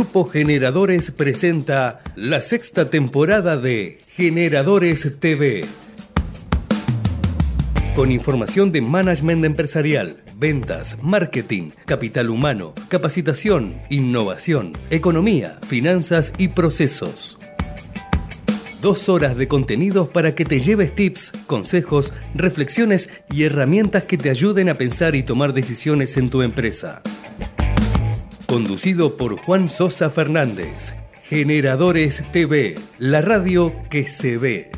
Grupo Generadores presenta la sexta temporada de Generadores TV. Con información de management empresarial, ventas, marketing, capital humano, capacitación, innovación, economía, finanzas y procesos. Dos horas de contenidos para que te lleves tips, consejos, reflexiones y herramientas que te ayuden a pensar y tomar decisiones en tu empresa. Conducido por Juan Sosa Fernández. Generadores TV, la radio que se ve.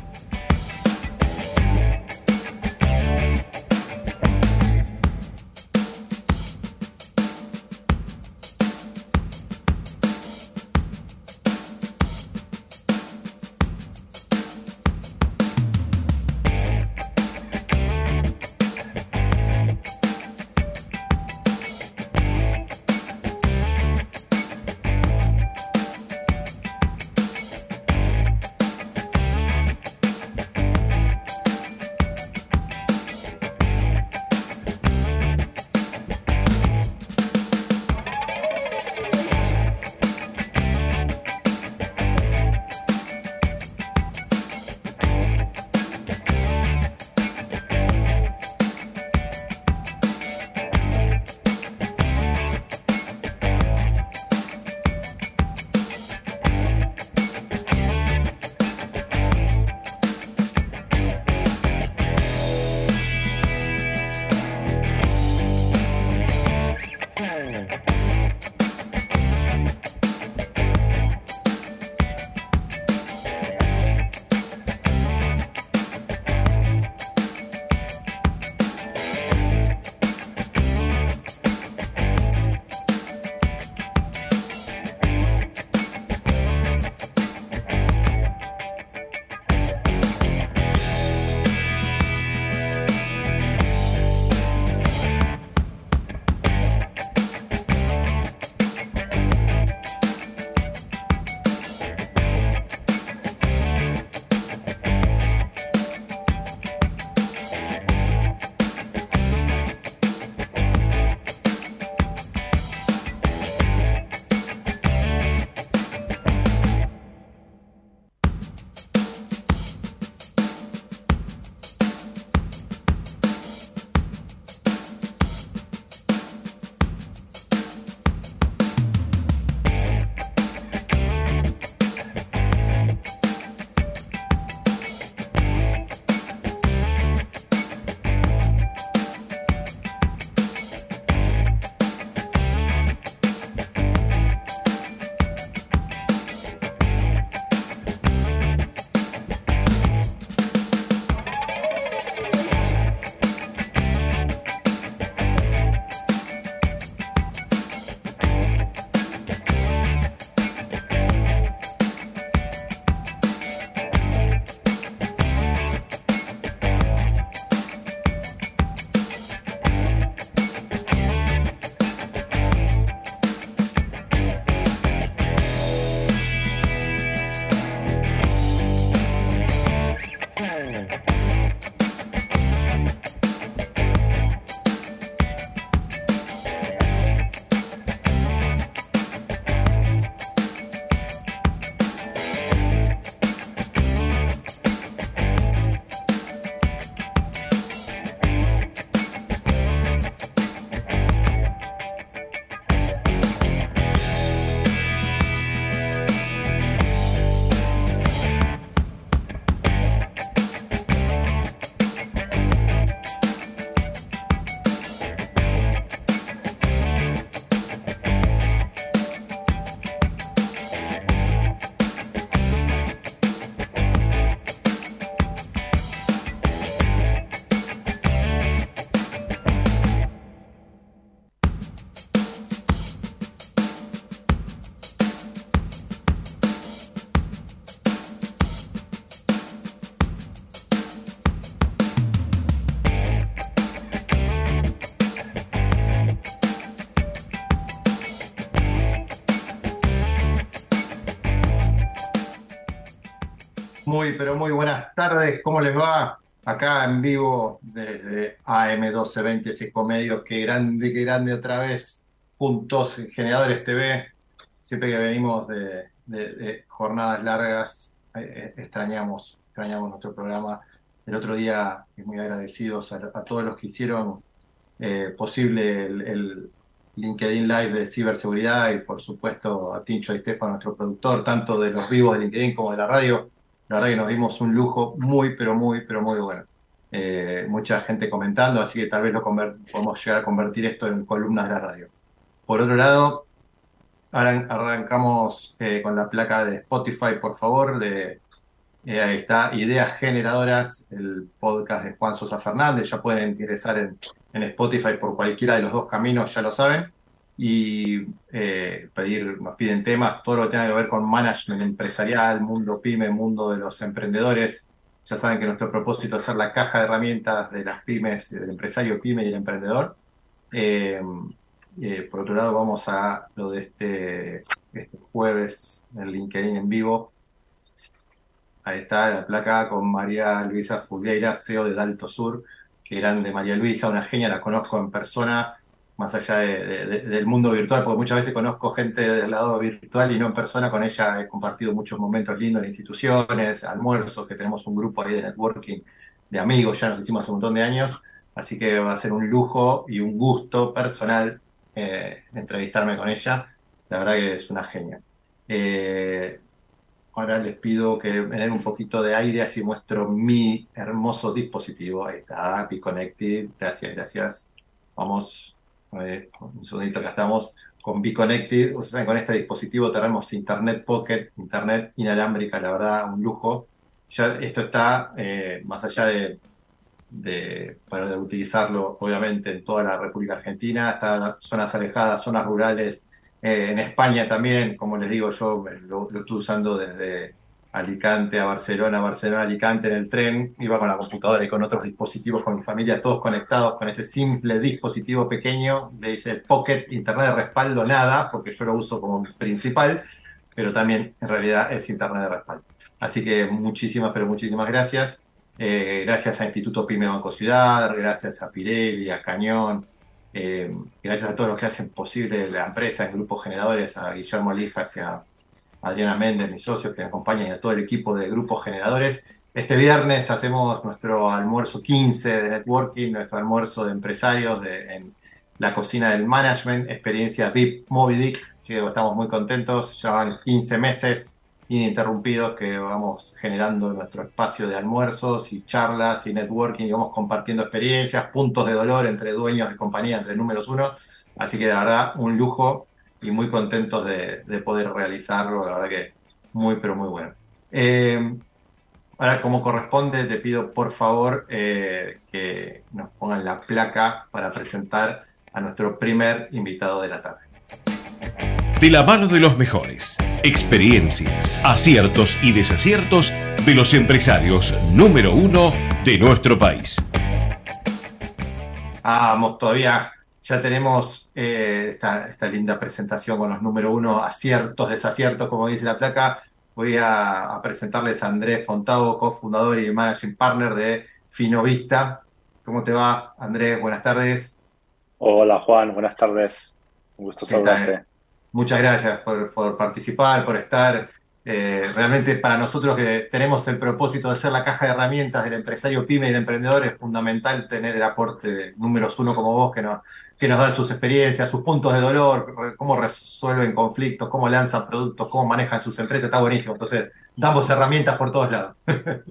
Pero muy buenas tardes. ¿Cómo les va? Acá en vivo desde AM1220 Ecomedios. Qué grande, qué grande otra vez. Juntos, Generadores TV. siempre que venimos de, jornadas largas, eh, extrañamos, extrañamos nuestro programa. El otro día, muy agradecidos a, todos los que hicieron posible el, LinkedIn Live de ciberseguridad y por supuesto a Tincho y Estefan, nuestro productor, tanto de los vivos de LinkedIn como de la radio. La verdad que nos dimos un lujo muy, pero muy, pero muy bueno. Eh, mucha gente comentando, así que tal vez lo podemos llegar a convertir esto en columnas de la radio. Por otro lado, ahora arrancamos eh, con la placa de Spotify, por favor, de eh, ahí está, Ideas Generadoras, el podcast de Juan Sosa Fernández. Ya pueden ingresar en, en Spotify por cualquiera de los dos caminos, ya lo saben. Y eh, pedir, nos piden temas, todo lo que tenga que ver con management empresarial, mundo pyme, mundo de los emprendedores. Ya saben que nuestro propósito es ser la caja de herramientas de las pymes, del empresario pyme y el emprendedor. Eh, por otro lado, vamos a lo de este, este jueves en LinkedIn en vivo, Ahí está la placa con María Luisa Fulgueira, CEO de Dalto Sur. Qué grande María Luisa, una genia, la conozco en persona, más allá del mundo virtual, porque muchas veces conozco gente del lado virtual y no en persona. Con ella he compartido muchos momentos lindos en instituciones, almuerzos, que tenemos un grupo ahí de networking de amigos, ya nos hicimos hace un montón de años. Así que va a ser un lujo y un gusto personal eh, entrevistarme con ella. La verdad que es una genia. Eh, Ahora les pido que me den un poquito de aire, así muestro mi hermoso dispositivo. Ahí está, Be Connected. Gracias, gracias. Vamos, un segundito, acá estamos con Be Connected. con este dispositivo tenemos Internet Pocket, Internet inalámbrica, la verdad, un lujo. Ya esto está eh, más allá de, de, para utilizarlo, obviamente, en toda la República Argentina, está zonas alejadas, zonas rurales, eh, en España también, como les digo, yo lo, estuve usando desde Alicante a Barcelona, Barcelona a Alicante en el tren, iba con la computadora y con otros dispositivos, con mi familia, todos conectados con ese simple dispositivo pequeño, le dice Pocket, Internet de respaldo, nada, porque yo lo uso como principal, pero también en realidad es Internet de respaldo. Así que muchísimas, pero muchísimas gracias. Eh, gracias a Instituto Pyme Banco Ciudad, gracias a Pirelli, a Cañón, eh, gracias a todos los que hacen posible la empresa, en grupos generadores, a Guillermo Lijas y a Adriana Méndez, mis socios que me acompañan, y a todo el equipo de grupos generadores. Este viernes hacemos nuestro almuerzo 15 de networking, nuestro almuerzo de empresarios en la cocina del management, experiencia VIP Moby Dick. estamos muy contentos, ya van 15 meses ininterrumpidos que vamos generando nuestro espacio de almuerzos y charlas y networking vamos compartiendo experiencias, puntos de dolor entre dueños de compañía, entre números uno. Así que la verdad, un lujo y muy contentos de, poder realizarlo. La verdad que muy, pero muy bueno. Eh, ahora, como corresponde, te pido por favor eh, que nos pongan la placa para presentar a nuestro primer invitado de la tarde. De la mano de los mejores experiencias, aciertos y desaciertos de los empresarios número uno de nuestro país. Vamos, todavía ya tenemos eh, esta, linda presentación con los número uno, aciertos, desaciertos, como dice la placa. Voy a, presentarles a Andrés Fontado, cofundador y managing partner de Finovista. ¿Cómo te va, Andrés? Buenas tardes. Hola, Juan. Buenas tardes. Un gusto saludarte. Muchas gracias por, participar, por estar. Eh, realmente para nosotros que tenemos el propósito de ser la caja de herramientas del empresario pyme y del emprendedor es fundamental tener el aporte de números uno como vos que nos, que nos dan sus experiencias, sus puntos de dolor, cómo resuelven conflictos, cómo lanzan productos, cómo manejan sus empresas. Está buenísimo. Entonces, damos herramientas por todos lados.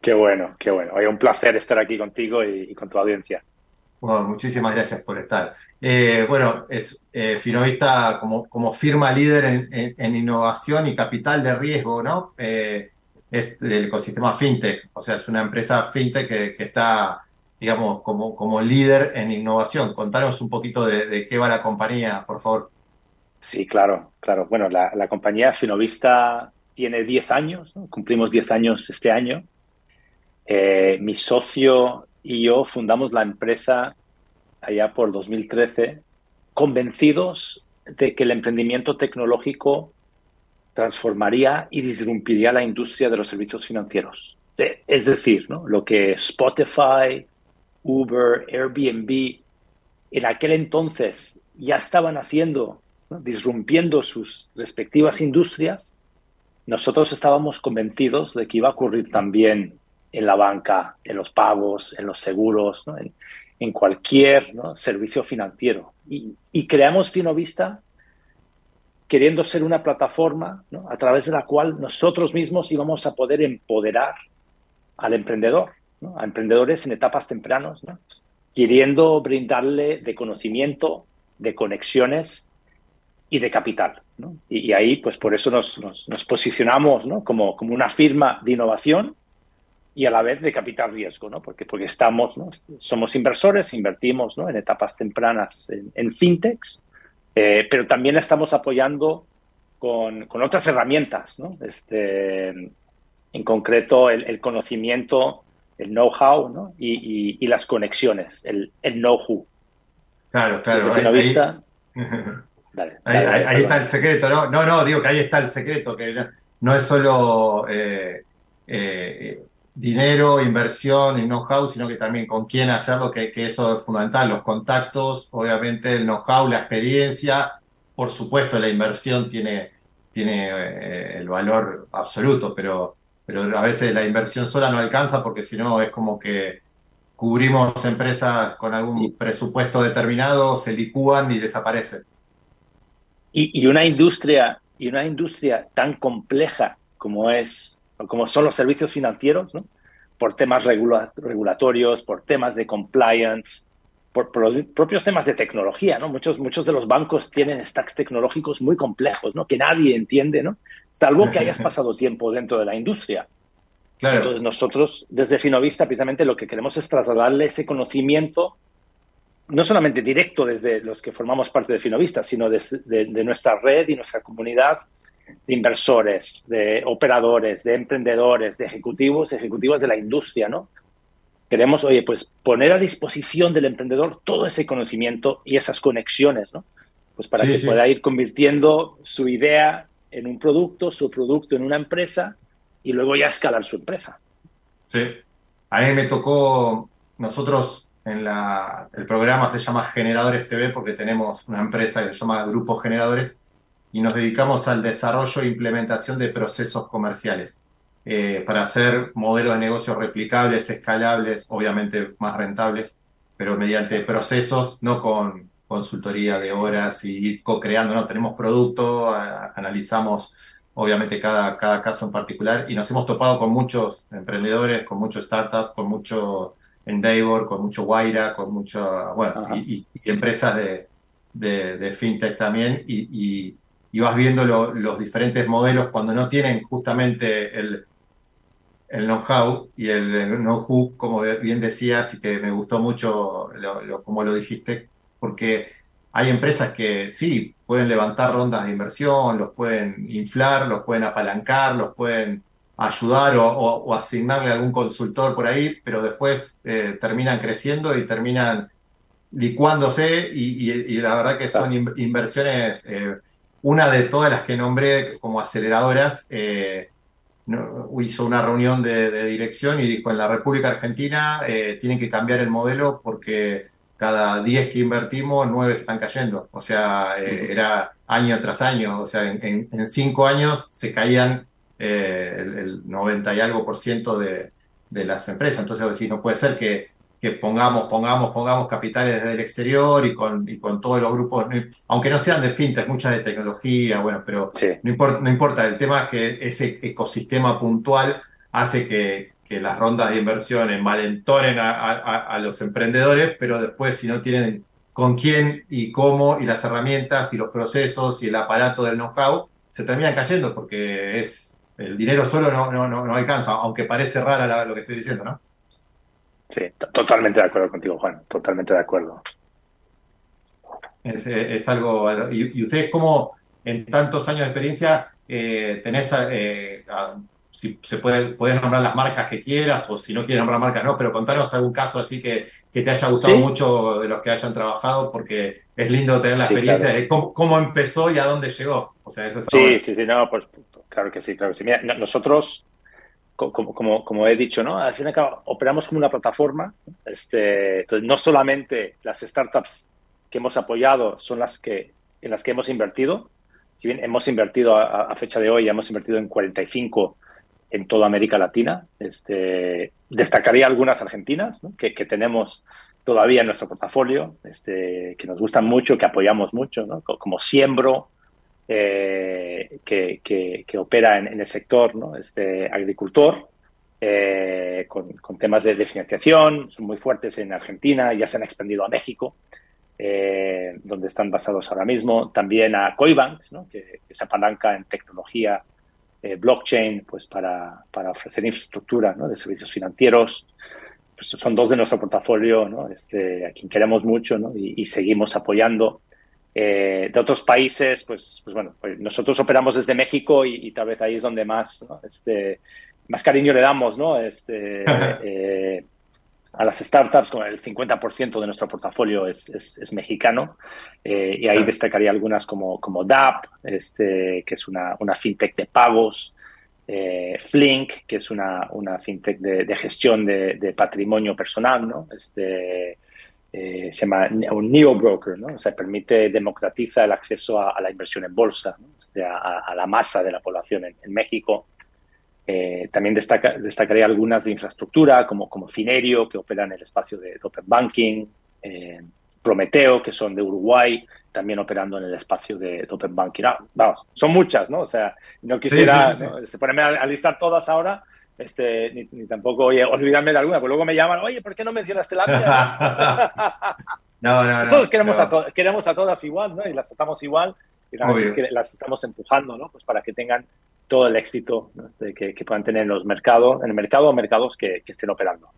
Qué bueno, qué bueno. Es un placer estar aquí contigo y con tu audiencia muchísimas gracias por estar. Eh, bueno, es eh, Finovista como, como firma líder en, innovación y capital de riesgo, ¿no? Eh, es del ecosistema fintech, o sea, es una empresa fintech que, está, digamos, como, como líder en innovación. Contanos un poquito de, qué va la compañía, por favor. Sí, claro, claro. Bueno, la, compañía Finovista tiene 10 años, cumplimos 10 años este año. mi socio y yo fundamos la empresa allá por 2013, convencidos de que el emprendimiento tecnológico transformaría y disrumpiría la industria de los servicios financieros. Es decir, ¿no? lo que Spotify, Uber, Airbnb en aquel entonces ya estaban haciendo disrumpiendo sus respectivas industrias, nosotros estábamos convencidos de que iba a ocurrir también en la banca, en los pagos, en los seguros, en, cualquier servicio financiero. Y, creamos Finovista queriendo ser una plataforma a través de la cual nosotros mismos íbamos a poder empoderar al emprendedor, a emprendedores en etapas tempranas, queriendo brindarle de conocimiento, de conexiones y de capital. Y, ahí, pues por eso nos, posicionamos como, como una firma de innovación y a la vez de capital riesgo, ¿no? Porque, porque estamos, ¿no? somos inversores, invertimos ¿no? en etapas tempranas en, fintechs, eh, pero también estamos apoyando con, con otras herramientas, ¿no? Este, en concreto el, conocimiento, el know-how ¿no? y, y, las conexiones, el, el know-who. Claro, claro. Ahí, está el secreto, ¿no? No, no, digo que ahí está el secreto, que no, es solo eh, eh, dinero, inversión y know-how, sino que también con quién hacerlo, que, que, eso es fundamental. Los contactos, obviamente el know-how, la experiencia, por supuesto la inversión tiene, tiene eh, el valor absoluto, pero, pero a veces la inversión sola no alcanza porque si no es como que cubrimos empresas con algún presupuesto determinado, se licúan y desaparecen. Y, y una industria y una industria tan compleja como es como son los servicios financieros, ¿no? por temas regulatorios, por temas de compliance, por, los propios temas de tecnología, ¿no? Muchos, muchos de los bancos tienen stacks tecnológicos muy complejos, ¿no? Que nadie entiende, ¿no? Salvo que hayas pasado tiempo dentro de la industria. Claro. Entonces nosotros, desde Finovista, precisamente lo que queremos es trasladarle ese conocimiento no solamente directo desde los que formamos parte de Finovista, sino de, nuestra red y nuestra comunidad de inversores, de operadores, de emprendedores, de ejecutivos, ejecutivas de la industria, ¿no? Queremos, oye, pues poner a disposición del emprendedor todo ese conocimiento y esas conexiones, ¿no? Pues para que pueda ir convirtiendo su idea en un producto, su producto en una empresa y luego ya escalar su empresa. Sí. A mí me tocó, nosotros en la, el programa se llama Generadores TV porque tenemos una empresa que se llama Grupos Generadores y nos dedicamos al desarrollo e implementación de procesos comerciales eh, para hacer modelos de negocio replicables, escalables, obviamente más rentables, pero mediante procesos, no con consultoría de horas y ir co-creando, no, tenemos producto, analizamos obviamente cada, cada caso en particular y nos hemos topado con muchos emprendedores, con muchos startups, con mucho Endeavor, con mucho Guaira, con mucho, bueno, y, empresas de, de, fintech también, y, y vas viendo los diferentes modelos cuando no tienen justamente el, el know-how y el, know-who, como bien decías, y que me gustó mucho lo, como lo dijiste, porque hay empresas que sí, pueden levantar rondas de inversión, los pueden inflar, los pueden apalancar, los pueden ayudar o, asignarle a algún consultor por ahí, pero después eh, terminan creciendo y terminan licuándose y, la verdad que son inversiones, eh, una de todas las que nombré como aceleradoras, eh, hizo una reunión de, dirección y dijo, en la República Argentina tienen que cambiar el modelo porque cada 10 que invertimos, 9 están cayendo. O sea, era año tras año, o sea, en, en cinco años se caían eh, el, 90 y algo por ciento de, las empresas. Entonces, no puede ser que, pongamos, pongamos, pongamos capitales desde el exterior y con, y con todos los grupos, aunque no sean de fintech, muchas de tecnología, bueno, pero no, importa, no importa, el tema es que ese ecosistema puntual hace que, las rondas de inversión envalentonen a, a, los emprendedores, pero después si no tienen con quién y cómo y las herramientas y los procesos y el aparato del know-how, se terminan cayendo porque es el dinero solo no, no, no, alcanza, aunque parece rara lo que estoy diciendo, ¿no? Sí, totalmente de acuerdo contigo, Juan, totalmente de acuerdo. Es, eh, algo. Y, ustedes, como en tantos años de experiencia, eh, tenés. Eh, si se puede, puedes nombrar las marcas que quieras, o si no quieres nombrar marcas, no, pero contanos algún caso así que, que te haya gustado mucho de los que hayan trabajado, porque es lindo tener la experiencia de cómo, empezó y a dónde llegó. O sea, eso sí, sí, sí, no, pues Claro que sí, claro que sí. Mira, nosotros, como, como, como, he dicho, ¿no? Al fin y al cabo, operamos como una plataforma. Este, entonces, no solamente las startups que hemos apoyado son las que en las que hemos invertido, si bien hemos invertido a, fecha de hoy, hemos invertido en 45 en toda América Latina, este, destacaría algunas argentinas que, tenemos todavía en nuestro portafolio, este, que nos gustan mucho, que apoyamos mucho, como Siembro, eh, que, que, opera en, el sector ¿no? este, agricultor, eh, con, temas de, financiación, son muy fuertes en Argentina, ya se han expandido a México, eh, donde están basados ahora mismo, también a Coibanks, ¿no? que, se apalanca en tecnología blockchain pues para, para, ofrecer infraestructura de servicios financieros. Pues son dos de nuestro portafolio, ¿no? este, a quien queremos mucho ¿no? y, y seguimos apoyando. Eh, de otros países, pues, pues bueno, pues nosotros operamos desde México y, tal vez ahí es donde más, este, más cariño le damos, ¿no? Este, eh, a las startups, con el 50% de nuestro portafolio es, es, mexicano, eh, y ahí destacaría algunas como, como DAP, este, que es una, una fintech de pagos, Flink, que es una, una fintech de, de gestión de, de, patrimonio personal, ¿no? Este, eh, se llama un neo broker, ¿no? O sea, permite, democratiza el acceso a, la inversión en bolsa, este, a, la masa de la población en, México. Eh, también destaca, destacaría algunas de infraestructura, como, como Finerio, que opera en el espacio de, Open Banking, eh, Prometeo, que son de Uruguay, también operando en el espacio de, Open Banking. Ah, vamos, son muchas, ¿no? O sea, no quisiera este, ponerme a listar todas ahora, este, ni, tampoco oye, olvidarme de alguna, porque luego me llaman, oye, ¿por qué no mencionaste la no, no, no. Nosotros queremos, A queremos a todas igual, ¿no? Y las tratamos igual, y las estamos empujando, ¿no? Pues para que tengan todo el éxito que, puedan tener en los mercados, en el mercado o mercados que, estén operando.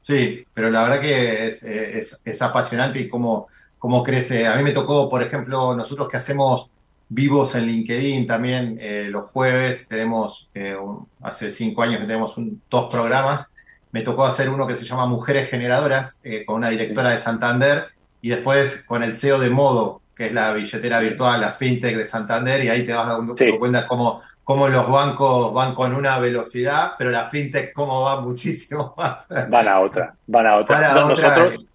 Sí, pero la verdad que es, es, es apasionante y cómo, cómo crece. A mí me tocó, por ejemplo, nosotros que hacemos vivos en LinkedIn también eh, los jueves. Tenemos, eh, hace cinco años que tenemos dos programas. Me tocó hacer uno que se llama Mujeres Generadoras eh, con una directora de Santander y después con el CEO de Modo, que es la billetera virtual, la fintech de Santander, y ahí te vas dando cuenta cómo, cómo los bancos van con una velocidad, pero la fintech cómo va muchísimo más. Van a otra, van a otra. Nosotros,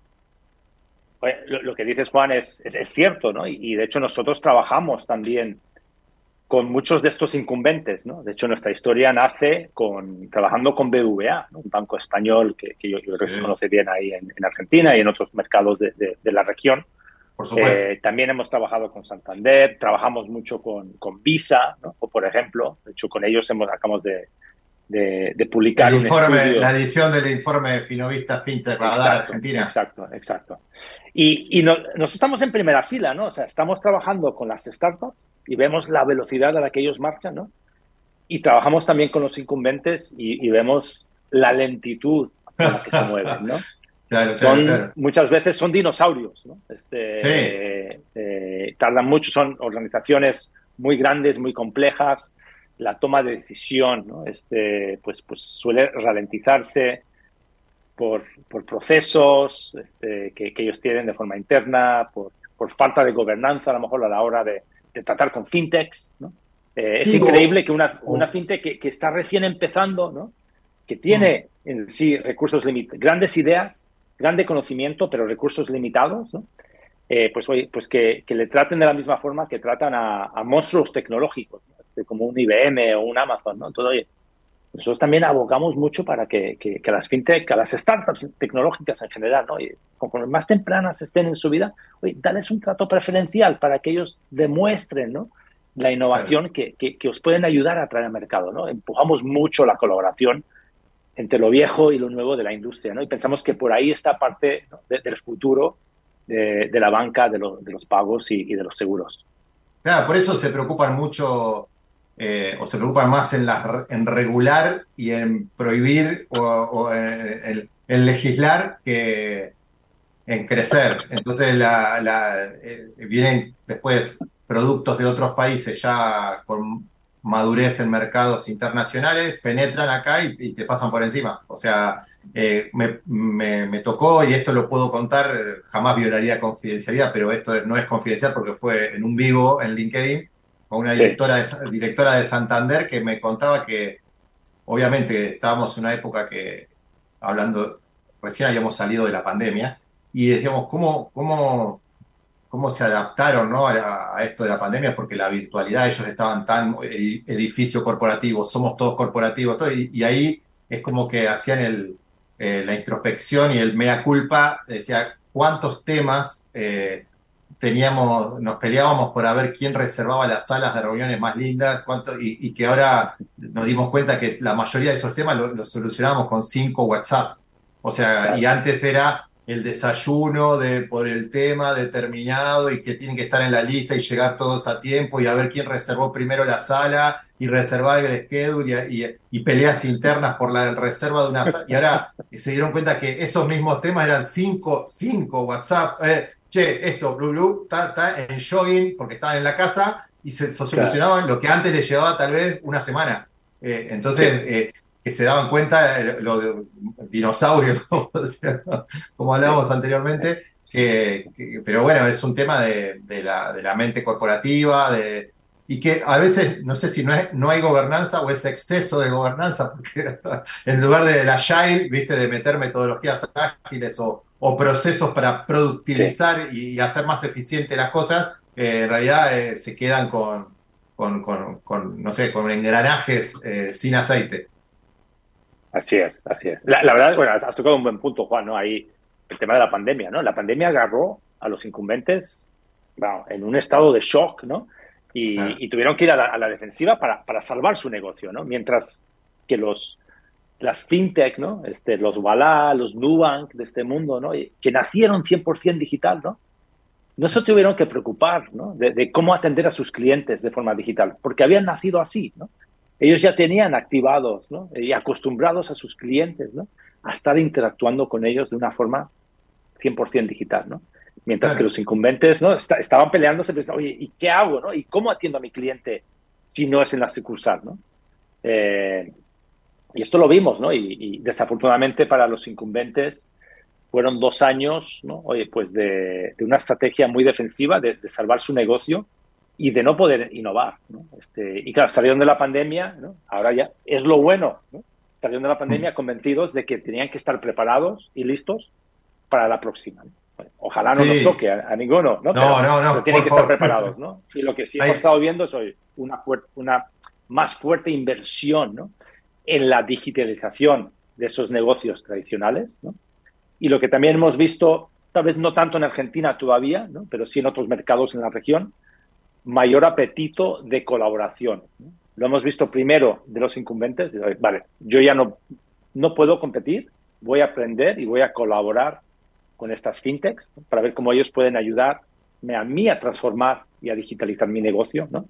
lo, que dices, Juan, es, es, cierto, ¿no? Y, de hecho nosotros trabajamos también con muchos de estos incumbentes, ¿no? De hecho, nuestra historia nace con trabajando con BVA, un banco español que, yo, creo que se conoce bien ahí en, Argentina y en otros mercados de, la región. Por eh, también hemos trabajado con Santander, trabajamos mucho con, con Visa, ¿no? o por ejemplo, de hecho con ellos hemos, acabamos de, de, publicar el informe, La edición del informe Finovista FinTech Radar Argentina. Exacto, exacto. Y, nos estamos en primera fila, ¿no? O sea, estamos trabajando con las startups y vemos la velocidad a la que ellos marchan, ¿no? Y trabajamos también con los incumbentes y, vemos la lentitud con la que se mueven, ¿no? Claro, claro, Muchas veces son dinosaurios, ¿no? Este, sí. Eh, tardan mucho, son organizaciones muy grandes, muy complejas. La toma de decisión, ¿no? Este, pues, pues suele ralentizarse por, por procesos este, que, ellos tienen de forma interna, por, por, falta de gobernanza a lo mejor a la hora de, tratar con fintechs. ¿no? Eh, es increíble que una, una fintech que, que, está recién empezando, ¿no? que tiene mm. en sí recursos limitados, grandes ideas, grande conocimiento, pero recursos limitados, ¿no? Eh, pues, pues que, que, le traten de la misma forma que tratan a, a monstruos tecnológicos, como un IBM o un Amazon. ¿no? Entonces, oye, nosotros también abogamos mucho para que, que, las fintech, a las startups tecnológicas en general, ¿no? Y conforme más tempranas estén en su vida, oye, dales un trato preferencial para que ellos demuestren, ¿no? La innovación que, que, os pueden ayudar a traer al mercado, ¿no? Empujamos mucho la colaboración entre lo viejo y lo nuevo de la industria, ¿no? Y pensamos que por ahí está parte del futuro de, la banca, de, de los pagos y, y de los seguros. Claro, por eso se preocupan mucho eh, o se preocupan más en, en regular y en prohibir o, en, legislar que en crecer. Entonces eh, vienen después productos de otros países ya con madurez en mercados internacionales, penetran acá y, te pasan por encima. O sea, eh, me, tocó, y esto lo puedo contar, jamás violaría confidencialidad, pero esto no es confidencial porque fue en un vivo en LinkedIn con una directora, de, directora de Santander que me contaba que obviamente estábamos en una época que, hablando, recién habíamos salido de la pandemia, y decíamos, ¿cómo, cómo, cómo se adaptaron ¿no? a, esto de la pandemia, porque la virtualidad, ellos estaban tan edificio corporativo, somos todos corporativos, y, ahí es como que hacían el, eh, la introspección y el mea culpa, decía cuántos temas eh, teníamos, nos peleábamos por a ver quién reservaba las salas de reuniones más lindas, cuánto, y, que ahora nos dimos cuenta que la mayoría de esos temas los solucionábamos con cinco WhatsApp. O sea, y antes era el desayuno de, por el tema determinado y que tienen que estar en la lista y llegar todos a tiempo y a ver quién reservó primero la sala y reservar el schedule y, peleas internas por la reserva de una sala. Y ahora se dieron cuenta que esos mismos temas eran cinco, cinco WhatsApp. Eh, che, esto, Blue Blue, está, en jogging porque estaban en la casa y se, solucionaban lo que antes les llevaba tal vez una semana. Eh, entonces, eh, que se daban cuenta, eh, los de dinosaurios, como, hablábamos anteriormente, que, pero bueno, es un tema de, la, mente corporativa, de, y que a veces, no sé si no, es, no hay gobernanza o es exceso de gobernanza, porque en lugar de la Agile, viste, de meter metodologías ágiles o, procesos para productivizar y, hacer más eficiente las cosas, eh, en realidad eh, se quedan con, con, no sé, con engranajes sin aceite. Así es, así es. La, verdad, bueno, has tocado un buen punto, Juan, ¿no? Ahí el tema de la pandemia, ¿no? La pandemia agarró a los incumbentes en un estado de shock, ¿no? Y, tuvieron que ir a la, defensiva para, para, salvar su negocio, ¿no? Mientras que los, las fintech, ¿no? Este, los Walla, los Nubank de este mundo, ¿no? Que nacieron 100% digital, ¿no? No se tuvieron que preocupar, ¿no? De, de, cómo atender a sus clientes de forma digital, porque habían nacido así, ¿no? ellos ya tenían activados y acostumbrados a sus clientes ¿no? a estar interactuando con ellos de una forma 100% digital. ¿no? Mientras que los incumbentes ¿no? estaban peleándose, pensando, oye, ¿y qué hago? ¿no? ¿Y cómo atiendo a mi cliente si no es en la sucursal? ¿no? Eh, y esto lo vimos, ¿no? Y, desafortunadamente para los incumbentes fueron dos años, ¿no? Oye, pues de, una estrategia muy defensiva de, de salvar su negocio y de no poder innovar. ¿no? Este, y claro, salieron de la pandemia, ¿no? ahora ya es lo bueno, ¿no? salieron de la pandemia convencidos de que tenían que estar preparados y listos para la próxima. ojalá no nos toque a, ninguno, ¿no? No, no, no. tienen que estar preparados, ¿no? Y lo que sí hemos estado viendo es hoy una, una más fuerte inversión, ¿no? En la digitalización de esos negocios tradicionales, ¿no? Y lo que también hemos visto, tal vez no tanto en Argentina todavía, ¿no? Pero sí en otros mercados en la región, mayor apetito de colaboración. Lo hemos visto primero de los incumbentes. Vale, yo ya no, no puedo competir, voy a aprender y voy a colaborar con estas fintechs para ver cómo ellos pueden ayudarme a mí a transformar y a digitalizar mi negocio. ¿no?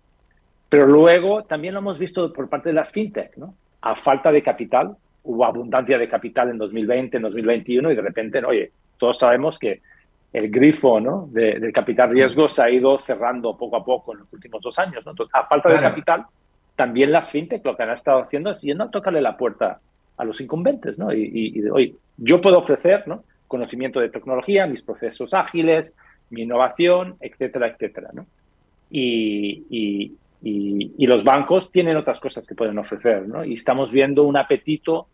Pero luego también lo hemos visto por parte de las fintech. ¿no? A falta de capital, hubo abundancia de capital en 2020, en 2021 y de repente, oye, todos sabemos que el grifo ¿no? de, del capital riesgo se ha ido cerrando poco a poco en los últimos dos años. ¿no? Entonces, a falta de capital, también las fintech lo que han estado haciendo es yendo a tocarle la puerta a los incumbentes. ¿no? Y, y, de, oye, yo puedo ofrecer ¿no? conocimiento de tecnología, mis procesos ágiles, mi innovación, etcétera, etcétera. ¿no? Y, y, y, los bancos tienen otras cosas que pueden ofrecer. ¿no? Y estamos viendo un apetito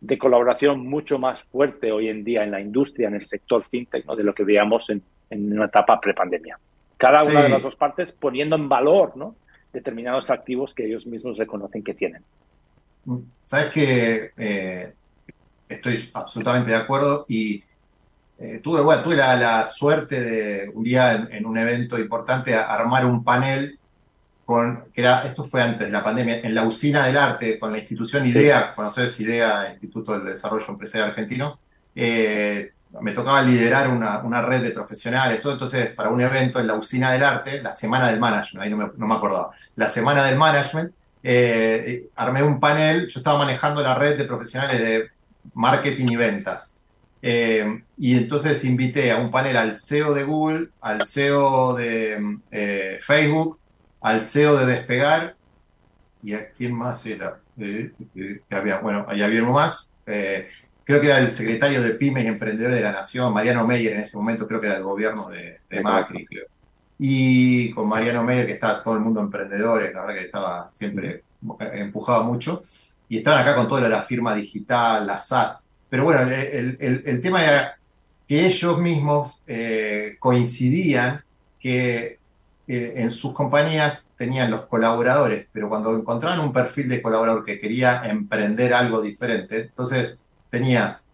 de colaboración mucho más fuerte hoy en día en la industria, en el sector fintech, ¿no? de lo que veíamos en, en una etapa prepandemia. Cada una de las dos partes poniendo en valor ¿no? determinados activos que ellos mismos reconocen que tienen. Sabes que eh, estoy absolutamente de acuerdo y eh, tuve, bueno, tuve la, suerte de un día en, en, un evento importante armar un panel que era, esto fue antes de la pandemia, en la usina del arte, con la institución IDEA, conoces IDEA, Instituto del Desarrollo Empresarial Argentino, eh, me tocaba liderar una, una, red de profesionales, todo entonces para un evento en la usina del arte, la semana del management, ahí no me, no me acordaba, la semana del management, eh, armé un panel, yo estaba manejando la red de profesionales de marketing y ventas. Eh, y entonces invité a un panel al CEO de Google, al CEO de Facebook, al CEO de Despegar, y a quién más era, eh, eh, había, bueno, ahí había uno más, eh, creo que era el secretario de Pymes y Emprendedores de la Nación, Mariano Meyer en ese momento, creo que era el gobierno de, Macri, Y con Mariano Meyer, que estaba todo el mundo emprendedores, la verdad que estaba siempre empujado mucho, y estaban acá con toda la firma digital, la SAS. Pero bueno, el, el tema era que ellos mismos coincidían que eh, en sus compañías tenían los colaboradores, pero cuando encontraban un perfil de colaborador que quería emprender algo diferente, entonces tenías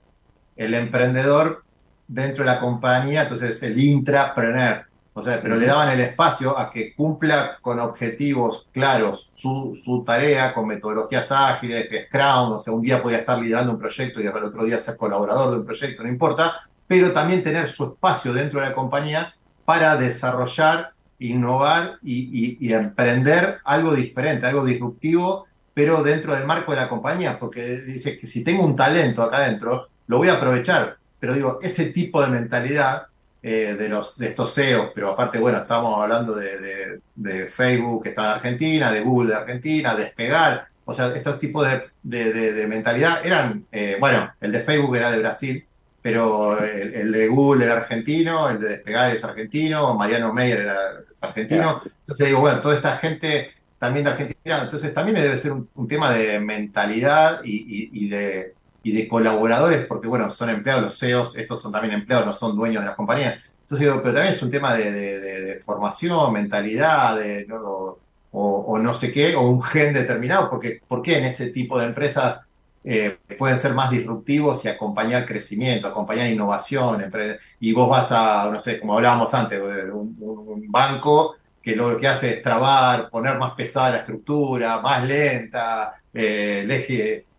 el emprendedor dentro de la compañía, entonces el intrapreneur, o sea, pero le daban el espacio a que cumpla con objetivos claros su, su tarea, con metodologías ágiles, Scrum, o sea, un día podía estar liderando un proyecto y el otro día ser colaborador de un proyecto, no importa, pero también tener su espacio dentro de la compañía para desarrollar, innovar y, emprender algo diferente, algo disruptivo, pero dentro del marco de la compañía, porque dice que si tengo un talento acá adentro, lo voy a aprovechar, pero digo, ese tipo de mentalidad eh, de, los, de estos CEOs, pero aparte, bueno, estamos hablando de, Facebook que está en Argentina, de Google de Argentina, Despegar, o sea, estos tipos de, mentalidad eran, eh, bueno, el de Facebook era de Brasil, pero el, de Google era argentino, el de Despegar es argentino, Mariano Meyer era, es argentino, entonces digo, bueno, toda esta gente también de Argentina, entonces también debe ser un, tema de mentalidad y de y de colaboradores, porque bueno, son empleados, los CEOs, estos son también empleados, no son dueños de las compañías. Entonces digo, pero también es un tema de, formación, mentalidad, de, o, no sé qué, o un gen determinado, porque ¿por qué en ese tipo de empresas eh, pueden ser más disruptivos y acompañar crecimiento, acompañar innovación? Y vos vas a, no sé, como hablábamos antes, un, banco que lo que hace es trabar, poner más pesada la estructura, más lenta,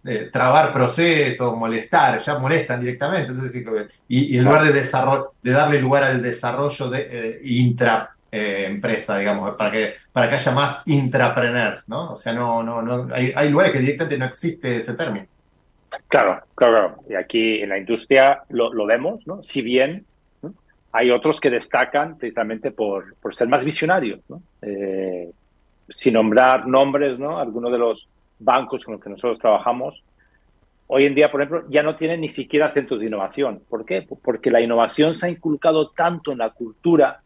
eh, trabar procesos, molestar, ya molestan directamente. Entonces, y, en lugar de, de darle lugar al desarrollo de eh, intra eh, empresa, digamos, para que, para que haya más intrapreneurs, ¿no? O sea, no, no, no, hay, hay lugares que directamente no existe ese término. Claro, claro, Y aquí en la industria lo, vemos, ¿no? Si bien hay otros que destacan precisamente por, por ser más visionarios, ¿no? Eh, sin nombrar nombres, ¿no? Algunos de los bancos con los que nosotros trabajamos, hoy en día, por ejemplo, ya no tienen ni siquiera centros de innovación. ¿Por qué? Porque la innovación se ha inculcado tanto en la cultura,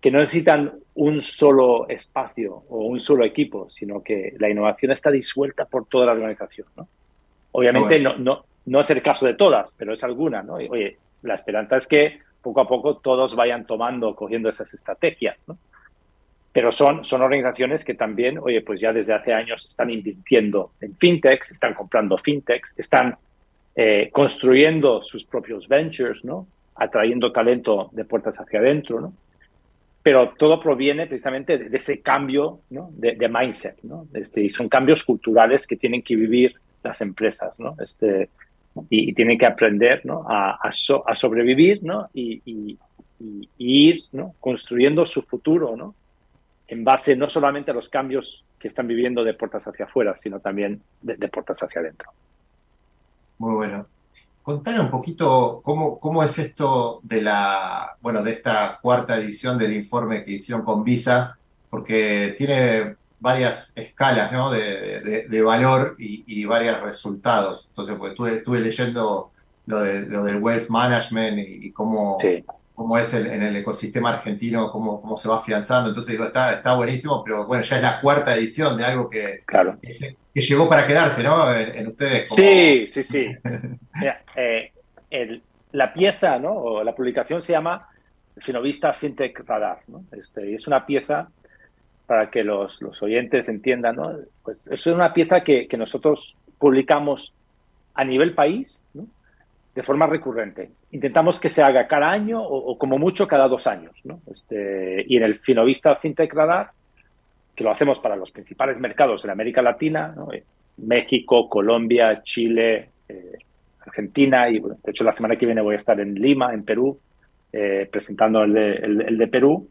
que no necesitan un solo espacio o un solo equipo, sino que la innovación está disuelta por toda la organización. Obviamente no, no, no es el caso de todas, pero es alguna. ¿no? oye, la esperanza es que poco a poco todos vayan tomando, cogiendo esas estrategias. ¿no? pero son, son organizaciones que también, oye, pues ya desde hace años están invirtiendo en fintechs, están comprando fintechs, están eh, construyendo sus propios ventures, ¿no? Atrayendo talento de puertas hacia adentro, ¿no? Pero todo proviene precisamente de, ese cambio ¿no? de, mindset, ¿no? Este, y son cambios culturales que tienen que vivir las empresas, ¿no? Este, y, tienen que aprender ¿no? a, a, sobrevivir ¿no? Y, ir ¿no? construyendo su futuro ¿no? en base no solamente a los cambios que están viviendo de puertas hacia afuera, sino también de, puertas hacia adentro. Muy bueno. Contar un poquito cómo, cómo es esto de la, bueno, de esta cuarta edición del informe que hicieron con Visa, porque tiene varias escalas ¿no? de, valor y, y, varios resultados. Entonces, pues estuve, leyendo lo, de, lo del wealth management y, cómo, cómo es en el ecosistema argentino, cómo, cómo se va afianzando. Entonces digo, está, está buenísimo, pero bueno, ya es la cuarta edición de algo que, claro. que, llegó para quedarse, ¿no? En, ustedes. Sí, sí, sí. Eh, la pieza, ¿no? O la publicación se llama Finovista FinTech Radar, ¿no? Este, es una pieza para que los, los oyentes entiendan, ¿no? Pues es una pieza que, que nosotros publicamos a nivel país, ¿no? de forma recurrente. Intentamos que se haga cada año o, como mucho cada dos años. ¿no? Este, y en el Finovista FinTech Radar, que lo hacemos para los principales mercados en América Latina, ¿no? Eh, México, Colombia, Chile, eh, Argentina, y de hecho la semana que viene voy a estar en Lima, en Perú, eh, presentando el de, el, de Perú.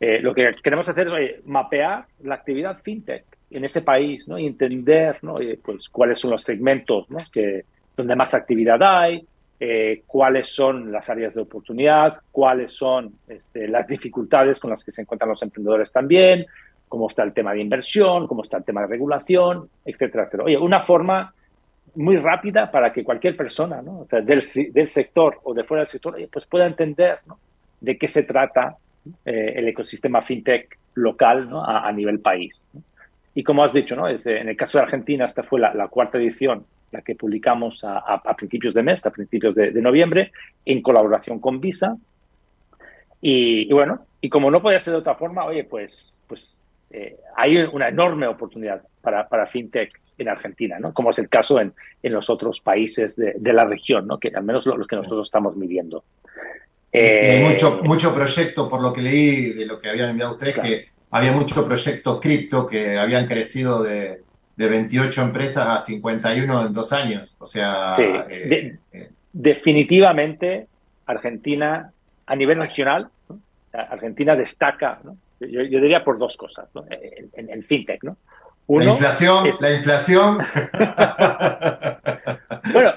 Lo que queremos hacer es mapear la actividad fintech en ese país ¿no? y entender ¿no? pues, cuáles son los segmentos ¿no? que, donde más actividad hay, eh, cuáles son las áreas de oportunidad, cuáles son este, las dificultades con las que se encuentran los emprendedores también, cómo está el tema de inversión, cómo está el tema de regulación, etcétera, etcétera. Oye, una forma muy rápida para que cualquier persona del, sector o de fuera del sector pues pueda entender de qué se trata eh, el ecosistema fintech local a, nivel país. Y como has dicho, ¿no? en el caso de Argentina, esta fue la cuarta edición la que publicamos a, principios de mes, a principios de, noviembre, en colaboración con Visa. Y, bueno, y como no podía ser de otra forma, oye, pues, pues eh, hay una enorme oportunidad para, para fintech en Argentina, ¿no? Como es el caso en, en los otros países de, de, la región, ¿no? Que al menos los que nosotros estamos midiendo. Eh, hay mucho, mucho proyecto, por lo que leí de lo que habían enviado ustedes, que había mucho proyecto cripto que habían crecido de, de 28 empresas a 51 en dos años. O sea, eh, eh, definitivamente Argentina a nivel nacional, Argentina destaca, yo, diría por dos cosas, en, el fintech, ¿no? la inflación, la inflación. bueno,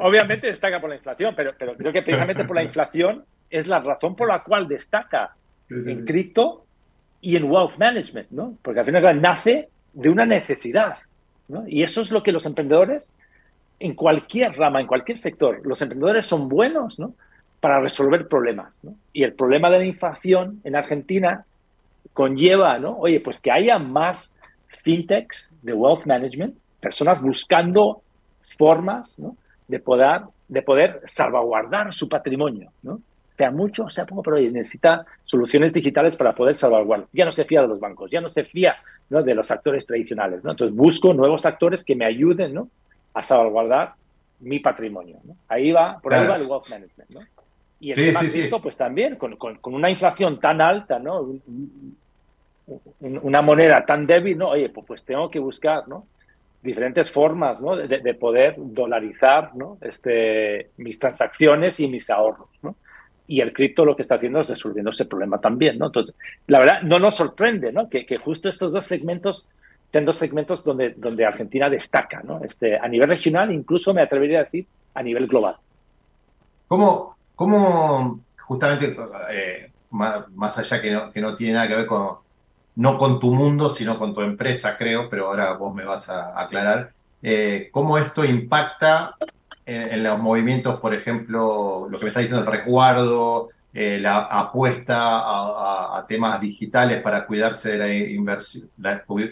obviamente destaca por la inflación, pero, pero creo que precisamente por la inflación es la razón por la cual destaca en cripto y en wealth management, ¿no? Porque al final nace de una necesidad, ¿no? Y eso es lo que los emprendedores, en cualquier rama, en cualquier sector, los emprendedores son buenos, ¿no? Para resolver problemas, ¿no? Y el problema de la inflación en Argentina conlleva, ¿no? Oye, pues que haya más fintechs de wealth management, personas buscando formas, ¿no? De poder, de poder salvaguardar su patrimonio, ¿no? sea mucho, sea poco, pero necesita soluciones digitales para poder salvaguardar. Ya no se fía de los bancos, ya no se fía ¿no? de los actores tradicionales. ¿no? Entonces busco nuevos actores que me ayuden ¿no? a salvaguardar mi patrimonio. ¿no? Ahí va, por ahí va el wealth management. ¿no? Y el sí, tema sí, pues también, con, con, una inflación tan alta, ¿no? una moneda tan débil, ¿no? Oye, pues, pues tengo que buscar, ¿no? Diferentes formas ¿no? de, de, poder dolarizar ¿no? este, mis transacciones y mis ahorros. ¿no? y el cripto lo que está haciendo es resolviendo ese problema también, ¿no? Entonces, la verdad, no nos sorprende, ¿no? Que, que justo estos dos segmentos sean dos segmentos donde, donde Argentina destaca, ¿no? Este, a nivel regional, incluso me atrevería a decir a nivel global. ¿Cómo, cómo justamente, eh, más, allá que no, que no tiene nada que ver con, no con tu mundo, sino con tu empresa, creo, pero ahora vos me vas a aclarar, eh, cómo esto impacta en, los movimientos, por ejemplo, lo que me está diciendo el resguardo, eh, la apuesta a, temas digitales para cuidarse de la inversión,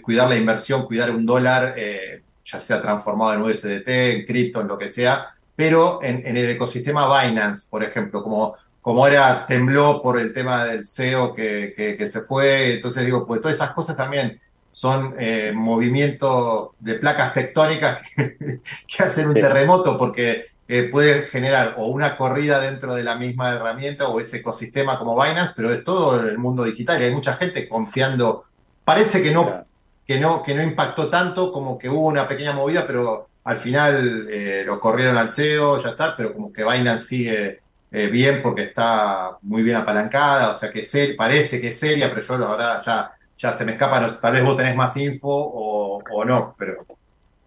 cuidar la inversión, cuidar un dólar, eh, ya sea transformado en USDT, en cripto, en lo que sea, pero en, el ecosistema Binance, por ejemplo, como, como ahora tembló por el tema del SEO que, que se fue, entonces digo, pues todas esas cosas también son eh, movimientos de placas tectónicas que, hacen un terremoto porque eh, puede generar o una corrida dentro de la misma herramienta o ese ecosistema como Binance, pero es todo el mundo digital y hay mucha gente confiando. Parece que no, que no, que no impactó tanto, como que hubo una pequeña movida, pero al final eh, lo corrieron al CEO, ya está, pero como que Binance sigue bien porque está muy bien apalancada, o sea que parece que es seria, pero yo la verdad ya ya se me escapa, tal vez vos tenés más info o, no, pero...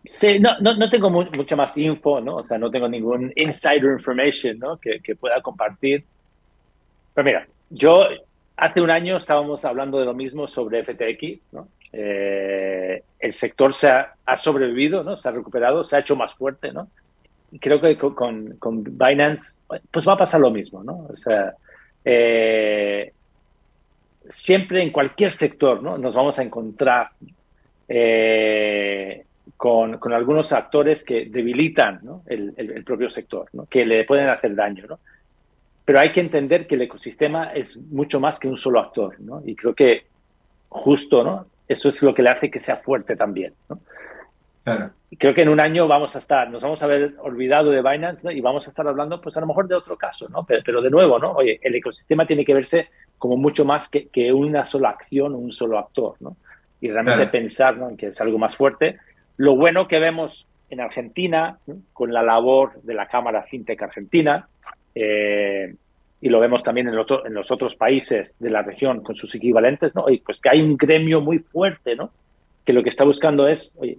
Sí, no, no, tengo mucha más info, ¿no? O sea, no tengo ningún insider information, ¿no? Que, pueda compartir. Pero mira, yo hace un año estábamos hablando de lo mismo sobre FTX, ¿no? Eh, el sector se ha, sobrevivido, ¿no? Se ha recuperado, se ha hecho más fuerte, ¿no? Creo que con, con, Binance, pues va a pasar lo mismo, ¿no? O sea, eh, siempre en cualquier sector ¿no? nos vamos a encontrar eh, con, con, algunos actores que debilitan ¿no? el, el, propio sector, ¿no? que le pueden hacer daño. ¿no? Pero hay que entender que el ecosistema es mucho más que un solo actor. ¿no? Y creo que justo ¿no? eso es lo que le hace que sea fuerte también. ¿no? Claro. Creo que en un año vamos a estar, nos vamos a haber olvidado de Binance y vamos a estar hablando, pues a lo mejor de otro caso, ¿no? Pero, pero de nuevo, ¿no? Oye, el ecosistema tiene que verse como mucho más que, que una sola acción, un solo actor, ¿no? Y realmente pensar en que es algo más fuerte. Lo bueno que vemos en Argentina, con la labor de la Cámara FinTech Argentina, eh, y lo vemos también en, en, los otros países de la región con sus equivalentes, ¿no? Oye, pues que hay un gremio muy fuerte, ¿no? Que lo que está buscando es, oye,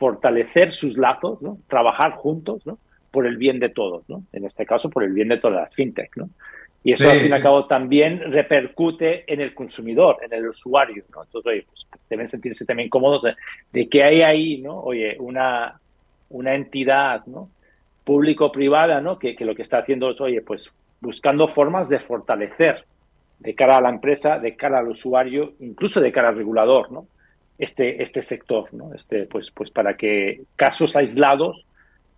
fortalecer sus lazos, ¿no? Trabajar juntos, ¿no? Por el bien de todos, ¿no? En este caso, por el bien de todas las FinTech, ¿no? Y eso al fin y al cabo también repercute en el consumidor, en el usuario, ¿no? Entonces, oye, pues deben sentirse también cómodos de, que hay ahí, ¿no? Oye, una, una entidad, ¿no? Público-privada, ¿no? Que, que, lo que está haciendo es, oye, pues buscando formas de fortalecer de cara a la empresa, de cara al usuario, incluso de cara al regulador, ¿no? Este, este sector, ¿no? Este, pues, pues para que casos aislados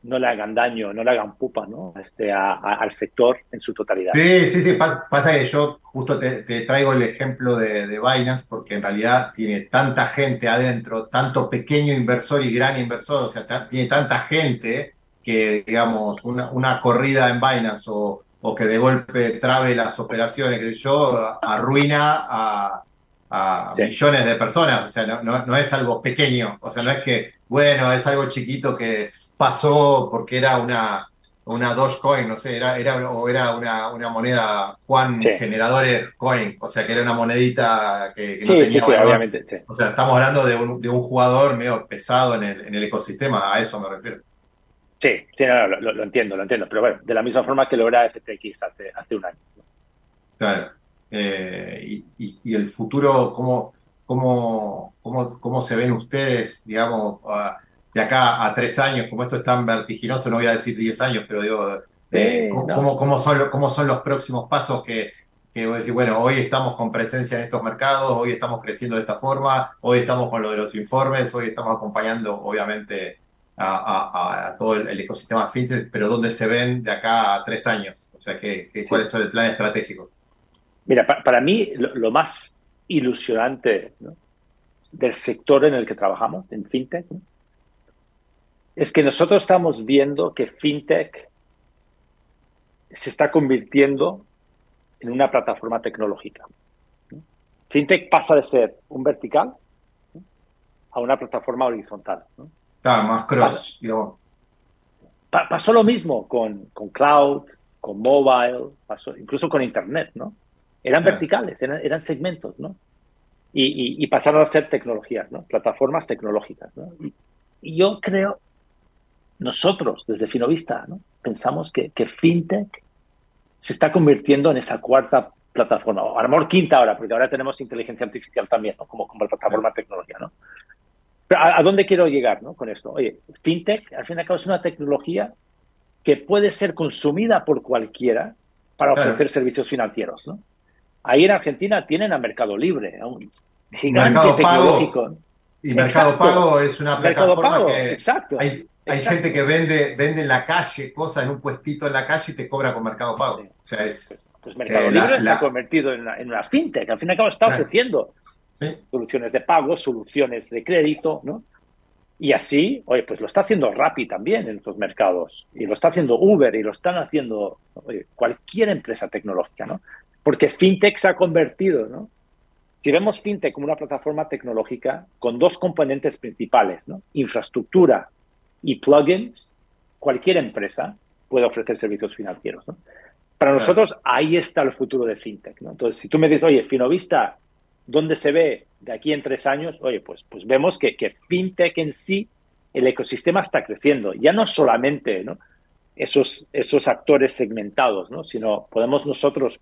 no le hagan daño, no le hagan pupa ¿no? este, al sector en su totalidad. Sí, sí, sí, pasa que yo justo te, traigo el ejemplo de, de, Binance porque en realidad tiene tanta gente adentro, tanto pequeño inversor y gran inversor, o sea, tiene tanta gente que, digamos, una, una corrida en Binance o, o, que de golpe trabe las operaciones, que yo, arruina a, millones de personas, o sea, no, no, no es algo pequeño, o sea, no es que bueno, es algo chiquito que pasó porque era una, una Dogecoin, no sé, era, era, o era una, una moneda Juan Generadores Coin, o sea que era una monedita que, no tenía sí, sí, obviamente, O sea, estamos hablando de un, de un, jugador medio pesado en el, en el ecosistema, a eso me refiero. Sí, sí, lo, entiendo, lo entiendo, pero bueno, de la misma forma que lo era FTX hace, hace un año. Claro. Eh, y, y, el futuro, ¿cómo, ¿Cómo, cómo, cómo se ven ustedes, digamos, de acá a tres años? Como esto es tan vertiginoso, no voy a decir diez años, pero digo, eh, ¿cómo, cómo, son, ¿cómo son los próximos pasos que, que voy a decir, bueno, hoy estamos con presencia en estos mercados, hoy estamos creciendo de esta forma, hoy estamos con lo de los informes, hoy estamos acompañando, obviamente, a, todo el, ecosistema fintech, pero ¿dónde se ven de acá a tres años? O sea, ¿qué, ¿cuáles son el plan estratégico? Mira, para, mí lo, más ilusionante del sector en el que trabajamos, en FinTech, es que nosotros estamos viendo que FinTech se está convirtiendo en una plataforma tecnológica. FinTech pasa de ser un vertical a una plataforma horizontal. más cross. Pasó, lo mismo con, con, cloud, con mobile, pasó incluso con Internet, ¿no? Eran verticales, eran, segmentos, ¿no? Y, pasaron a ser tecnologías, ¿no? Plataformas tecnológicas, ¿no? Y, yo creo, nosotros desde Finovista, ¿no? Pensamos que, que, FinTech se está convirtiendo en esa cuarta plataforma, o a lo mejor quinta ahora, porque ahora tenemos inteligencia artificial también, ¿no? Como, como plataforma de tecnología, ¿no? Pero ¿a, dónde quiero llegar, ¿no? Con esto. Oye, FinTech, al fin y al cabo, es una tecnología que puede ser consumida por cualquiera para ofrecer servicios financieros, ¿no? Ahí en Argentina tienen a Mercado Libre, a un gigante Mercado tecnológico. Y Mercado Pago es una plataforma que exacto, hay, gente que vende, vende en la calle cosas en un puestito en la calle y te cobra con Mercado Pago. O sea, es, pues, pues Mercado eh, Libre se ha convertido en una, fintech. Al fin y al cabo está ofreciendo soluciones de pago, soluciones de crédito, ¿no? Y así, oye, pues lo está haciendo Rappi también en estos mercados. Y lo está haciendo Uber y lo están haciendo cualquier empresa tecnológica, ¿no? Porque FinTech se ha convertido, ¿no? Si vemos FinTech como una plataforma tecnológica con dos componentes principales, ¿no? Infraestructura y plugins, cualquier empresa puede ofrecer servicios financieros, ¿no? Para nosotros ahí está el futuro de FinTech, ¿no? Entonces, si tú me dices, oye, Finovista, ¿dónde se ve de aquí en tres años? Oye, pues, pues vemos que, que FinTech en sí, el ecosistema está creciendo. Ya no solamente, ¿no? Esos, esos actores segmentados, ¿no? Sino podemos nosotros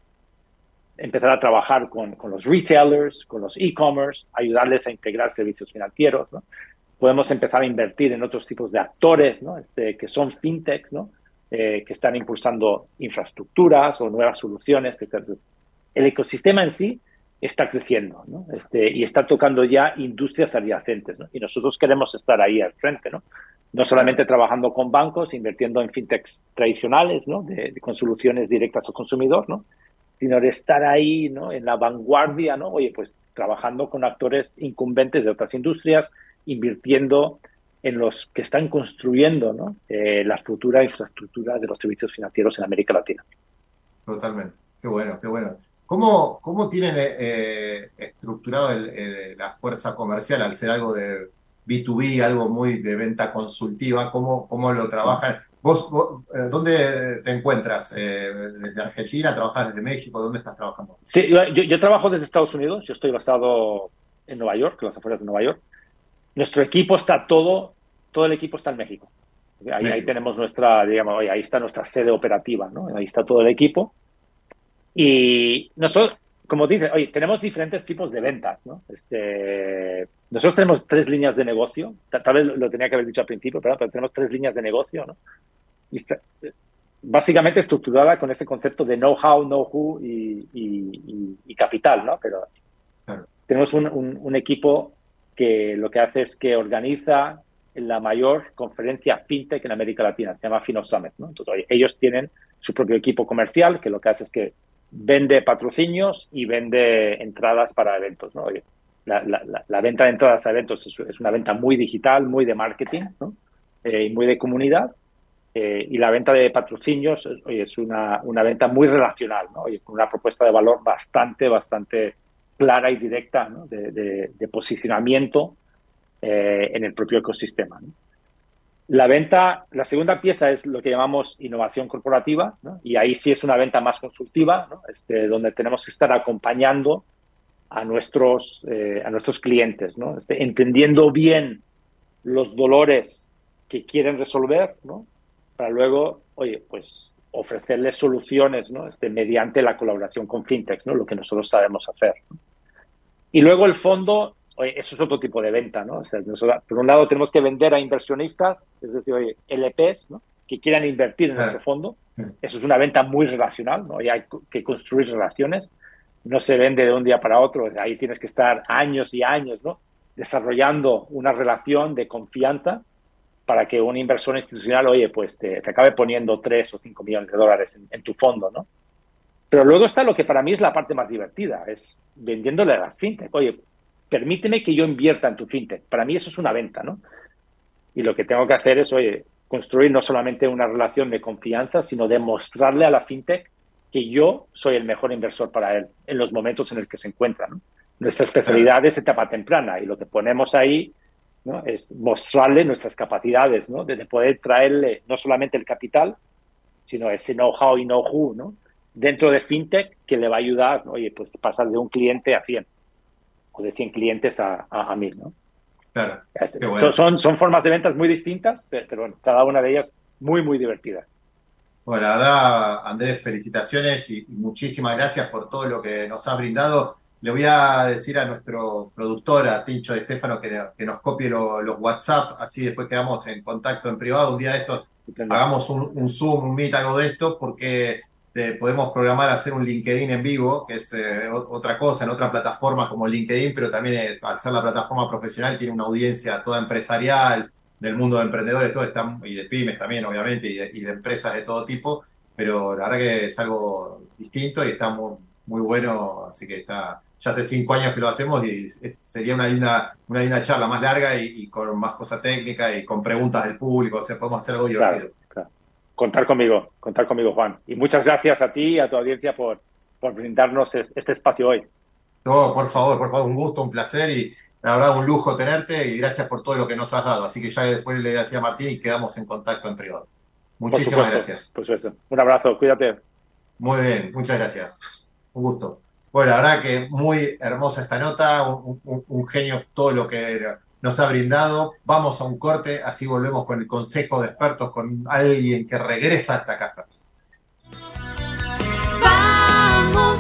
empezar a trabajar con, con los retailers, con los e-commerce, ayudarles a integrar servicios financieros. ¿no? Podemos empezar a invertir en otros tipos de actores ¿no? este, que son fintechs, ¿no? Eh, que están impulsando infraestructuras o nuevas soluciones. Etc. El ecosistema en sí está creciendo ¿no? este, y está tocando ya industrias adyacentes. ¿no? Y nosotros queremos estar ahí al frente. ¿no? no solamente trabajando con bancos, invirtiendo en fintechs tradicionales, ¿no? De, con soluciones directas al consumidor, ¿no? Sino de estar ahí, ¿no? En la vanguardia, ¿no? Oye, pues trabajando con actores incumbentes de otras industrias, invirtiendo en los que están construyendo, ¿no? Eh, la futura infraestructura de los servicios financieros en América Latina. Totalmente. Qué bueno, qué bueno. ¿Cómo, cómo tienen eh, eh, estructurado la fuerza comercial al ser algo de B2B, algo muy de venta consultiva? ¿Cómo, cómo lo trabajan? ¿Vos, eh, dónde te encuentras? Eh, ¿Desde Argentina? ¿Trabajas desde México? ¿Dónde estás trabajando? Sí, yo, trabajo desde Estados Unidos. Yo estoy basado en Nueva York, en las afueras de Nueva York. Nuestro equipo está todo, todo el equipo está en México. Ahí, ahí tenemos nuestra, digamos, ahí está nuestra sede operativa, ¿no? Ahí está todo el equipo. Y nosotros, como dices, oye, tenemos diferentes tipos de ventas, ¿no? Este, nosotros tenemos tres líneas de negocio, tal vez lo tenía que haber dicho al principio, pero, tenemos tres líneas de negocio, ¿no? básicamente estructurada con ese concepto de know-how, know-who y, capital, ¿no? Pero tenemos un, equipo que lo que hace es que organiza la mayor conferencia fintech en América Latina, se llama Fino Summit. ¿no? Entonces, ellos tienen su propio equipo comercial que lo que hace es que vende patrocinios y vende entradas para eventos. ¿no? La, venta de entradas a eventos es, una venta muy digital, muy de marketing. Eh, y muy de comunidad. Eh, y la venta de patrocinios es una, una, venta muy relacional, ¿no? con una propuesta de valor bastante, bastante clara y directa de, posicionamiento eh, en el propio ecosistema. La venta, la segunda pieza es lo que llamamos innovación corporativa, y ahí sí es una venta más consultiva, este, donde tenemos que estar acompañando a nuestros, eh, a nuestros clientes, ¿no? Este, entendiendo bien los dolores que quieren resolver, ¿no? para luego, oye, pues ofrecerles soluciones ¿no? este, mediante la colaboración con fintechs, ¿no? lo que nosotros sabemos hacer. Y luego el fondo, oye, eso es otro tipo de venta. ¿no? O sea, por un lado tenemos que vender a inversionistas, es decir, oye, LPs, ¿no? que quieran invertir en nuestro fondo. Eso es una venta muy relacional, ¿no? y hay que construir relaciones no se vende de un día para otro, ahí tienes que estar años y años, ¿no? Desarrollando una relación de confianza para que un inversor institucional, oye, pues te, acabe poniendo 3 o 5 millones de dólares en, tu fondo, ¿no? Pero luego está lo que para mí es la parte más divertida, es vendiéndole a las fintech. Oye, permíteme que yo invierta en tu fintech. Para mí eso es una venta, ¿no? Y lo que tengo que hacer es, oye, construir no solamente una relación de confianza, sino demostrarle a la fintech que yo soy el mejor inversor para él en los momentos en los que se encuentra. Nuestra especialidad es etapa temprana y lo que ponemos ahí ¿no? es mostrarle nuestras capacidades ¿no? de poder traerle no solamente el capital, sino ese know-how y know-who ¿no? dentro de FinTech que le va a ayudar, oye, pues pasar de un cliente a 100 o de 100 clientes a, a, 1000. ¿no? Claro. Son, son, formas de ventas muy distintas, pero, pero bueno, cada una de ellas muy, muy divertida. Bueno, la verdad, Andrés, felicitaciones y muchísimas gracias por todo lo que nos has brindado. Le voy a decir a nuestro productor, a Tincho de Estefano, que, nos copie los WhatsApp, así después quedamos en contacto en privado. Un día de estos hagamos un, Zoom, un Meet, algo de esto, porque podemos programar hacer un LinkedIn en vivo, que es eh, otra cosa, en otra plataforma como LinkedIn, pero también eh, al ser la plataforma profesional tiene una audiencia toda empresarial, del mundo de emprendedores, todo está, y de pymes también, obviamente, y de, empresas de todo tipo, pero la verdad que es algo distinto y está muy, muy bueno, así que está, ya hace cinco años que lo hacemos y sería una linda, una linda charla más larga y, con más cosas técnicas y con preguntas del público, o sea, podemos hacer algo divertido. Contar conmigo, contar conmigo, Juan. Y muchas gracias a ti y a tu audiencia por, por brindarnos este espacio hoy. No, por favor, por favor, un gusto, un placer y la verdad, un lujo tenerte y gracias por todo lo que nos has dado. Así que ya después le decía a Martín y quedamos en contacto en privado. Muchísimas gracias. Por supuesto. Un abrazo, cuídate. Muy bien, muchas gracias. Un gusto. Bueno, la verdad que muy hermosa esta nota, un, genio todo lo que nos ha brindado. Vamos a un corte, así volvemos con el consejo de expertos, con alguien que regresa a esta casa. Vamos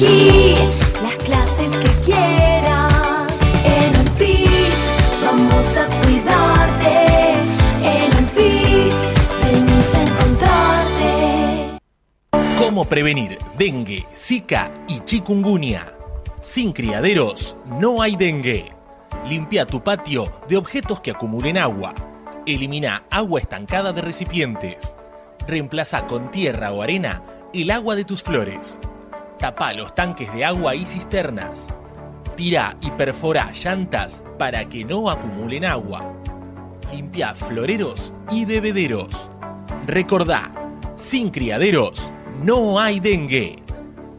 Las clases que quieras. En un fit vamos a cuidarte. En un fit venís a encontrarte. ¿Cómo prevenir dengue, zika y chikungunya? Sin criaderos no hay dengue. Limpia tu patio de objetos que acumulen agua. Elimina agua estancada de recipientes. Reemplaza con tierra o arena el agua de tus flores. Tapa los tanques de agua y cisternas. Tira y perfora llantas para que no acumulen agua. Limpia floreros y bebederos. Recordá, sin criaderos no hay dengue.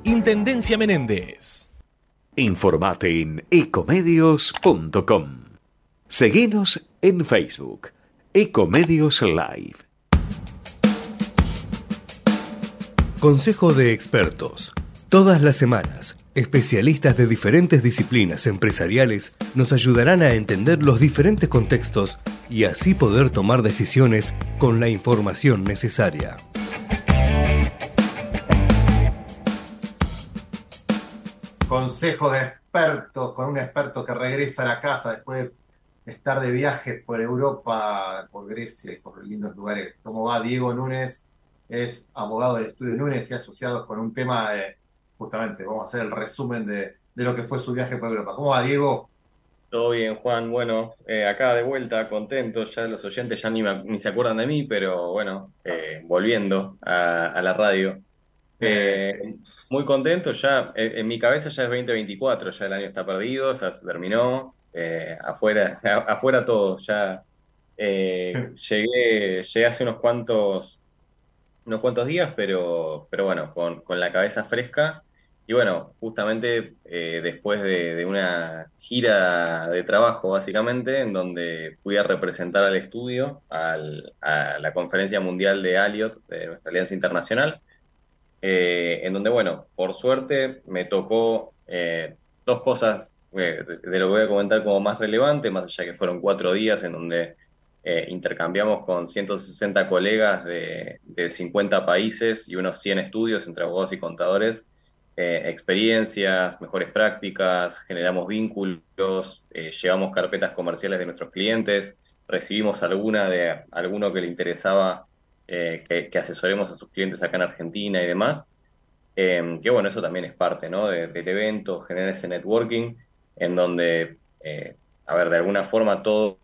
Intendencia Menéndez. Informate en ecomedios.com. Seguinos en Facebook. Ecomedios Live. Consejo de expertos. Todas las semanas, especialistas de diferentes disciplinas empresariales nos ayudarán a entender los diferentes contextos y así poder tomar decisiones con la información necesaria. Consejo de expertos, con un experto que regresa a la casa después de estar de viaje por Europa, por Grecia y por lindos lugares. ¿Cómo va Diego Núñez? Es abogado del estudio Núñez y asociado con un tema, de, justamente, vamos a hacer el resumen de, de lo que fue su viaje por Europa. ¿Cómo va Diego? Todo bien, Juan. Bueno, eh, acá de vuelta, contento. Ya los oyentes ya ni, me- ni se acuerdan de mí, pero bueno, eh, volviendo a, a la radio. Eh, muy contento, ya en mi cabeza ya es 2024, ya el año está perdido, ya se terminó. afuera, a- afuera todo, ya llegué, llegué hace unos cuantos, unos cuantos días, pero, pero bueno, con, con la cabeza fresca. Y bueno, justamente eh, después de, una gira de trabajo, básicamente, en donde fui a representar al estudio, a la Conferencia Mundial de Aliot, de nuestra Alianza Internacional, eh, en donde, bueno, por suerte me tocó eh, dos cosas eh, de, lo que voy a comentar como más relevante, más allá que fueron cuatro días en donde intercambiamos con 160 colegas de, de 50 países y unos 100 estudios entre abogados y contadores, eh, experiencias, mejores prácticas, generamos vínculos, eh, llevamos carpetas comerciales de nuestros clientes, recibimos alguna de alguno que le interesaba eh, que, asesoremos a sus clientes acá en Argentina y demás. Eh, que bueno, eso también es parte, ¿no? de- del evento, generar ese networking en donde, a ver, de alguna forma todos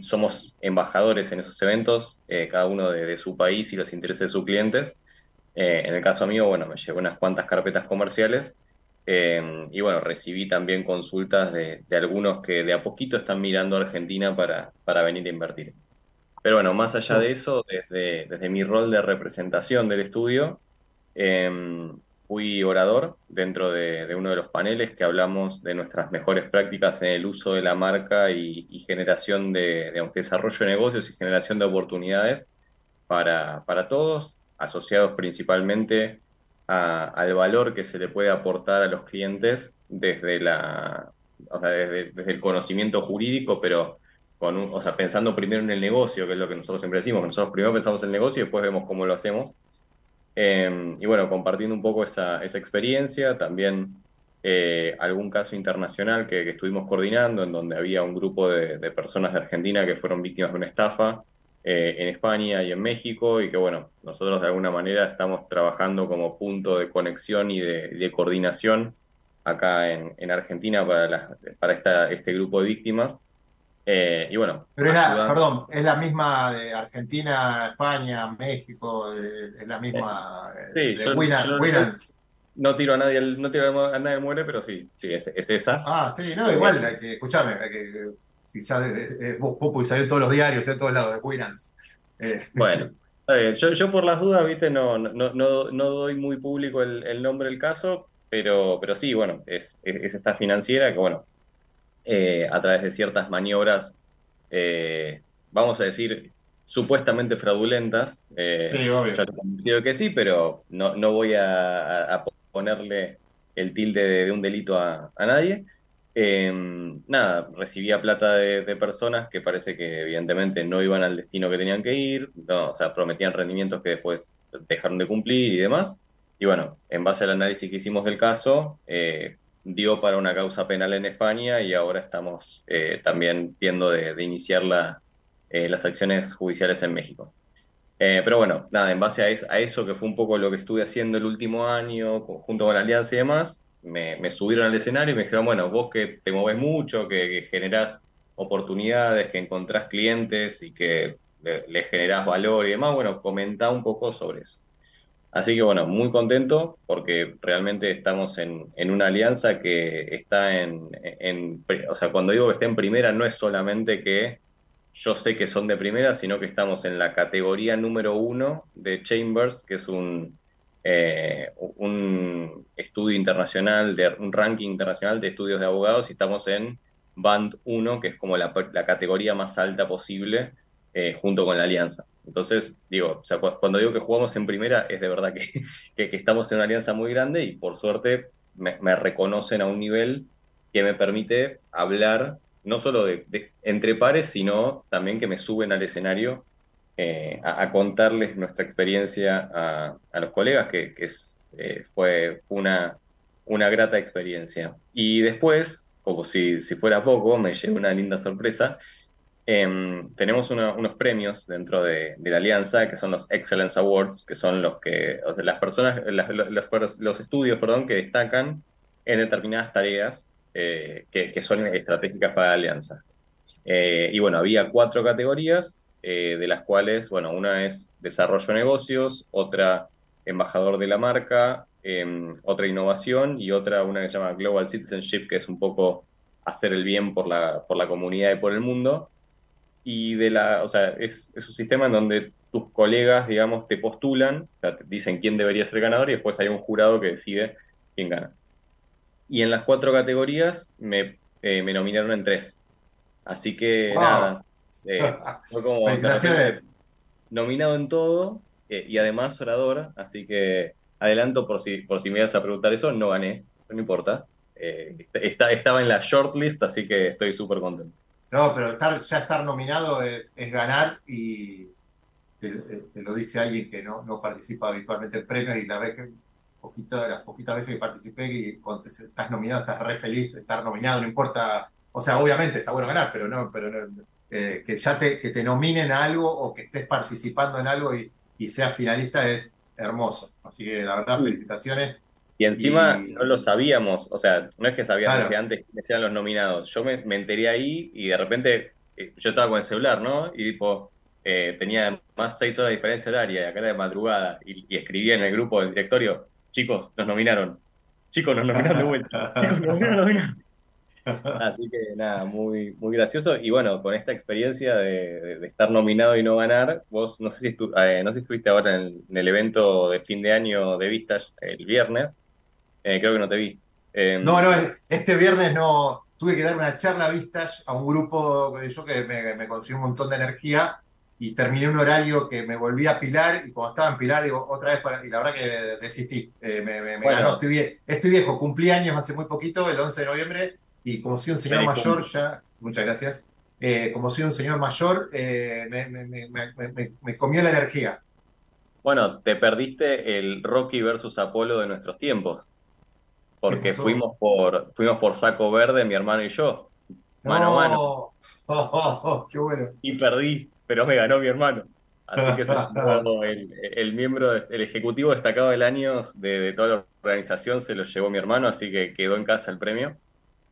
somos embajadores en esos eventos, cada uno de su país y los intereses de sus clientes. Eh, en el caso mío, bueno, me llevé unas cuantas carpetas comerciales eh, y bueno, recibí también consultas de, de algunos que de a poquito están mirando a Argentina para, para venir a invertir. Pero bueno, más allá de eso, desde, desde mi rol de representación del estudio, eh, fui orador dentro de, de uno de los paneles que hablamos de nuestras mejores prácticas en el uso de la marca y, generación de, digamos, desarrollo de negocios y generación de oportunidades para, para todos, asociados principalmente a- al valor que se le puede aportar a los clientes desde la, o sea, desde, desde el conocimiento jurídico, pero con un- o sea, pensando primero en el negocio, que es lo que nosotros siempre decimos, que nosotros primero pensamos en el negocio y después vemos cómo lo hacemos. Eh, y bueno, compartiendo un poco esa, esa experiencia, también eh, algún caso internacional que, que estuvimos coordinando, en donde había un grupo de, de personas de Argentina que fueron víctimas de una estafa eh, en España y en México, y que bueno, nosotros de alguna manera estamos trabajando como punto de conexión y de, de coordinación acá en, en Argentina para, las- para esta, este grupo de víctimas. Eh, y bueno, Pero es la, perdón, es la misma de Argentina, España, México, eh, es la misma eh, Sí, de yo- Winans- Winans. no tiro a nadie, no tiro a nadie muere, pero sí, sí, es, es esa. Ah, sí, no, igual, hay que, escuchame, hay que, si ya eh, eh, vos, Popo, y salió en todos los diarios, en todos lados de Winans. Eh, Bueno, está bien. Yo, yo por las dudas, viste, no, no, no, no doy muy público el, el nombre del caso, pero, pero sí, bueno, es, es, es esta financiera que, bueno, eh, a través de ciertas maniobras, eh, vamos a decir, supuestamente fraudulentas, eh, Sí, obvio. yo estoy convencido que sí, pero no, no voy a ponerle el tilde de, de un delito a, a nadie. Eh, nada, recibía plata de, personas que parece que evidentemente no iban al destino que tenían que ir, no, o sea, prometían rendimientos que después dejaron de cumplir y demás. Y bueno, en base al análisis que hicimos del caso, eh, dio para una causa penal en España y ahora estamos eh, también viendo de, iniciar la, eh, las acciones judiciales en México. Pero bueno, nada, en base a, a eso, que fue un poco lo que estuve haciendo el último año, junto con la Alianza y demás, me, me subieron al escenario y me dijeron, bueno, vos que te movés mucho, que, que generás oportunidades, que encontrás clientes y que le, le generás valor y demás, bueno, comentá un poco sobre eso. Así que bueno, muy contento porque realmente estamos en, en una alianza que está en, en, o sea, cuando digo que está en primera, no es solamente que yo sé que son de primera, sino que estamos en la categoría número uno de Chambers, que es un, eh, un estudio internacional, un ranking internacional de estudios de abogados, y estamos en Band 1, que es como la, categoría más alta posible, eh, junto con la alianza. Entonces, digo, cuando digo que jugamos en primera, es de verdad que, que, estamos en una alianza muy grande y por suerte me, reconocen a un nivel que me permite hablar no solo de- entre pares, sino también que me suben al escenario eh, a, a contarles nuestra experiencia a, a los colegas, que, que es, eh, fue una, una grata experiencia. Y después, como si, si fuera poco, me llevé una linda sorpresa. Em, tenemos una- unos premios dentro de, de la alianza que son los Excellence Awards, que son los que, o sea, las personas, las- los- los estudios, perdón, que destacan en determinadas tareas eh, que, que son estratégicas para la alianza. Eh, y bueno, había cuatro categorías, eh, de las cuales, bueno, una es desarrollo de negocios, otra embajador de la marca, em, otra innovación y otra, una que se llama Global Citizenship, que es un poco hacer el bien por la, por la comunidad y por el mundo. Y de la, o sea, es, es un sistema en donde tus colegas, digamos, te postulan, o sea, te dicen quién debería ser ganador y después hay un jurado que decide quién gana. Y en las cuatro categorías me, eh, me nominaron en tres. Así que Wow. nada, eh, fue como de Felicitaciones. nominado en todo eh, y además orador, así que adelanto por si, por si me ibas a preguntar eso, no gané, no importa. Eh, está, estaba en la shortlist, así que estoy súper contento. No, pero estar, ya estar nominado es, es ganar y te, te lo dice alguien que no, no participa habitualmente en premios y la vez que poquito, las poquitas veces que participé y cuando te- estás nominado estás re feliz de estar nominado, no importa, o sea, obviamente está bueno ganar, pero no, pero no, eh, que ya te, que te nominen a algo o que estés participando en algo y, y seas finalista es hermoso. Así que la verdad, Sí. felicitaciones. Y encima Y- no lo sabíamos, o sea, no es que sabíamos Claro. que antes quiénes eran los nominados. Yo me, me enteré ahí y de repente eh, yo estaba con el celular, ¿no? Y tipo, eh, tenía más seis horas de diferencia horaria, y acá era de madrugada, y, y escribía en el grupo del directorio, chicos, nos nominaron, chicos, nos nominaron de vuelta, chicos, nos nominaron, nos nominaron. Así que nada, muy, muy gracioso. Y bueno, con esta experiencia de, de- de estar nominado y no ganar, vos no sé si, estu- eh, no sé si estuviste ahora en el, en el evento de fin de año de Vistas el viernes. Eh, creo que no te vi. Eh, No, no, este viernes no tuve que dar una charla a vistas a un grupo de yo que me, me consumió un montón de energía y terminé un horario que me volví a pilar y cuando estaba en pilar digo otra vez para, y la verdad que desistí, Eh, me, me- me Bueno. ganó, estoy, vie- estoy viejo, cumplí años hace muy poquito, el 11 de noviembre y como soy un señor mayor ya, muchas gracias, Eh, como soy un señor mayor eh, me, me- me- me- me- me comió la energía. Bueno, te perdiste el Rocky versus Apolo de nuestros tiempos. Porque fuimos por, fuimos por saco verde, mi hermano y yo, mano a mano. No. Oh, oh, oh, qué bueno. Y perdí, pero me ganó mi hermano. Así que se llevó el, el miembro, el ejecutivo destacado del año de, de toda la organización, se lo llevó mi hermano, así que quedó en casa el premio.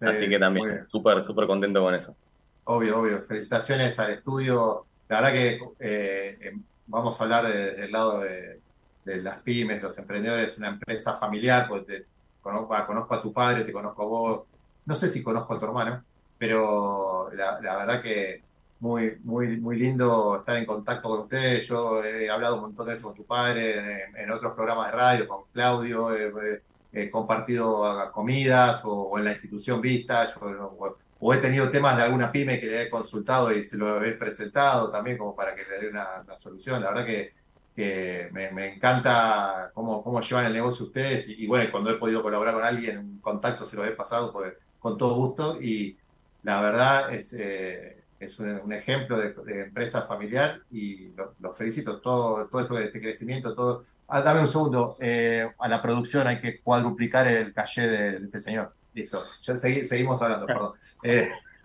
Así Sí, que también, súper, súper contento con eso. Obvio, obvio. Felicitaciones al estudio. La verdad que eh, eh, vamos a hablar de- del lado de, de las pymes, los emprendedores, una empresa familiar, pues te conozco, a- conozco a tu padre, te conozco a vos, no sé si conozco a tu hermano, pero la, la verdad que muy, muy, muy lindo estar en contacto con ustedes. Yo he hablado un montón de veces con tu padre en, en otros programas de radio, con Claudio, he, he compartido comidas o, en la institución Vistas, o, o- he tenido temas de alguna pyme que le he consultado y se lo he presentado también como para que le dé una, solución. La verdad que, me, encanta cómo, cómo llevan el negocio ustedes y, bueno, cuando he podido colaborar con alguien, un contacto se lo he pasado con todo gusto y la verdad es, eh, es un, un ejemplo de, de empresa familiar y los lo felicito, todo, todo esto de este crecimiento, todo. Ah, dame un segundo, eh, a la producción hay que cuadruplicar el caché de, de este señor. Listo, ya segui- seguimos hablando, perdón. Eh,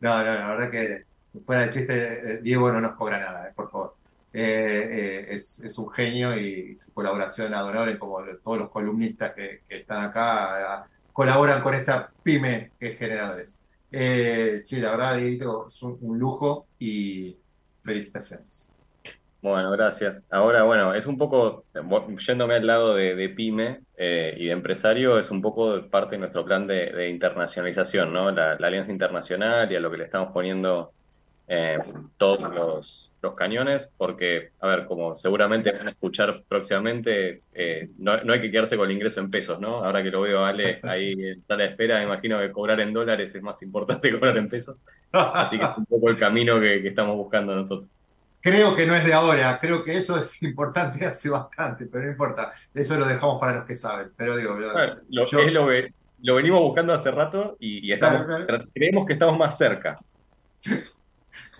no, no, la verdad que fuera de chiste, eh, Diego no nos cobra nada, eh, por favor. Es, es un genio y su colaboración adorable, como todos los columnistas que, que están acá, ah, colaboran con esta pyme que es Generadores. Eh, che, la verdad, Dieguito, es un, lujo y felicitaciones. Bueno, gracias. Ahora, bueno, es un poco, yéndome al lado de, pyme eh, y de empresario, es un poco parte de nuestro plan de, de internacionalización, ¿no? La alianza internacional y a lo que le estamos poniendo eh, todos los, los cañones, porque, a ver, como seguramente van a escuchar próximamente, eh, no, no hay que quedarse con el ingreso en pesos, ¿no? Ahora que lo veo Ale ahí en sala de espera, me imagino que cobrar en dólares es más importante que cobrar en pesos. Así que es un poco el camino que, que estamos buscando nosotros. Creo que no es de ahora, creo que eso es importante hace bastante, pero no importa, eso lo dejamos para los que saben. Pero digo, yo- lo, yo- es lo que lo venimos buscando hace rato y, y estamos, Claro, claro. creemos que estamos más cerca.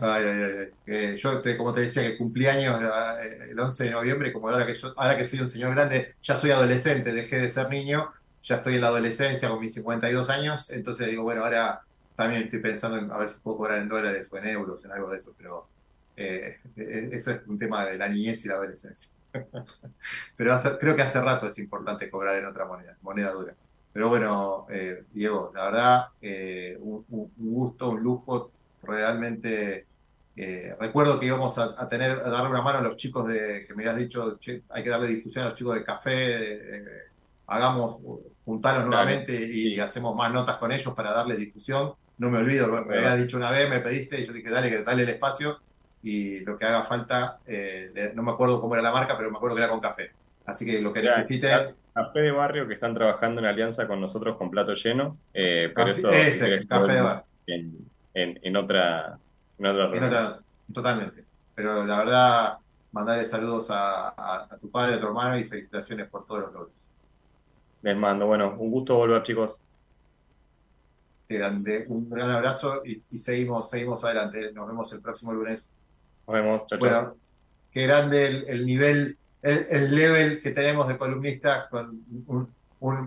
Ay, ay, ay. Eh, yo, te- como te decía, que cumplí años eh, el 11 de noviembre, como ahora que, yo, ahora que soy un señor grande, ya soy adolescente, dejé de ser niño, ya estoy en la adolescencia con mis 52 años, entonces digo, bueno, ahora también estoy pensando en a ver si puedo cobrar en dólares o en euros, en algo de eso, pero eh, eso es un tema de la niñez y la adolescencia. pero creo que hace rato es importante cobrar en otra moneda, moneda dura. Pero bueno, eh, Diego, la verdad, eh, un, gusto, un lujo, realmente. Recuerdo que íbamos a, tener, a darle una mano a los chicos de, que me habías dicho, hay que darle difusión a los chicos de café, hagamos, juntarnos nuevamente y hacemos más notas con ellos para darle difusión. No me olvido, me habías dicho una vez, me pediste, y yo dije, dale, dale el espacio y lo que haga falta, eh, no me acuerdo cómo era la marca, pero me acuerdo que era con café. Así que lo que necesiten... Café de barrio que están trabajando en alianza con nosotros con plato lleno, eh, pero café, ese, café de barrio. En, en, otra, en otra, Totalmente. Pero la verdad, mandarle saludos a, tu padre, a tu hermano y felicitaciones por todos los logros. Les mando, bueno, un gusto volver, chicos. Grande, un gran abrazo y, y seguimos, seguimos adelante. Nos vemos el próximo lunes. Nos vemos, chao, Bueno, qué grande el, nivel, el, level que tenemos de columnistas con un,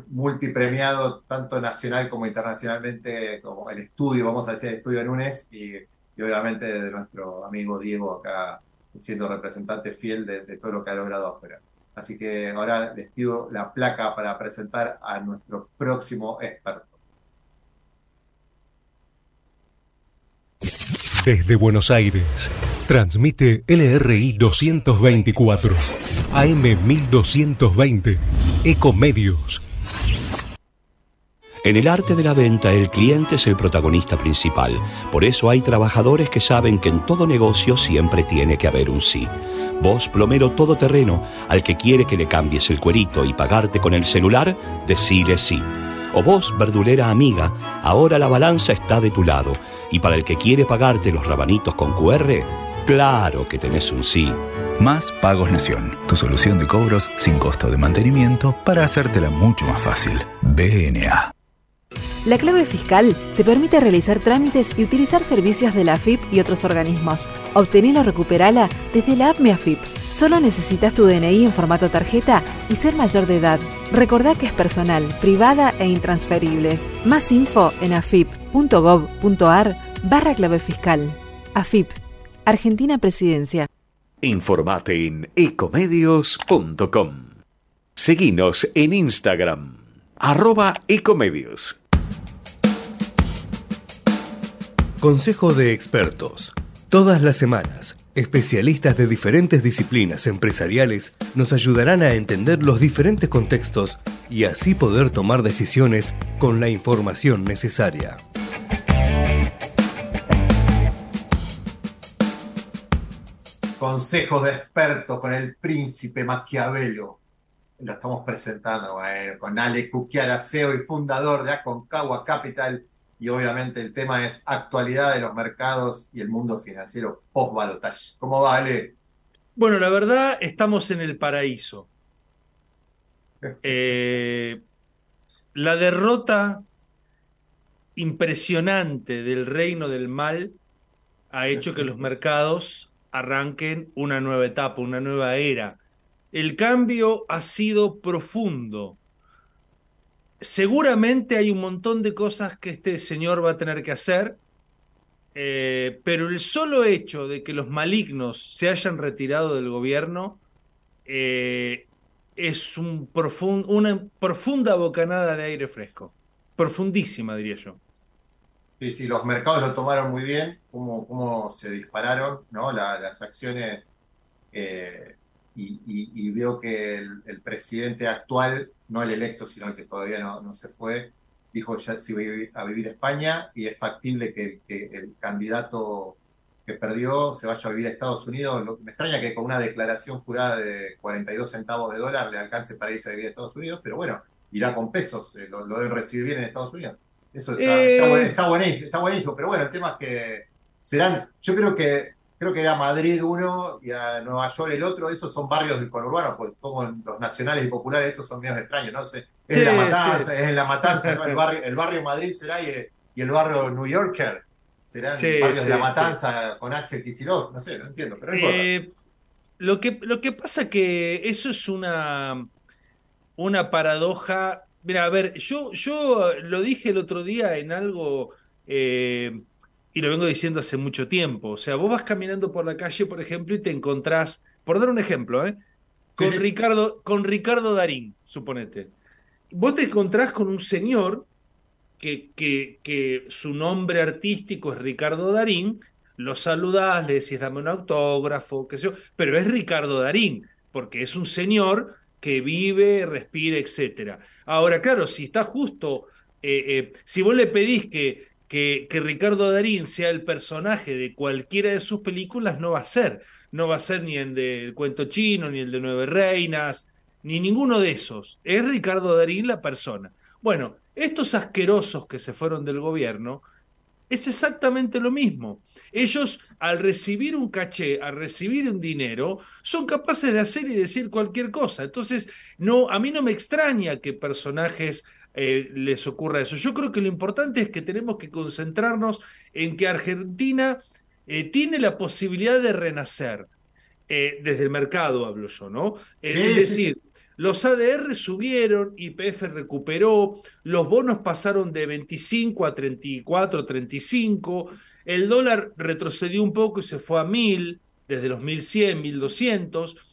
multipremiado tanto nacional como internacionalmente, como el estudio, vamos a decir, el estudio en UNES y, obviamente de nuestro amigo Diego acá siendo representante fiel de, de, todo lo que ha logrado afuera. Así que ahora les pido la placa para presentar a nuestro próximo experto. Desde Buenos Aires, transmite LRI 224, AM 1220, Ecomedios. En el arte de la venta, el cliente es el protagonista principal. Por eso hay trabajadores que saben que en todo negocio siempre tiene que haber un sí. Vos, plomero todoterreno, al que quiere que le cambies el cuerito y pagarte con el celular, decile sí. O vos, verdulera amiga, ahora la balanza está de tu lado y para el que quiere pagarte los rabanitos con QR, claro que tenés un sí. Más Pagos Nación, tu solución de cobros sin costo de mantenimiento para hacértela mucho más fácil. BNA. La clave fiscal te permite realizar trámites y utilizar servicios de la AFIP y otros organismos. Obtenela o recuperala desde la app MeAFIP. Solo necesitas tu DNI en formato tarjeta y ser mayor de edad. Recordá que es personal, privada e intransferible. Más info en afip.gov.ar barra clave fiscal. AFIP, Argentina Presidencia. Informate en ecomedios.com. Seguinos en Instagram, arroba ecomedios. Consejo de expertos. Todas las semanas, especialistas de diferentes disciplinas empresariales nos ayudarán a entender los diferentes contextos y así poder tomar decisiones con la información necesaria. Consejo de expertos con el príncipe Maquiavelo. Lo estamos presentando con Ale Cuquiara, CEO y fundador de Aconcagua Capital. Y obviamente el tema es actualidad de los mercados y el mundo financiero post-balotage. ¿Cómo va, Ale? Bueno, la verdad, estamos en el paraíso. Eh, la derrota impresionante del reino del mal ha hecho que los mercados arranquen una nueva etapa, una nueva era. El cambio ha sido profundo. Seguramente hay un montón de cosas que este señor va a tener que hacer, eh, pero el solo hecho de que los malignos se hayan retirado del gobierno eh, es un una profunda bocanada de aire fresco. Profundísima, diría yo. Sí, sí, los mercados lo tomaron muy bien, cómo, se dispararon ¿no? las acciones. Eh, y, veo que el, presidente actual, no el electo, sino el que todavía no, se fue, dijo ya si va a vivir a España y es factible que, el candidato que perdió se vaya a vivir a Estados Unidos. Lo, me extraña que con una declaración jurada de 42 centavos de dólar le alcance para irse a vivir a Estados Unidos, pero bueno, irá con pesos, eh, lo deben recibir bien en Estados Unidos. Eso eh, está, buenísimo, está, buenísimo, pero bueno, el tema es que serán, yo creo que creo que era Madrid uno y a Nueva York el otro, esos son barrios del conurbano, pues como los nacionales y populares, estos son medios extraños, ¿no? sé es la matanza, es la matanza, el, barrio, el barrio Madrid será y, el barrio New Yorker serán barrios de la matanza con Axel Kicillof, no sé, no entiendo, pero eh, lo que, lo que pasa que eso es una, una paradoja. Mira, a ver, yo, yo lo dije el otro día en algo, eh, y lo vengo diciendo hace mucho tiempo. O sea, vos vas caminando por la calle, por ejemplo, y te encontrás, por dar un ejemplo, ¿eh? con, Ricardo, con Ricardo Darín, suponete. Vos te encontrás con un señor que, que, que su nombre artístico es Ricardo Darín, lo saludás, le decís dame un autógrafo, qué sé yo, pero es Ricardo Darín, porque es un señor que vive, respira, etc. Ahora, claro, si está justo, eh, eh, si vos le pedís que, que, Ricardo Darín sea el personaje de cualquiera de sus películas, no va a ser. No va a ser ni el del cuento chino, ni el de Nueve Reinas, ni ninguno de esos. Es Ricardo Darín la persona. Bueno, estos asquerosos que se fueron del gobierno es exactamente lo mismo. Ellos, al recibir un caché, al recibir un dinero, son capaces de hacer y decir cualquier cosa. Entonces, no, a mí no me extraña que personajes eh, les ocurra eso. Yo creo que lo importante es que tenemos que concentrarnos en que Argentina eh, tiene la posibilidad de renacer. Eh, desde el mercado hablo yo, ¿no? es decir, los ADR subieron, IPF recuperó, los bonos pasaron de 25 a 34, 35, el dólar retrocedió un poco y se fue a 1000, desde los 1100, 1200.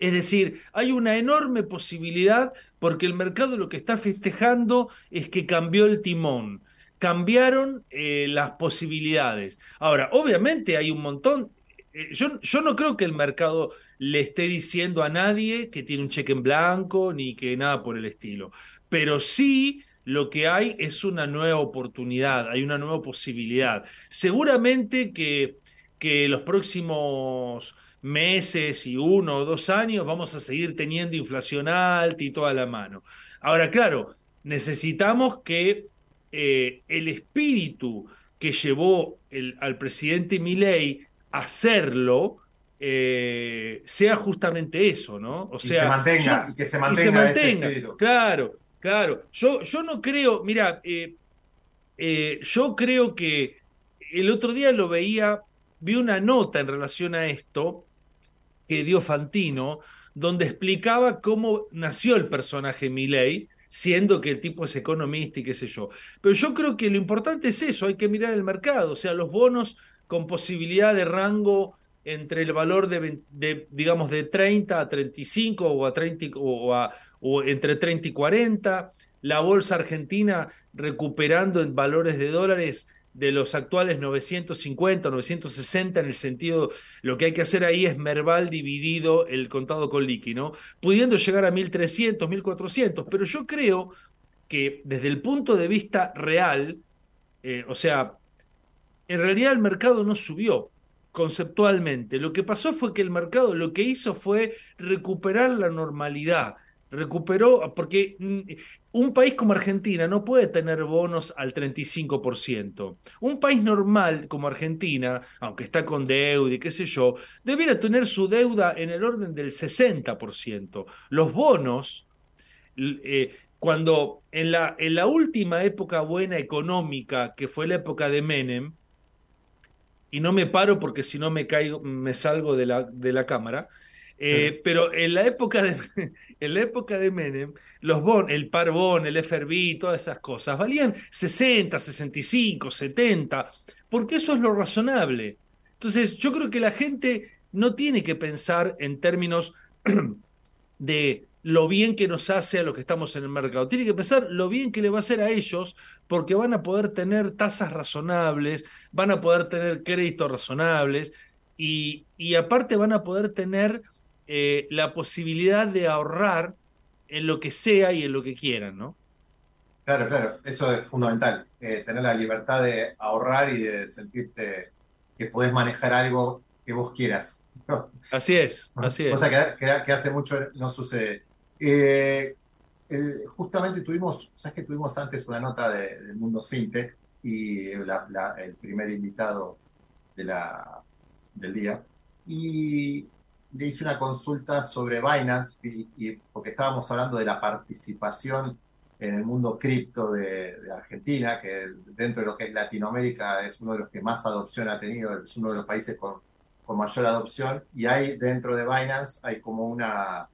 Es decir, hay una enorme posibilidad porque el mercado lo que está festejando es que cambió el timón, cambiaron eh, las posibilidades. Ahora, obviamente hay un montón, eh, yo, yo no creo que el mercado le esté diciendo a nadie que tiene un cheque en blanco ni que nada por el estilo. Pero sí lo que hay es una nueva oportunidad, hay una nueva posibilidad. Seguramente que, que los próximos meses y uno o dos años vamos a seguir teniendo inflación alta y toda la mano. Ahora, claro, necesitamos que eh, el espíritu que llevó el, al presidente Milei a hacerlo eh, sea justamente eso, ¿no? O sea, se mantenga, que se mantenga, Claro, claro. Yo, yo no creo, mira, eh, yo creo que el otro día lo veía, vi una nota en relación a esto que dio Fantino, donde explicaba cómo nació el personaje Milley, siendo que el tipo es economista y qué sé yo. Pero yo creo que lo importante es eso, hay que mirar el mercado, o sea, los bonos con posibilidad de rango entre el valor de, digamos, de 30 a 35 o, a 30, o, o entre 30 y 40, la bolsa argentina recuperando en valores de dólares de los actuales 950, 960 en el sentido, lo que hay que hacer ahí es Merval dividido el contado con liqui, ¿no? Pudiendo llegar a 1300, 1400, pero yo creo que desde el punto de vista real, eh, o sea, en realidad el mercado no subió, conceptualmente. Lo que pasó fue que el mercado lo que hizo fue recuperar la normalidad. Recuperó, porque mm, un país como Argentina no puede tener bonos al 35%. Un país normal como Argentina, aunque está con deuda y qué sé yo, debiera tener su deuda en el orden del 60%. Los bonos, eh, cuando en la, en la última época buena económica, que fue la época de Menem, y no me paro porque si no me caigo, me salgo de la, de la cámara. Eh, pero en la época de, en la época de Menem, los bon, el par bon, el FRB, todas esas cosas, valían 60, 65, 70, porque eso es lo razonable. Entonces, yo creo que la gente no tiene que pensar en términos de lo bien que nos hace a los que estamos en el mercado. Tiene que pensar lo bien que le va a hacer a ellos porque van a poder tener tasas razonables, van a poder tener créditos razonables y, y aparte van a poder tener eh, la posibilidad de ahorrar en lo que sea y en lo que quieran, ¿no? Claro, claro, eso es fundamental, eh, tener la libertad de ahorrar y de sentirte que puedes manejar algo que vos quieras. Así es, así es. Cosa que, que hace mucho no sucede. Eh, justamente tuvimos, sabes que tuvimos antes una nota del mundo fintech y el primer invitado de la, del día, y le hice una consulta sobre Binance, y, porque estábamos hablando de la participación en el mundo cripto de, Argentina, que dentro de lo que es Latinoamérica es uno de los que más adopción ha tenido, es uno de los países con, con mayor adopción, y hay dentro de Binance hay como una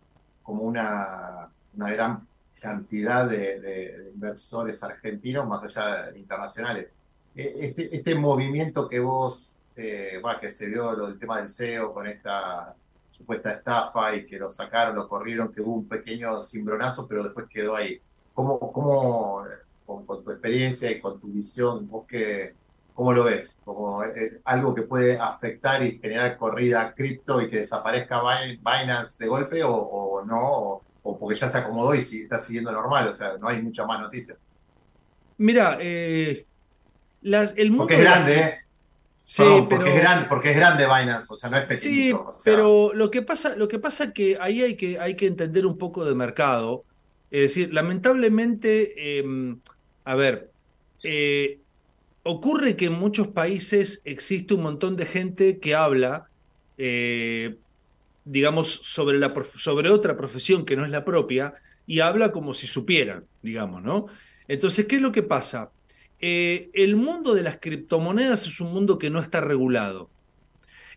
como una, una gran cantidad de, inversores argentinos, más allá de internacionales. E, este, este movimiento que vos, eh, que se vio lo del tema del SEO con esta supuesta estafa y que lo sacaron, lo corrieron, que hubo un pequeño cimbronazo, pero después quedó ahí. ¿Cómo, cómo con, tu experiencia y con tu visión, vos que, cómo lo ves? ¿Como algo que puede afectar y generar corrida cripto y que desaparezca Binance de golpe o, no? O, porque ya se acomodó y si está siguiendo normal, o sea, no hay mucha más noticias. Mira, eh, las, el mundo... Porque es grande, ¿eh? Sí, porque, es grande, porque es grande Binance, o sea, no es pequeñito. Sí, pero lo que pasa, lo que pasa que ahí hay que, hay que entender un poco de mercado. Es decir, lamentablemente, em, a ver, eh, ocurre que en muchos países existe un montón de gente que habla, eh, digamos, sobre, la, sobre otra profesión que no es la propia y habla como si supieran, digamos, ¿no? Entonces, ¿qué es lo que pasa? Eh, el mundo de las criptomonedas es un mundo que no está regulado.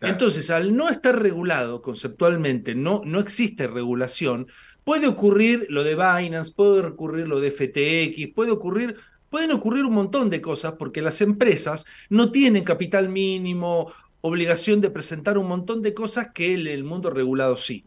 Entonces, al no estar regulado conceptualmente, no, no existe regulación, puede ocurrir lo de Binance, puede ocurrir lo de FTX, puede ocurrir, pueden ocurrir un montón de cosas porque las empresas no tienen capital mínimo, obligación de presentar un montón de cosas que el, el mundo regulado sí.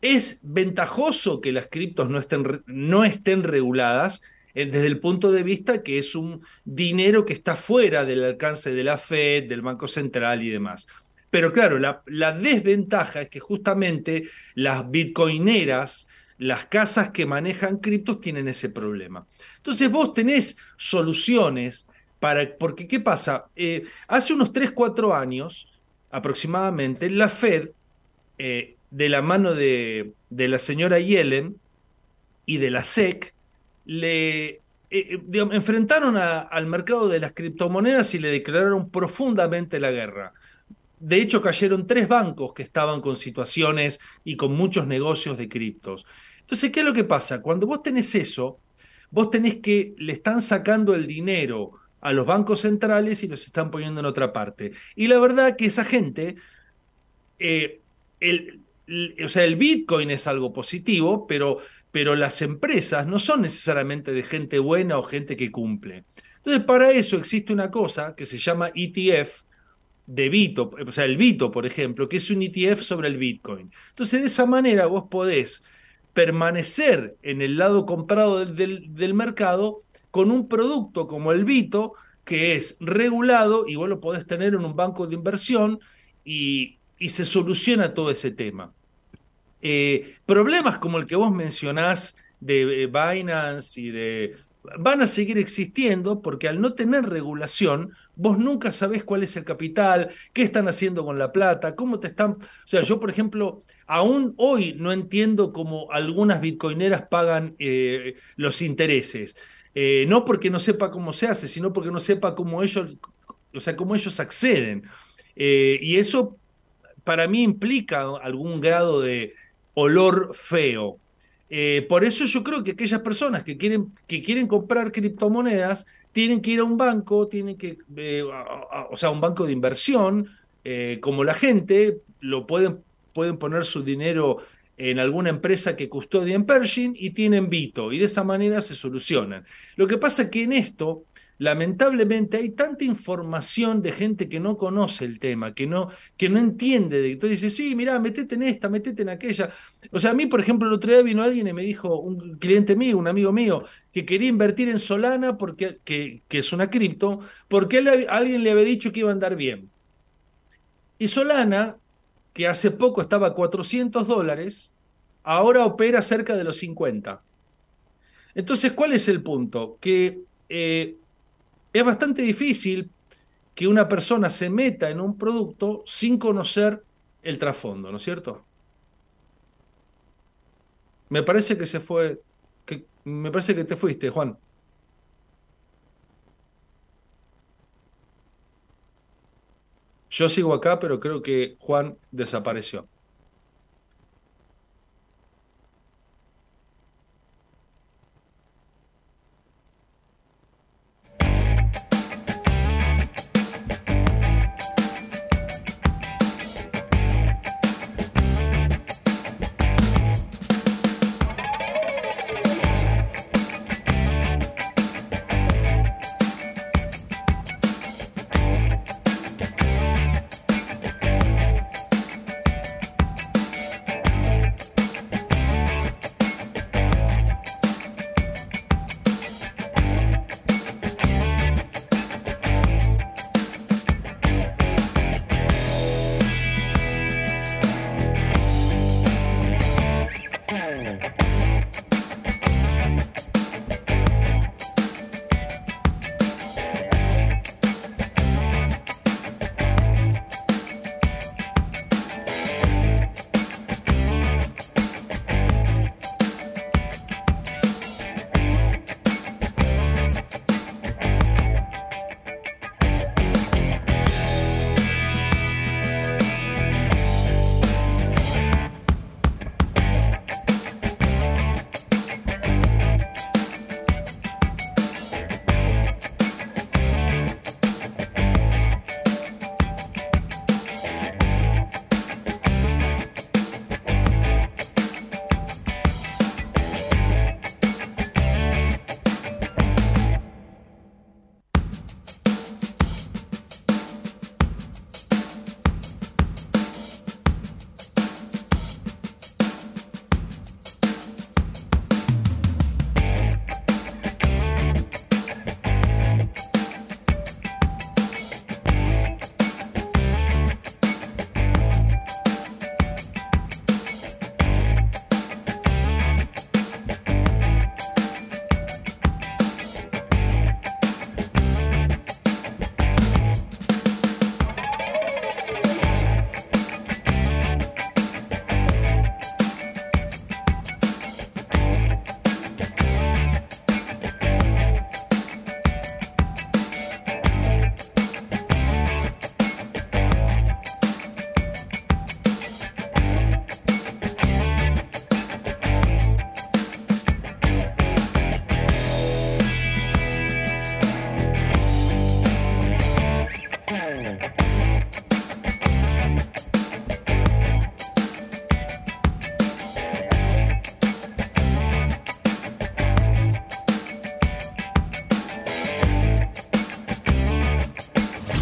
Es ventajoso que las criptos no estén, no estén reguladas desde el punto de vista que es un dinero que está fuera del alcance de la Fed, del Banco Central y demás. Pero claro, la, desventaja es que justamente las bitcoineras, las casas que manejan criptos tienen ese problema. Entonces vos tenés soluciones para, porque ¿qué pasa? Eh, hace unos 3, 4 años aproximadamente, la Fed, eh, de la mano de, de la señora Yellen y de la SEC, le eh, eh, enfrentaron al mercado de las criptomonedas y le declararon profundamente la guerra. De hecho, cayeron tres bancos que estaban con situaciones y con muchos negocios de criptos. Entonces, ¿qué es lo que pasa? Cuando vos tenés eso, vos tenés que le están sacando el dinero a los bancos centrales y los están poniendo en otra parte. Y la verdad que esa gente, eh, o sea, el Bitcoin es algo positivo, pero pero las empresas no son necesariamente de gente buena o gente que cumple. Entonces, para eso existe una cosa que se llama ETF de Bito, o sea, el Bito, por ejemplo, que es un ETF sobre el Bitcoin. Entonces, de esa manera vos podés permanecer en el lado comprado del, mercado con un producto como el Bito, que es regulado y vos lo podés tener en un banco de inversión y, y se soluciona todo ese tema. Eh, problemas como el que vos mencionás de eh, Binance y de... van a seguir existiendo porque al no tener regulación, vos nunca sabés cuál es el capital, qué están haciendo con la plata, cómo te están... O sea, yo, por ejemplo, aún hoy no entiendo cómo algunas bitcoineras pagan eh, los intereses. no porque no sepa cómo se hace, sino porque no sepa cómo ellos, o sea, cómo ellos acceden. y eso para mí implica algún grado de, olor feo. Eh, por eso yo creo que aquellas personas que quieren, que quieren comprar criptomonedas tienen que ir a un banco, tienen que, eh, o sea, un banco de inversión, eh, como la gente, lo pueden, pueden poner su dinero en alguna empresa que custodia en Pershing y tienen Vito, y de esa manera se solucionan. Lo que pasa que en esto lamentablemente hay tanta información de gente que no conoce el tema, que no, que no entiende. Entonces dice, sí, mira, metete en esta, metete en aquella. O sea, a mí, por ejemplo, el otro día vino alguien y me dijo, un cliente mío, un amigo mío, que quería invertir en Solana, porque, que, es una cripto, porque alguien le había dicho que iba a andar bien. Y Solana, que hace poco estaba a 400 dólares, ahora opera cerca de los 50. Entonces, ¿cuál es el punto? Que eh, es bastante difícil que una persona se meta en un producto sin conocer el trasfondo, ¿no es cierto? Me parece que se fue, que, me parece que te fuiste, Juan. Yo sigo acá, pero creo que Juan desapareció.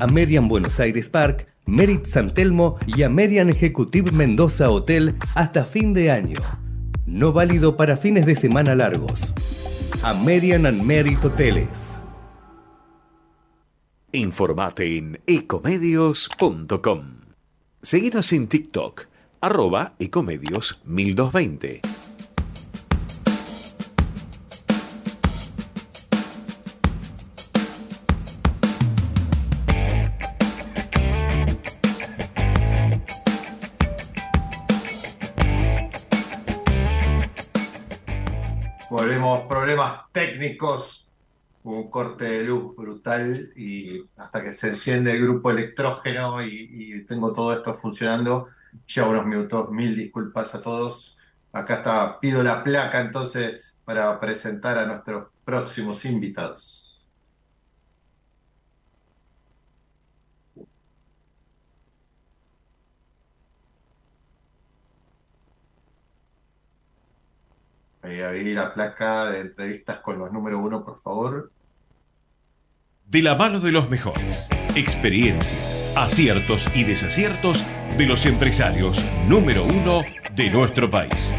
Amerian Buenos Aires Park, Merit San Telmo y Amerian Executive Mendoza Hotel hasta fin de año. No válido para fines de semana largos. American and Merit Hoteles. Informate en ecomedios.com. Seguinos en TikTok arroba ecomedios 1220. Volvemos, problemas técnicos, un corte de luz brutal y hasta que se enciende el grupo electrógeno y, y tengo todo esto funcionando, ya unos minutos, mil disculpas a todos. Acá está, pido la placa entonces para presentar a nuestros próximos invitados. Ahí, ahí la placa de entrevistas con los número uno, por favor. De la mano de los mejores. Experiencias, aciertos y desaciertos de los empresarios número uno de nuestro país.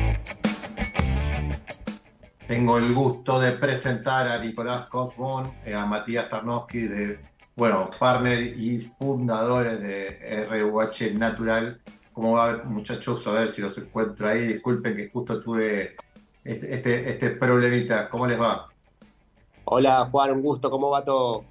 Tengo el gusto de presentar a Nicolás Cosmón, eh, a Matías Tarnowski, de, bueno, partner y fundadores de RUH Natural. ¿Cómo va, muchachos? A ver si los encuentro ahí. Disculpen que justo tuve este, este, este problemita. ¿Cómo les va? Hola Juan, un gusto. ¿Cómo va todo?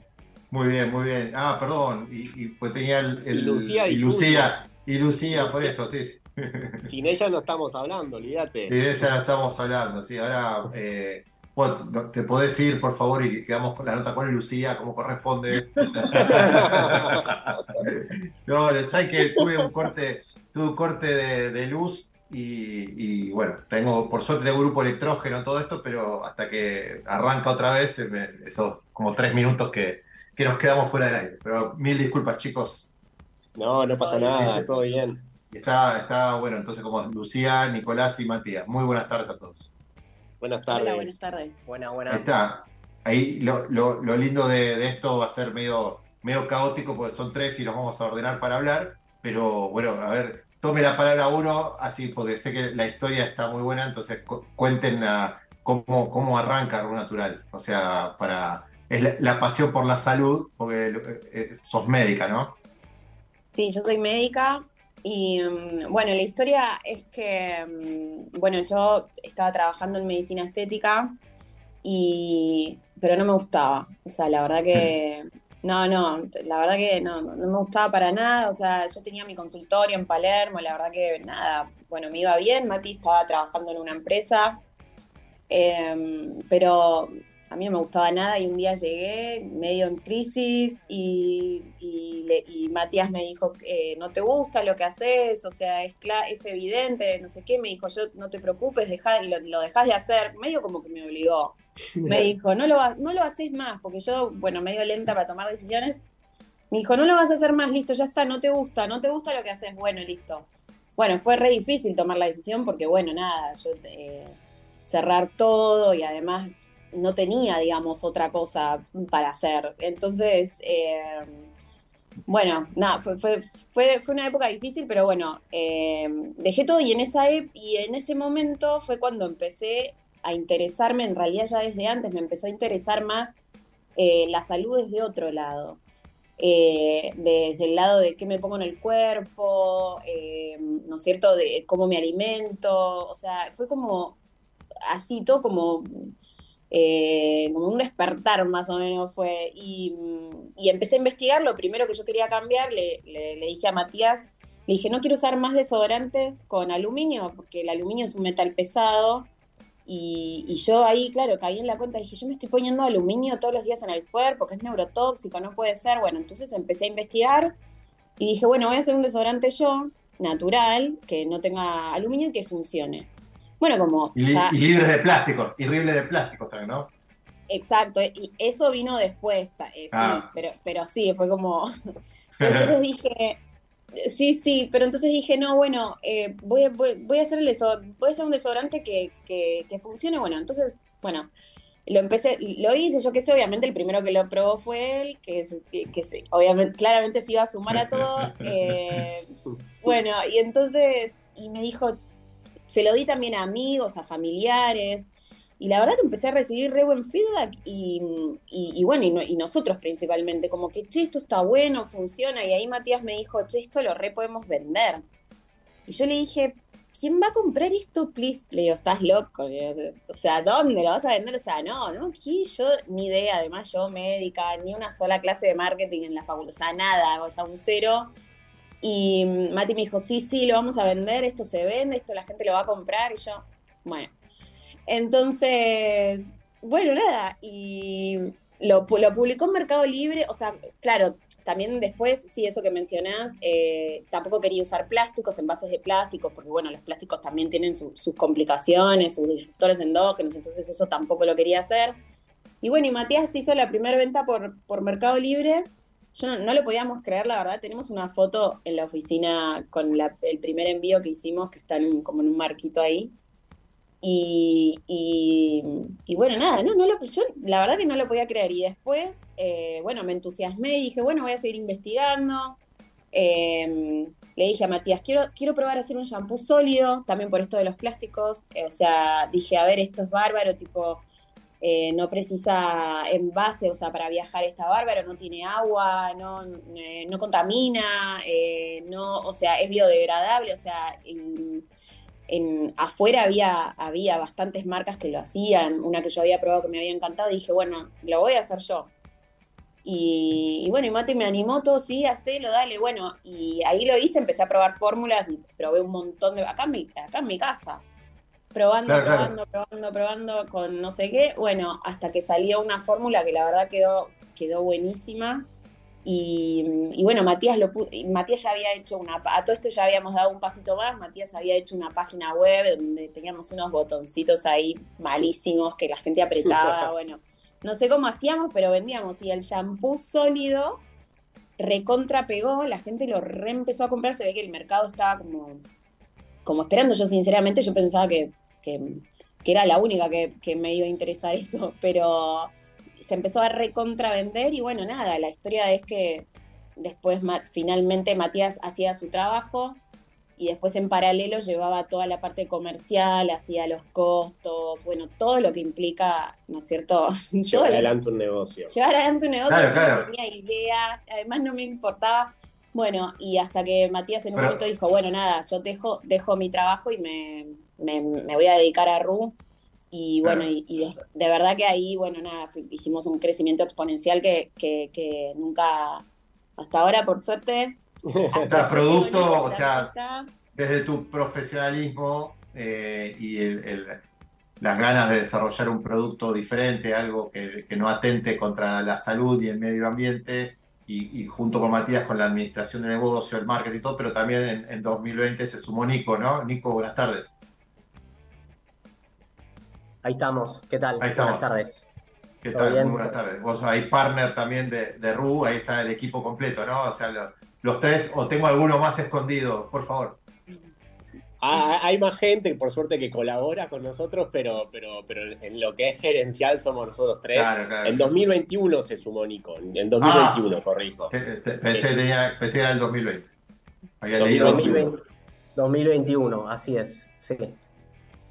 Muy bien, muy bien. Ah, perdón. Y, y pues tenía el, el- Y Lucía y y Lucía, y Lucía, por eso, sí. Sin ella no estamos hablando, olvídate. Sí, ya estamos hablando, sí. Ahora, eh, bueno, no- te podés ir, por favor, y quedamos con la nota con Lucía, como corresponde. No, les hay que tuve un corte, tuve un corte de, de luz y, y, bueno, tengo, por suerte tengo grupo electrógeno, todo esto, pero hasta que arranca otra vez, esos como tres minutos que, que nos quedamos fuera del aire. Pero mil disculpas, chicos. No, no pasa nada, todo bien. Está, está bueno, entonces como Lucía, Nicolás y Matías. Muy buenas tardes a todos. Buenas tardes. Hola, buenas tardes. Buena, Ahí buena. está. Ahí lo, lo- lo lindo de, de esto va a ser medio, medio caótico porque son tres y nos vamos a ordenar para hablar. Pero bueno, a ver, tome la palabra uno, así porque sé que la historia está muy buena, entonces cu- cuenten la- cómo, cómo arranca Ru Natural. O sea, para es la, la pasión por la salud, porque eh, eh, sos médica, ¿no? Sí, yo soy médica y mm, bueno, la historia es que, mm, bueno, yo estaba trabajando en medicina estética y, pero no me gustaba. O sea, la verdad que, no, no, la verdad que no, no me gustaba para nada. O sea, yo tenía mi consultorio en Palermo, la verdad que nada, bueno, me iba bien. Mati estaba trabajando en una empresa, em, pero a mí no me gustaba nada y un día llegué medio en crisis y, y, y Matías me dijo, eh, no te gusta lo que haces, o sea, es, es evidente, no sé qué, me dijo, yo no te preocupes, dejá- lo, lo dejás de hacer, medio como que me obligó. Me dijo, no lo, no lo haces más, porque yo, bueno, medio lenta para tomar decisiones, me dijo, no lo vas a hacer más, listo, ya está, no te gusta, no te gusta lo que haces, bueno, listo. Bueno, fue re difícil tomar la decisión porque, bueno, nada, yo eh, cerrar todo y además no tenía, digamos, otra cosa para hacer. Entonces, eh, bueno, nada, fue, fue, fue, fue una época difícil, pero bueno, eh, dejé todo y en, esa y en ese momento fue cuando empecé a interesarme, en realidad ya desde antes me empezó a interesar más eh, la salud desde otro lado. Eh, desde el lado de qué me pongo en el cuerpo, eh, ¿no es cierto? De cómo me alimento, o sea, fue como así, todo como como un despertar más o menos fue. Y, empecé a investigar, lo primero que yo quería cambiar, le- le dije a Matías, le dije, no quiero usar más desodorantes con aluminio, porque el aluminio es un metal pesado. Y, yo ahí, claro, caí en la cuenta, dije, yo me estoy poniendo aluminio todos los días en el cuerpo, que es neurotóxico, no puede ser. Bueno, entonces empecé a investigar y dije, bueno, voy a hacer un desodorante yo, natural, que no tenga aluminio y que funcione. Bueno, como... Y, libres de plástico, y libre de plástico también, ¿no? Exacto, y eso vino después, eh, ah. pero, pero sí, fue como... Entonces dije, Sí, sí, pero entonces dije, no, bueno, eh, voy, a, voy, a hacer el voy a hacer un desodorante que, que, funcione. Bueno, entonces, bueno, lo empecé, lo hice, yo qué sé, obviamente el primero que lo probó fue él, que, que, que obviamente, claramente se iba a sumar a todo. Eh, bueno, y entonces, y me dijo, se lo di también a amigos, a familiares, y la verdad que empecé a recibir re buen feedback y, bueno, y, nosotros principalmente, como que, che, esto está bueno, funciona. Y ahí Matías me dijo, che, esto lo re podemos vender. Y yo le dije, ¿quién va a comprar esto, please? Le digo, estás loco. O sea, ¿dónde lo vas a vender? O sea, no, no, aquí yo ni idea. Además, yo médica, ni una sola clase de marketing en la fabulosa, nada, o sea, un cero. Y Mati me dijo, sí, sí, lo vamos a vender, esto se vende, esto la gente lo va a comprar. Y yo, bueno, entonces, bueno, nada, y lo, publicó en Mercado Libre, o sea, claro, también después, sí, eso que mencionás, eh, tampoco quería usar plásticos, envases de plástico, porque bueno, los plásticos también tienen sus complicaciones, sus disruptores endógenos, entonces eso tampoco lo quería hacer. Y bueno, y Matías hizo la primera venta por, por Mercado Libre. Yo no, lo podíamos creer, la verdad. Tenemos una foto en la oficina con el primer envío que hicimos, que está como en un marquito ahí. Y, y, bueno, nada, no, no lo, yo la verdad que no lo podía creer. Y después, eh, bueno, me entusiasmé y dije, bueno, voy a seguir investigando. Em, le dije a Matías, quiero, quiero probar a hacer un shampoo sólido, también por esto de los plásticos. Eh, o sea, dije, a ver, esto es bárbaro, tipo, eh, no precisa envase, o sea, para viajar está bárbaro, no tiene agua, no, no contamina, no, o sea, es biodegradable, o sea, en, afuera había, había bastantes marcas que lo hacían, una que yo había probado que me había encantado, y dije, bueno, lo voy a hacer yo. Y, bueno, y Mate me animó todo, sí, hacelo, dale, bueno, y ahí lo hice, empecé a probar fórmulas y probé un montón de, acá en mi, acá en mi casa, probando, probando, probando, probando con no sé qué, bueno, hasta que salió una fórmula que la verdad quedó, quedó buenísima, y, bueno, Matías, lo, Matías ya había hecho una, a todo esto ya habíamos dado un pasito más, Matías había hecho una página web donde teníamos unos botoncitos ahí malísimos que la gente apretaba, bueno, no sé cómo hacíamos, pero vendíamos y el shampoo sólido recontra pegó, la gente lo re empezó a comprar, se ve que el mercado estaba como, como esperando, yo sinceramente yo pensaba que, que, era la única que, que me iba a interesar eso, pero se empezó a recontravender y bueno, nada, la historia es que después finalmente Matías hacía su trabajo y después en paralelo llevaba toda la parte comercial, hacía los costos, bueno, todo lo que implica, ¿no es cierto? Llevar adelante un negocio. Llevar adelante un negocio, yo no tenía idea, además no me importaba. Bueno, y hasta que Matías en un momento dijo, bueno, nada, yo dejo, dejo mi trabajo y me, me, me voy a dedicar a RU y bueno, y, de, verdad que ahí, bueno, nada, hicimos un crecimiento exponencial que, que, nunca, hasta ahora, por suerte. Hasta producto, o sea, desde tu profesionalismo eh, y el, las ganas de desarrollar un producto diferente, algo que, que, no atente contra la salud y el medio ambiente, y, y, junto con Matías con la administración de negocio, el marketing y todo, pero también en, en 2020 se sumó Nico, ¿no? Nico, buenas tardes. Ahí estamos. ¿Qué tal? Buenas tardes. ¿Qué tal? Muy buenas tardes. Vos hay partner también de, de RU, ahí está el equipo completo, ¿no? O sea, los, tres, o tengo alguno más escondido, por favor. Ah, hay más gente, por suerte, que colabora con nosotros, pero, pero, pero en lo que es gerencial somos nosotros tres. en 2021 se sumó Nico, en 2021, ah, corrijo. Pensé, tenía, pensé que era el 2020. Había leído 2020, 2021, así es, sí.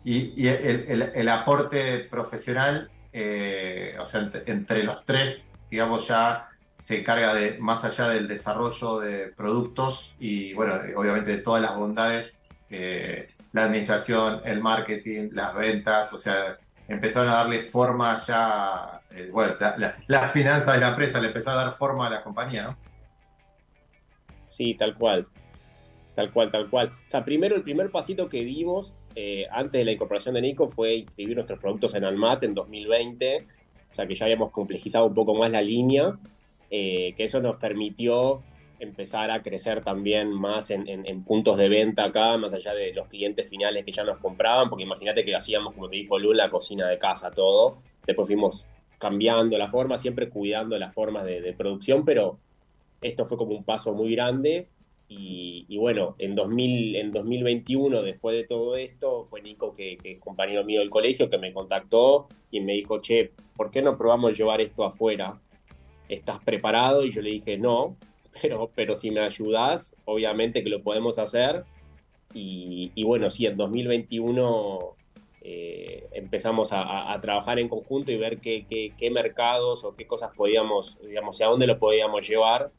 Y, el, aporte profesional, eh, o sea, entre, los tres, digamos, ya se encarga de, más allá del desarrollo de productos y, bueno, obviamente de todas las bondades, eh, la administración, el marketing, las ventas, o sea, empezaron a darle forma ya, eh, bueno, las finanzas de la empresa le empezaron a dar forma a la compañía, ¿no? Sí, tal cual. Tal cual, tal cual. O sea, primero el primer pasito que dimos eh, antes de la incorporación de Nico fue inscribir nuestros productos en Almat en 2020, o sea que ya habíamos complejizado un poco más la línea, eh, que eso nos permitió empezar a crecer también más en, puntos de venta acá, más allá de los clientes finales que ya nos compraban, porque imagínate que hacíamos, como te dijo Lula, la cocina de casa, todo. Después fuimos cambiando la forma, siempre cuidando las formas de, producción, pero esto fue como un paso muy grande. Y, bueno, en, 2000, en 2021, después de todo esto, fue Nico, que, que, es compañero mío del colegio, que me contactó y me dijo, che, ¿por qué no probamos llevar esto afuera? ¿Estás preparado? Y yo le dije, no, pero, pero si me ayudas, obviamente que lo podemos hacer. Y, bueno, sí, en 2021 eh, empezamos a, trabajar en conjunto y ver qué, qué, mercados o qué cosas podíamos, digamos, a dónde lo podíamos llevar.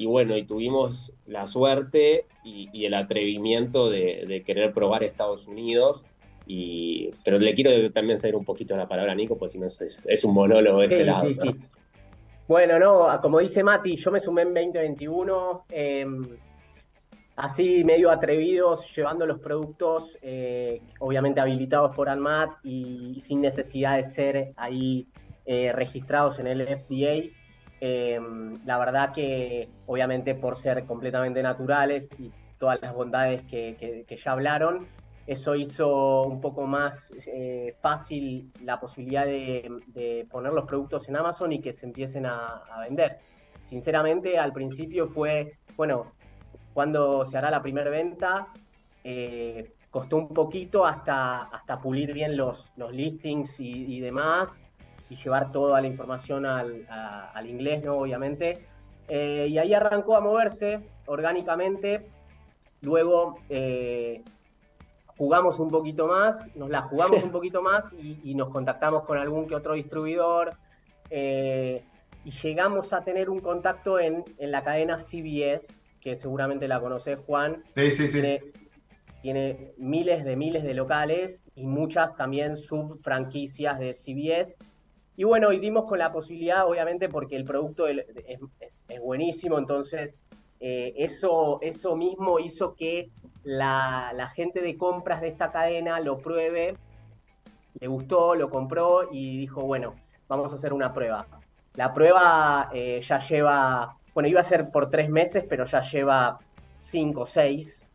Y bueno, y tuvimos la suerte y, el atrevimiento de, querer probar Estados Unidos. Y, pero le quiero también hacer un poquito la palabra a Nico, pues si no es, un monólogo de este lado. Sí, sí. Bueno, no, como dice Mati, yo me sumé en 2021, em, así medio atrevidos, llevando los productos, eh, obviamente habilitados por ANMAT y sin necesidad de ser ahí eh, registrados en el FDA. Em, la verdad que, obviamente, por ser completamente naturales y todas las bondades que ya hablaron, eso hizo un poco más eh, fácil la posibilidad de, poner los productos en Amazon y que se empiecen a, vender. Sinceramente, al principio fue, bueno, cuando se hará la primera venta, eh, costó un poquito hasta, hasta pulir bien los, los listings y, demás y llevar toda la información al, inglés, ¿no? Obviamente. Eh, y ahí arrancó a moverse orgánicamente. Luego jugamos un poquito más, nos la jugamos un poquito más y, nos contactamos con algún que otro distribuidor eh, y llegamos a tener un contacto en, la cadena CBS, que seguramente la conoces Juan. Sí, sí, sí. Tiene, miles de miles de locales y muchas también subfranquicias de CBS. Y bueno, y dimos con la posibilidad, obviamente, porque el producto es, buenísimo, entonces eh, eso, eso mismo hizo que la, gente de compras de esta cadena lo pruebe, le gustó, lo compró y dijo, bueno, vamos a hacer una prueba. La prueba eh, ya lleva, bueno, iba a ser por tres meses, pero ya lleva cinco o seis,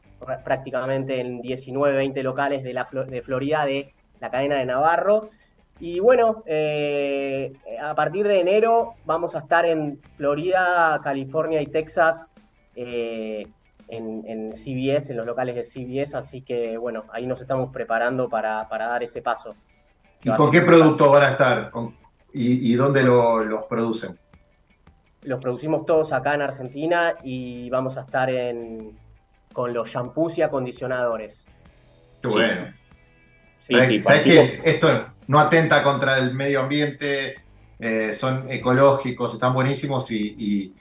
prácticamente en 19, 20 locales de, la, de Florida, de la cadena de Navarro. Y bueno, eh, a partir de enero vamos a estar en Florida, California y Texas eh, en, CBS, en los locales de CBS, así que bueno, ahí nos estamos preparando para, dar ese paso. ¿Y con qué productos van a estar? ¿Y, dónde los producen? Los producimos todos acá en Argentina y vamos a estar en, con los shampoos y acondicionadores. Qué bueno. ¿Sabes que esto no atenta contra el medio ambiente? Eh, son ecológicos, están buenísimos y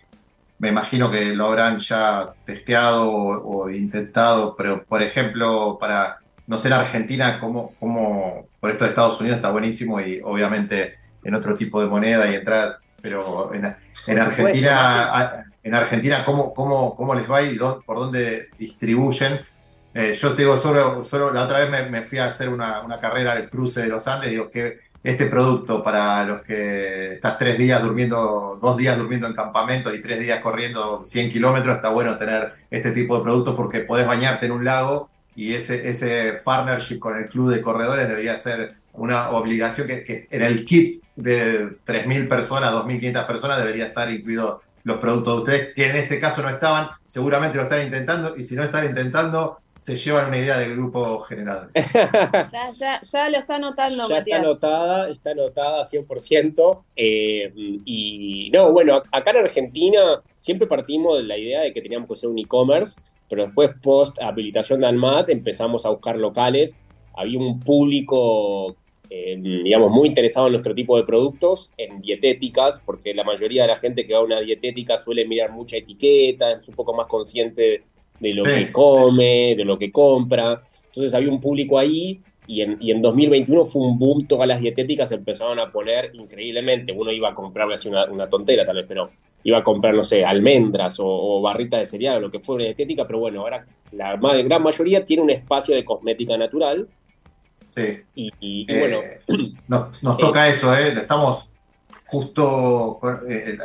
me imagino que lo habrán ya testeado o, intentado, pero por ejemplo, para, no la Argentina, como, como por esto de Estados Unidos está buenísimo y obviamente en otro tipo de moneda y entrar, pero en, Argentina, en Argentina ¿cómo, cómo, cómo les va y por dónde distribuyen? Eh, yo te digo, solo, solo la otra vez me, fui a hacer una, una, carrera al cruce de los Andes, digo, que este producto para los que estás tres días durmiendo, dos días durmiendo en campamento y tres días corriendo 100 kilómetros, está bueno tener este tipo de productos porque podés bañarte en un lago y ese, ese partnership con el club de corredores debería ser una obligación que, en el kit de 3.000 personas, 2.500 personas debería estar incluido los productos de ustedes, que en este caso no estaban, seguramente lo están intentando y si no están intentando, se llevan una idea de grupo general. ya, ya, ya lo está anotando, ya Está anotada, está anotada 100%. Eh, y no, bueno, acá en Argentina siempre partimos de la idea de que teníamos que ser un e-commerce, pero después, post habilitación de Almat, empezamos a buscar locales. Había un público, eh, digamos, muy interesado en nuestro tipo de productos, en dietéticas, porque la mayoría de la gente que va a una dietética suele mirar mucha etiqueta, es un poco más consciente de lo que come, de lo que compra. Entonces había un público ahí y en, y en 2021 fue un boom, todas las dietéticas empezaron a poner increíblemente, uno iba a comprarle así una, tontera tal vez, pero iba a comprar, no sé, almendras o, barritas de cereal o lo que fuera dietética, pero bueno, ahora la gran mayoría tiene un espacio de cosmética natural. Sí. Y, bueno. Nos, toca eso, ¿eh? Estamos justo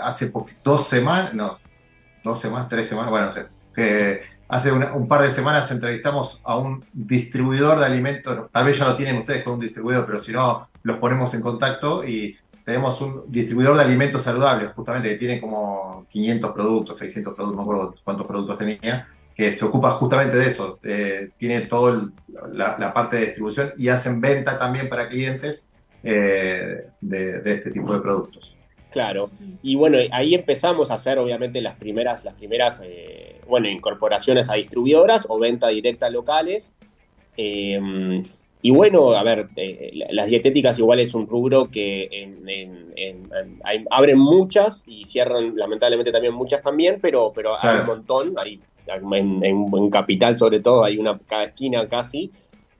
hace dos semanas, no, dos semanas, tres semanas, bueno, no sé, que hace un par de semanas entrevistamos a un distribuidor de alimentos, tal vez ya lo tienen ustedes con un distribuidor, pero si no, los ponemos en contacto y tenemos un distribuidor de alimentos saludables, justamente, que tiene como 500 productos, 600 productos, no recuerdo cuántos productos tenía, que se ocupa justamente de eso, eh, tiene toda la, parte de distribución y hacen venta también para clientes eh, de, este tipo de productos. Claro, y bueno, ahí empezamos a hacer obviamente las primeras, las primeras eh, bueno, incorporaciones a distribuidoras o venta directa locales. Em, y bueno, a ver, eh, las dietéticas igual es un rubro que abren muchas y cierran lamentablemente también muchas también, pero, pero hay un montón, hay, en, en, Capital sobre todo hay una cada esquina casi.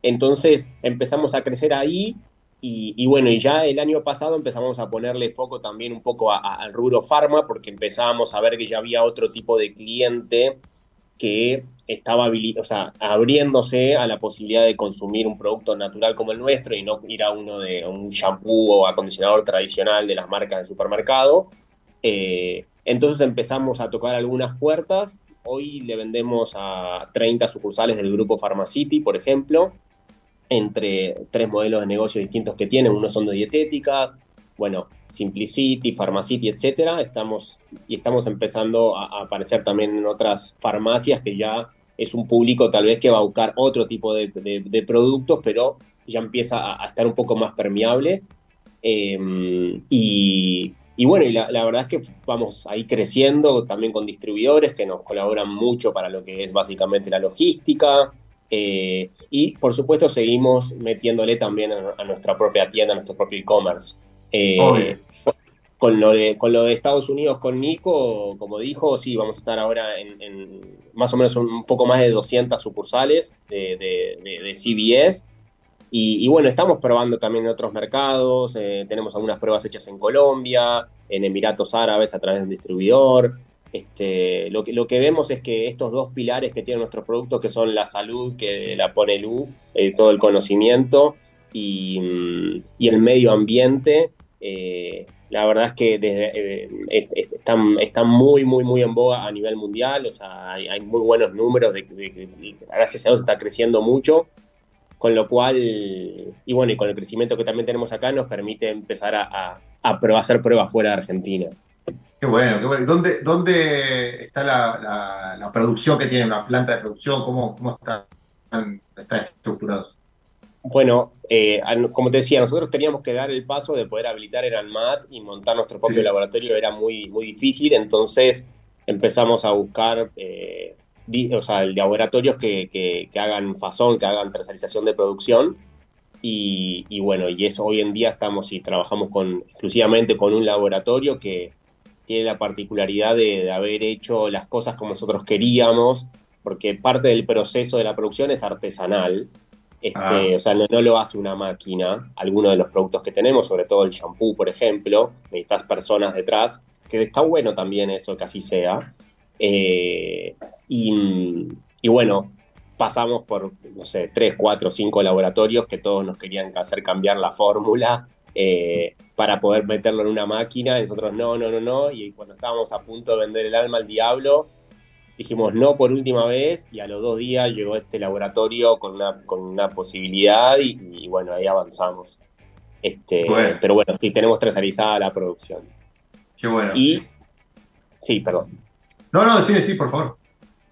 Entonces empezamos a crecer ahí y, bueno, y ya el año pasado empezamos a ponerle foco también un poco al rubro farma, porque empezábamos a ver que ya había otro tipo de cliente que estaba o sea, abriéndose a la posibilidad de consumir un producto natural como el nuestro y no ir a uno de un shampoo o acondicionador tradicional de las marcas de supermercado. Eh, entonces empezamos a tocar algunas puertas. Hoy le vendemos a 30 sucursales del grupo Pharmacity, por ejemplo entre tres modelos de negocio distintos que tienen. Uno son de dietéticas, bueno, Simplicity, Pharmacity, etcétera. Estamos, y estamos empezando a, aparecer también en otras farmacias que ya es un público tal vez que va a buscar otro tipo de, productos, pero ya empieza a, estar un poco más permeable. Em, y, bueno, y la, la, verdad es que vamos ahí creciendo también con distribuidores que nos colaboran mucho para lo que es básicamente la logística, eh, y por supuesto seguimos metiéndole también a, nuestra propia tienda, a nuestro propio e-commerce. Eh, con, lo de, con lo de Estados Unidos, con Nico, como dijo, sí, vamos a estar ahora en, más o menos un poco más de 200 sucursales de, de, CBS. Y, bueno, estamos probando también en otros mercados, eh, tenemos algunas pruebas hechas en Colombia, en Emiratos Árabes a través de un distribuidor. Este, lo, que, lo que vemos es que estos dos pilares que tienen nuestros productos, que son la salud, que la pone Lu, eh, todo el conocimiento, y, mm, el medio ambiente, eh, la verdad es que eh, están, están, muy, muy, muy en boga a nivel mundial, o sea, hay, muy buenos números, de, gracias a Dios está creciendo mucho, con lo cual, y bueno, y con el crecimiento que también tenemos acá, nos permite empezar a, a, a hacer pruebas fuera de Argentina. Qué bueno, qué bueno. ¿Dónde, dónde está la, producción que tiene una planta de producción? ¿Cómo, cómo están, estructurados? Bueno, eh, como te decía, nosotros teníamos que dar el paso de poder habilitar el ANMAT y montar nuestro propio laboratorio, era muy, muy difícil, entonces empezamos a buscar eh, o sea, laboratorios que, que, hagan fasón, que hagan tercerización de producción. Y, y, bueno, y eso hoy en día estamos y trabajamos con, exclusivamente con un laboratorio que, tiene la particularidad de, haber hecho las cosas como nosotros queríamos, porque parte del proceso de la producción es artesanal. Este, ah. O sea, no, lo hace una máquina. Algunos de los productos que tenemos, sobre todo el shampoo, por ejemplo, necesitas personas detrás, que está bueno también eso, que así sea. Eh, y, y, bueno, pasamos por, no sé, tres, cuatro, cinco laboratorios que todos nos querían hacer cambiar la fórmula eh, para poder meterlo en una máquina. Y nosotros no, no, no, no. Y cuando estábamos a punto de vender el alma al diablo, dijimos no por última vez y a los dos días llegó este laboratorio con una, con una posibilidad y, bueno, ahí avanzamos. Este, Pero bueno, sí, tenemos tercerizada la producción. Qué bueno. Y... Sí, perdón. No, no, sí, sí, por favor.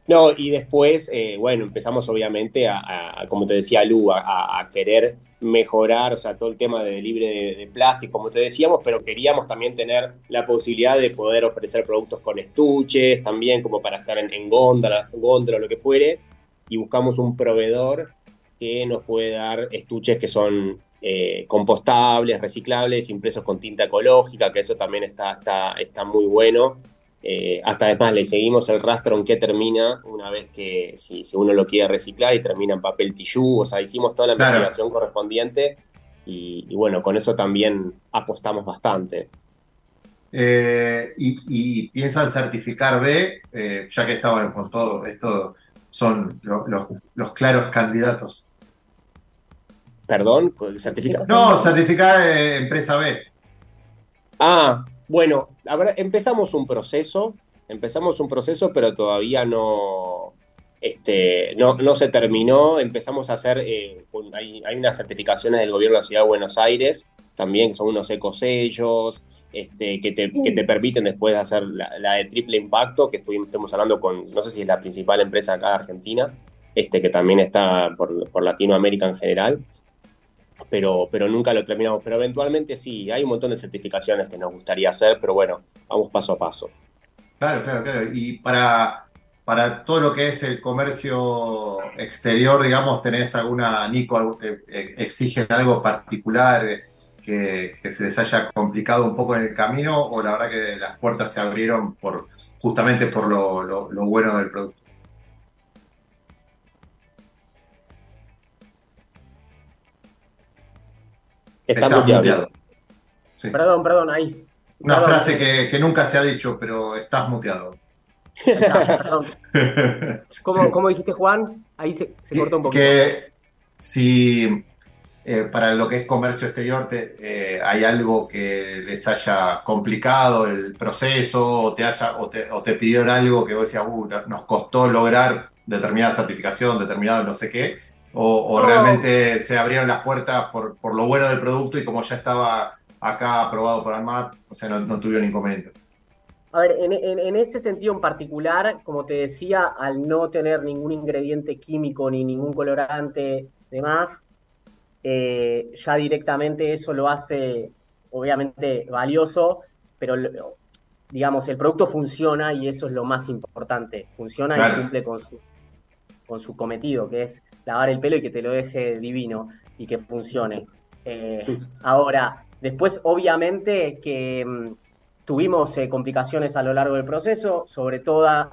No, y después, eh, bueno, empezamos obviamente a, como te decía Lu, a, querer mejorar, o sea, todo el tema de libre de, plástico, como te decíamos, pero queríamos también tener la posibilidad de poder ofrecer productos con estuches, también como para estar en, en góndola, góndola, lo que fuere, y buscamos un proveedor que nos puede dar estuches que son eh, compostables, reciclables, impresos con tinta ecológica, que eso también está, está, está muy bueno eh, hasta además le seguimos el rastro en qué termina una vez que si, uno lo quiere reciclar y termina en papel tissue, o sea, hicimos toda la investigación correspondiente y, bueno, con eso también apostamos bastante. eh, y, piensan certificar B, eh, ya que estaban con todo, esto son los claros candidatos. Perdón, certificar. No, certificar empresa B. Ah, bueno, empezamos un proceso, empezamos un proceso, pero todavía no, este, no, no se terminó. Empezamos a hacer, hay, hay, unas certificaciones del gobierno de la Ciudad de Buenos Aires, también que son unos ecosellos, este, que, te, que te permiten después hacer la, de triple impacto, que estuvimos, hablando con, no sé si es la principal empresa acá de Argentina, este, que también está por, por Latinoamérica en general, pero, pero nunca lo terminamos. Pero eventualmente sí, hay un montón de certificaciones que nos gustaría hacer, pero bueno, vamos paso a paso. Claro, claro, claro. Y para, para todo lo que es el comercio exterior, digamos, ¿tenés alguna, Nico, exigen algo particular? que, se les haya complicado un poco en el camino o la verdad que las puertas se abrieron por justamente por lo, bueno del producto? Está, muteado. Perdón, perdón, ahí. Una frase que, nunca se ha dicho, pero estás muteado. perdón. ¿Cómo, dijiste, Juan? Ahí se, se cortó un poquito. Que si eh, para lo que es comercio exterior, eh, ¿hay algo que les haya complicado el proceso o te, haya, o te, pidieron algo que vos decías, uh, nos costó lograr determinada certificación, determinado no sé qué? ¿O, realmente se abrieron las puertas por, por, lo bueno del producto y como ya estaba acá aprobado por ANMAT, o sea, no, tuvieron inconveniente? A ver, en, en, ese sentido en particular, como te decía, al no tener ningún ingrediente químico ni ningún colorante demás, eh, ya directamente eso lo hace obviamente valioso, pero digamos, el producto funciona y eso es lo más importante. Funciona y cumple con su, con su cometido, que es lavar el pelo y que te lo deje divino y que funcione. Eh, ahora, después obviamente que mm, tuvimos eh, complicaciones a lo largo del proceso, sobre todo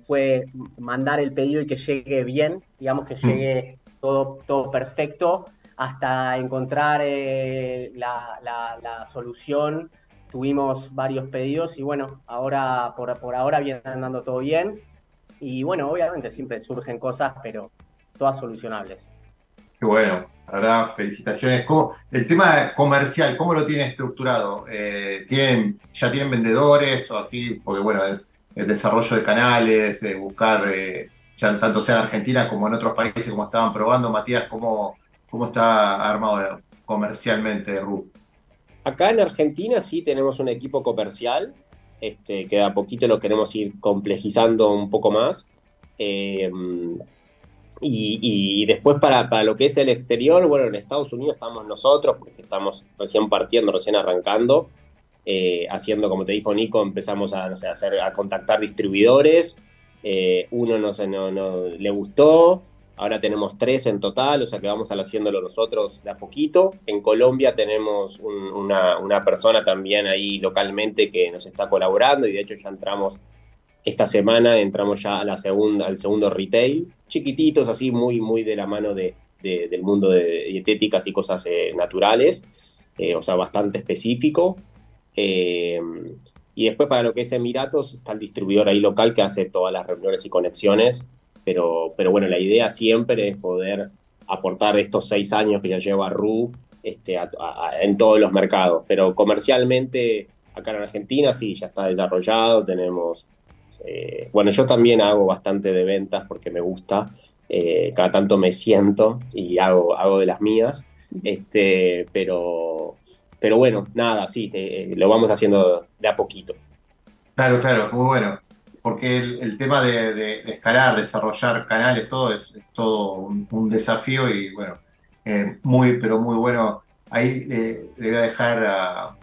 fue mandar el pedido y que llegue bien, digamos que mm. llegue todo, todo perfecto hasta encontrar eh, la, solución. Tuvimos varios pedidos y bueno, ahora por, por ahora viene andando todo bien. Y bueno, obviamente siempre surgen cosas, pero todas solucionables. Qué bueno, la verdad, felicitaciones. el tema comercial, ¿cómo lo tienen estructurado? Eh, ¿tienen, ¿Ya tienen vendedores o así? Porque bueno, el, desarrollo de canales, buscar, eh, ya tanto sea en Argentina como en otros países, como estaban probando, Matías, ¿cómo, ¿Cómo está armado comercialmente RU? Acá en Argentina sí tenemos un equipo comercial, este, que a poquito lo queremos ir complejizando un poco más. Eh, y, después para, para, lo que es el exterior, bueno, en Estados Unidos estamos nosotros, porque estamos recién partiendo, recién arrancando, eh, haciendo, como te dijo Nico, empezamos a, hacer, a contactar distribuidores, eh, uno no, no, no, le gustó, Ahora tenemos tres en total, o sea que vamos a haciéndolo nosotros de a poquito. En Colombia tenemos una, persona también ahí localmente que nos está colaborando y de hecho ya entramos esta semana, entramos ya a la segunda, al segundo retail, chiquititos, así muy, muy de la mano de, del mundo de dietéticas y cosas eh, naturales, eh, o sea, bastante específico. Eh, y después para lo que es Emiratos está el distribuidor ahí local que hace todas las reuniones y conexiones pero, pero bueno, la idea siempre es poder aportar estos seis años que ya lleva RU este, en todos los mercados. Pero comercialmente, acá en Argentina sí, ya está desarrollado, tenemos... Eh, bueno, yo también hago bastante de ventas porque me gusta, eh, cada tanto me siento y hago, hago de las mías, este, pero, pero bueno, nada, sí, eh, lo vamos haciendo de a poquito. Claro, claro, muy bueno porque el, tema de, escalar, desarrollar canales, todo es, todo un, desafío y bueno, muy, pero muy bueno. Ahí le voy a dejar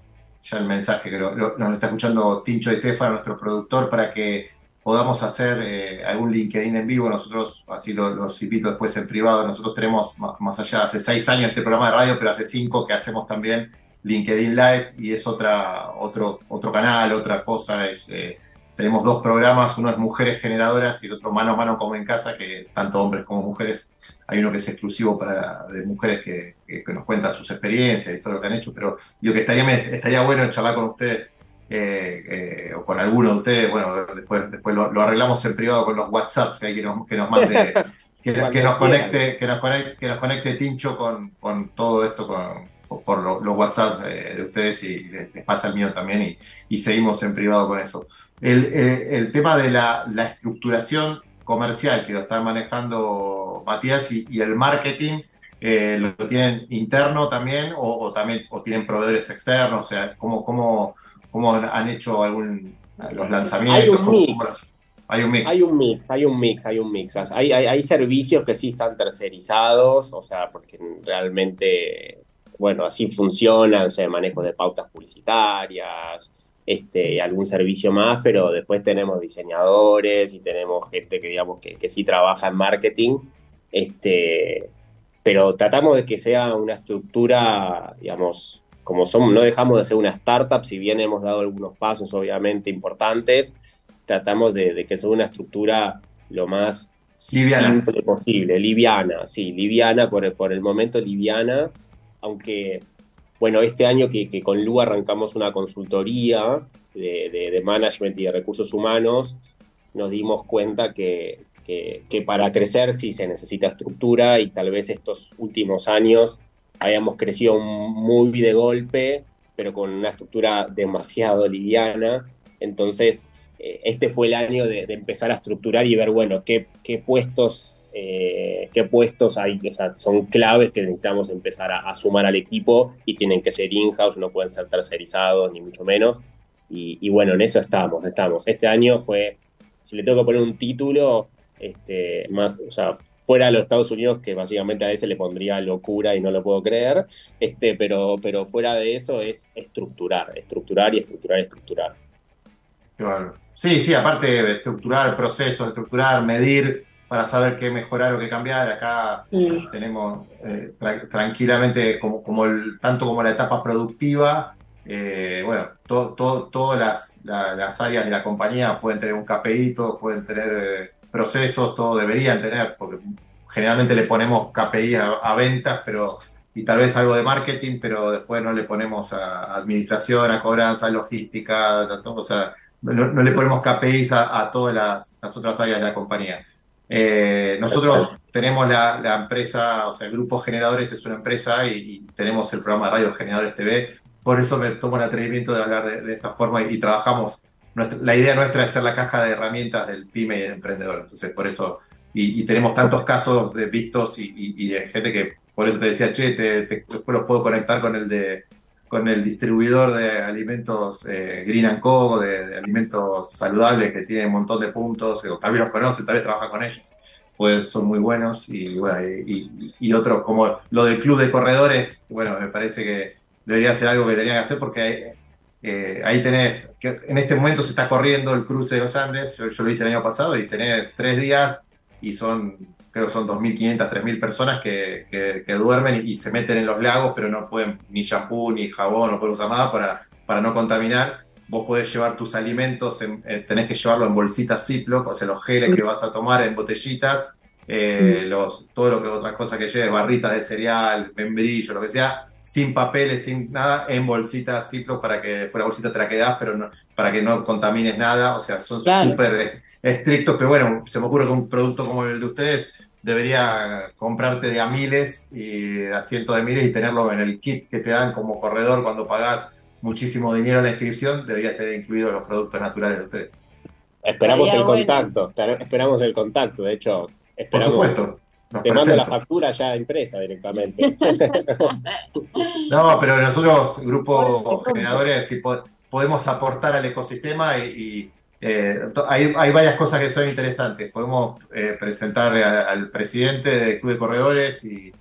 ya el mensaje que nos está escuchando Tincho de Tefa, nuestro productor, para que podamos hacer eh, algún LinkedIn en vivo. Nosotros, así los invito después en privado, nosotros tenemos más, allá, hace seis años este programa de radio, pero hace cinco que hacemos también LinkedIn Live y es otra, otro, otro canal, otra cosa, es... Eh, tenemos dos programas, uno es Mujeres Generadoras y el otro Mano a Mano como en casa, que tanto hombres como mujeres, hay uno que es exclusivo para de mujeres que, nos cuentan sus experiencias y todo lo que han hecho, pero digo que estaría, estaría bueno charlar con ustedes o con alguno de ustedes, bueno, después, después lo, arreglamos en privado con los WhatsApp que, hay que, nos, que nos mande, que, nos conecte, que nos conecte, que nos conecte Tincho con, con todo esto, con, por los WhatsApp de, ustedes y les, pasa el mío también y, seguimos en privado con eso. El, el, tema de la, la, estructuración comercial que lo están manejando Matías y, el marketing, eh, ¿lo tienen interno también o, también o tienen proveedores externos? O sea, ¿cómo, cómo, cómo han hecho algún, los lanzamientos? Hay un mix. Hay un mix. Hay un mix, hay un mix, hay un mix. Hay, hay, hay, servicios que sí están tercerizados, o sea, porque realmente bueno, así funciona, o sea, manejo de pautas publicitarias, este, algún servicio más, pero después tenemos diseñadores y tenemos gente que digamos que, que sí trabaja en marketing, este, pero tratamos de que sea una estructura, digamos, como somos, no dejamos de ser una startup, si bien hemos dado algunos pasos obviamente importantes, tratamos de, que sea una estructura lo más simple posible, liviana, sí, liviana, por, por el momento liviana, aunque, bueno, este año que, con Lu arrancamos una consultoría de, management y de recursos humanos, nos dimos cuenta que, para crecer sí se necesita estructura y tal vez estos últimos años hayamos crecido muy de golpe, pero con una estructura demasiado liviana. Entonces, eh, este fue el año de, empezar a estructurar y ver, bueno, qué, qué puestos eh, qué puestos hay, o sea, son claves que necesitamos empezar a, sumar al equipo y tienen que ser in-house, no pueden ser tercerizados, ni mucho menos. Y, bueno, en eso estamos, estamos. Este año fue, si le tengo que poner un título, este, más, o sea, fuera de los Estados Unidos, que básicamente a veces le pondría locura y no lo puedo creer, este, pero, pero fuera de eso es estructurar, estructurar y estructurar, estructurar. Claro. Sí, sí, aparte de estructurar procesos, estructurar, medir, para saber qué mejorar o qué cambiar. Acá tenemos eh, tranquilamente como, como el, tanto como la etapa productiva, eh, bueno, todas las, las, áreas de la compañía pueden tener un KPI, todos pueden tener eh, procesos, todos deberían tener, porque generalmente le ponemos KPI a, ventas, pero y tal vez algo de marketing, pero después no le ponemos a administración, a cobranza, a logística, o sea, no, le ponemos KPIs a, a todas las, las otras áreas de la compañía. Eh, nosotros tenemos la, empresa, o sea, el Grupo Generadores es una empresa y, tenemos el programa Radio Generadores TV. Por eso me tomo el atrevimiento de hablar de, esta forma y, trabajamos. la idea nuestra es ser la caja de herramientas del pyme y del emprendedor. Entonces, por eso, y, tenemos tantos casos de vistos y, de gente que, por eso te decía, che, te, después los puedo conectar con el de con el distribuidor de alimentos eh, Green Co, de, alimentos saludables que tiene un montón de puntos, o tal vez los conoce, tal vez trabaja con ellos, pues son muy buenos y, bueno, y, otros como lo del club de corredores, bueno, me parece que debería ser algo que tenía que hacer porque eh, ahí tenés, que en este momento se está corriendo el cruce de los Andes, yo, yo lo hice el año pasado y tenés tres días y son creo que son 2.500, 3.000 personas que, duermen y, se meten en los lagos, pero no pueden ni shampoo, ni jabón, no pueden usar nada para, para no contaminar. Vos podés llevar tus alimentos, eh, tenés que llevarlo en bolsitas Ziploc, o sea, los geles que vas a tomar en botellitas, eh, los, todo lo que otras cosas que lleves, barritas de cereal, membrillo, lo que sea, sin papeles, sin nada, en bolsitas Ziploc para que después la bolsita te la quedás, pero no, para que no contamines nada, o sea, son súper estrictos, pero bueno, se me ocurre que un producto como el de ustedes debería comprarte de a miles y a cientos de miles y tenerlo en el kit que te dan como corredor cuando pagás muchísimo dinero en la inscripción, debería tener incluidos los productos naturales de ustedes. Esperamos el contacto, esperamos el contacto, de hecho. Esperamos, Por supuesto. te mando la factura ya impresa directamente. no, pero nosotros, grupo generadores, podemos aportar al ecosistema y eh, hay, varias cosas que son interesantes. Podemos eh, presentarle al presidente del Club de Corredores y,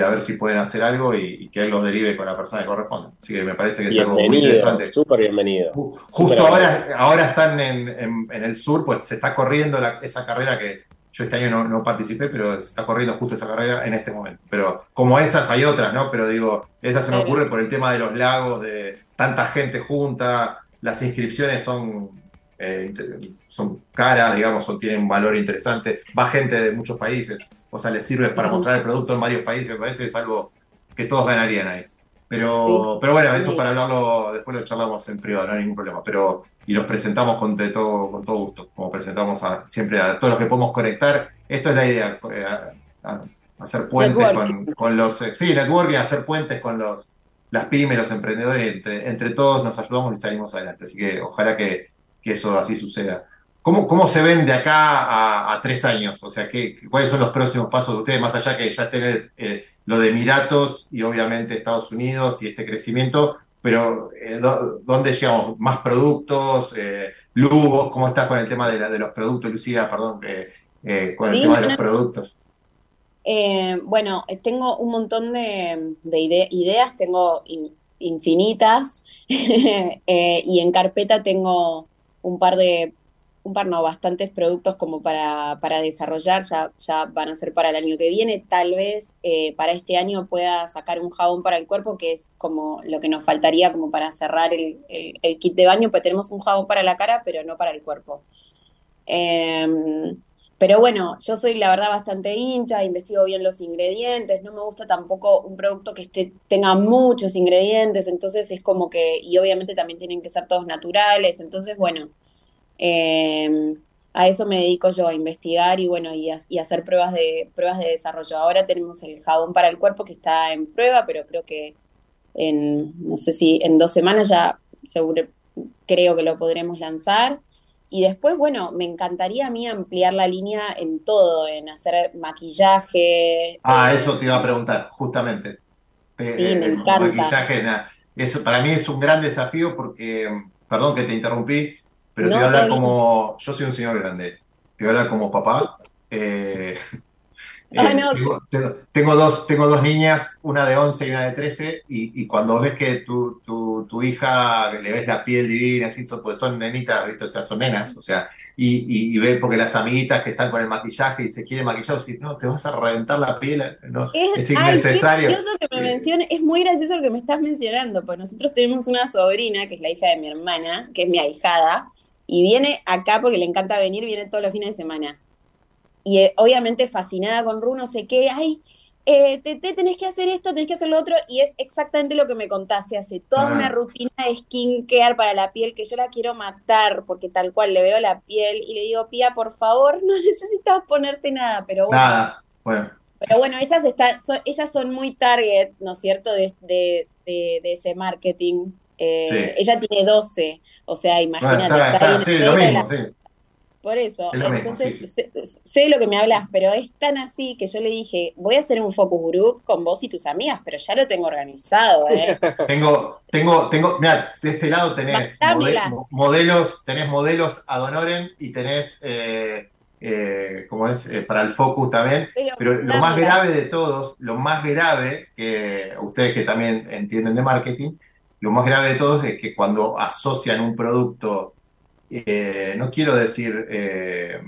a ver si pueden hacer algo y, que él los derive con la persona que corresponde. Así que me parece que es algo muy interesante. Súper bienvenido. Justo ahora, ahora están en, el sur, pues se está corriendo esa carrera que yo este año no, participé, pero se está corriendo justo esa carrera en este momento. Pero como esas hay otras, ¿no? Pero digo, esas se me ocurre por el tema de los lagos, de tanta gente junta, las inscripciones son eh, son caras, digamos, o tienen un valor interesante. Va gente de muchos países, o sea, les sirve para mostrar el producto en varios países, me parece que es algo que todos ganarían ahí. Pero, pero bueno, eso para hablarlo, después lo charlamos en privado, no hay ningún problema. Pero, y los presentamos con, todo, con todo gusto, como presentamos a, siempre a todos los que podemos conectar. Esto es la idea, eh, hacer puentes con, los. Eh, sí, networking, hacer puentes con los las pymes, los emprendedores, entre, entre todos nos ayudamos y salimos adelante. Así que ojalá que, que eso así suceda. ¿Cómo, ¿Cómo, se ven de acá a, tres años? O sea, ¿qué, ¿cuáles son los próximos pasos de ustedes? Más allá que ya tener eh, lo de Emiratos y obviamente Estados Unidos y este crecimiento, pero eh, ¿dónde llegamos? ¿Más productos? Eh, ¿Lugos? ¿Cómo estás con el tema de, de los productos, Lucía? Perdón, eh, con el tema de los productos. bueno, tengo un montón de, ideas, tengo infinitas, y en carpeta tengo un par de un par, no, bastantes productos como para, para desarrollar, ya, ya van a ser para el año que viene. Tal vez eh, para este año pueda sacar un jabón para el cuerpo, que es como lo que nos faltaría como para cerrar el, kit de baño, pues tenemos un jabón para la cara, pero no para el cuerpo. Em, pero bueno, yo soy la verdad bastante hincha, investigo bien los ingredientes, no me gusta tampoco un producto que esté, tenga muchos ingredientes, entonces es como que, y obviamente también tienen que ser todos naturales, entonces bueno, eh, a eso me dedico yo, a investigar y bueno, y, hacer pruebas de, pruebas de desarrollo. Ahora tenemos el jabón para el cuerpo que está en prueba, pero creo que en, no sé si en dos semanas ya seguro, creo que lo podremos lanzar. Y después, bueno, me encantaría a mí ampliar la línea en todo, en hacer maquillaje. Ah, eso te iba a preguntar, justamente. Sí, me encanta. Maquillaje, Eso para mí es un gran desafío porque, perdón que te interrumpí, pero te voy a hablar como. Yo soy un señor grande. Te voy a hablar como papá. Eh, eh, tengo, dos, tengo dos niñas, una de 11 y una de 13, y, cuando ves que tu, tu, hija le ves la piel divina, así, pues son nenitas, o sea, son nenas, o sea, y, y, ves porque las amiguitas que están con el maquillaje y se quieren maquillar, no, te vas a reventar la piel, no, es, innecesario. es, que me es muy gracioso lo que me estás mencionando, pues nosotros tenemos una sobrina, que es la hija de mi hermana, que es mi ahijada, y viene acá porque le encanta venir, viene todos los fines de semana. Y eh, obviamente fascinada con Ru, no sé qué, ay, eh, te, tenés que hacer esto, tenés que hacer lo otro, y es exactamente lo que me contaste, hace toda una rutina de skincare para la piel que yo la quiero matar, porque tal cual le veo la piel y le digo, Pía, por favor, no necesitas ponerte nada, pero bueno. Nada, bueno. Pero bueno, ellas, están, son, ellas son muy target, ¿no es cierto?, de, de, de, de ese marketing eh, ella tiene 12, o sea, imagínate. sí, lo mismo, sí. Por eso, entonces sé, lo que me hablas, pero es tan así que yo le dije, voy a hacer un focus group con vos y tus amigas, pero ya lo tengo organizado, ¿eh? tengo, tengo, tengo, mira, de este lado tenés modelos, tenés modelos ad honorem y tenés, eh, eh, como es, para el focus también, pero, lo más grave de todos, lo más grave, que ustedes que también entienden de marketing, lo más grave de todo es que cuando asocian un producto, eh, no quiero decir eh,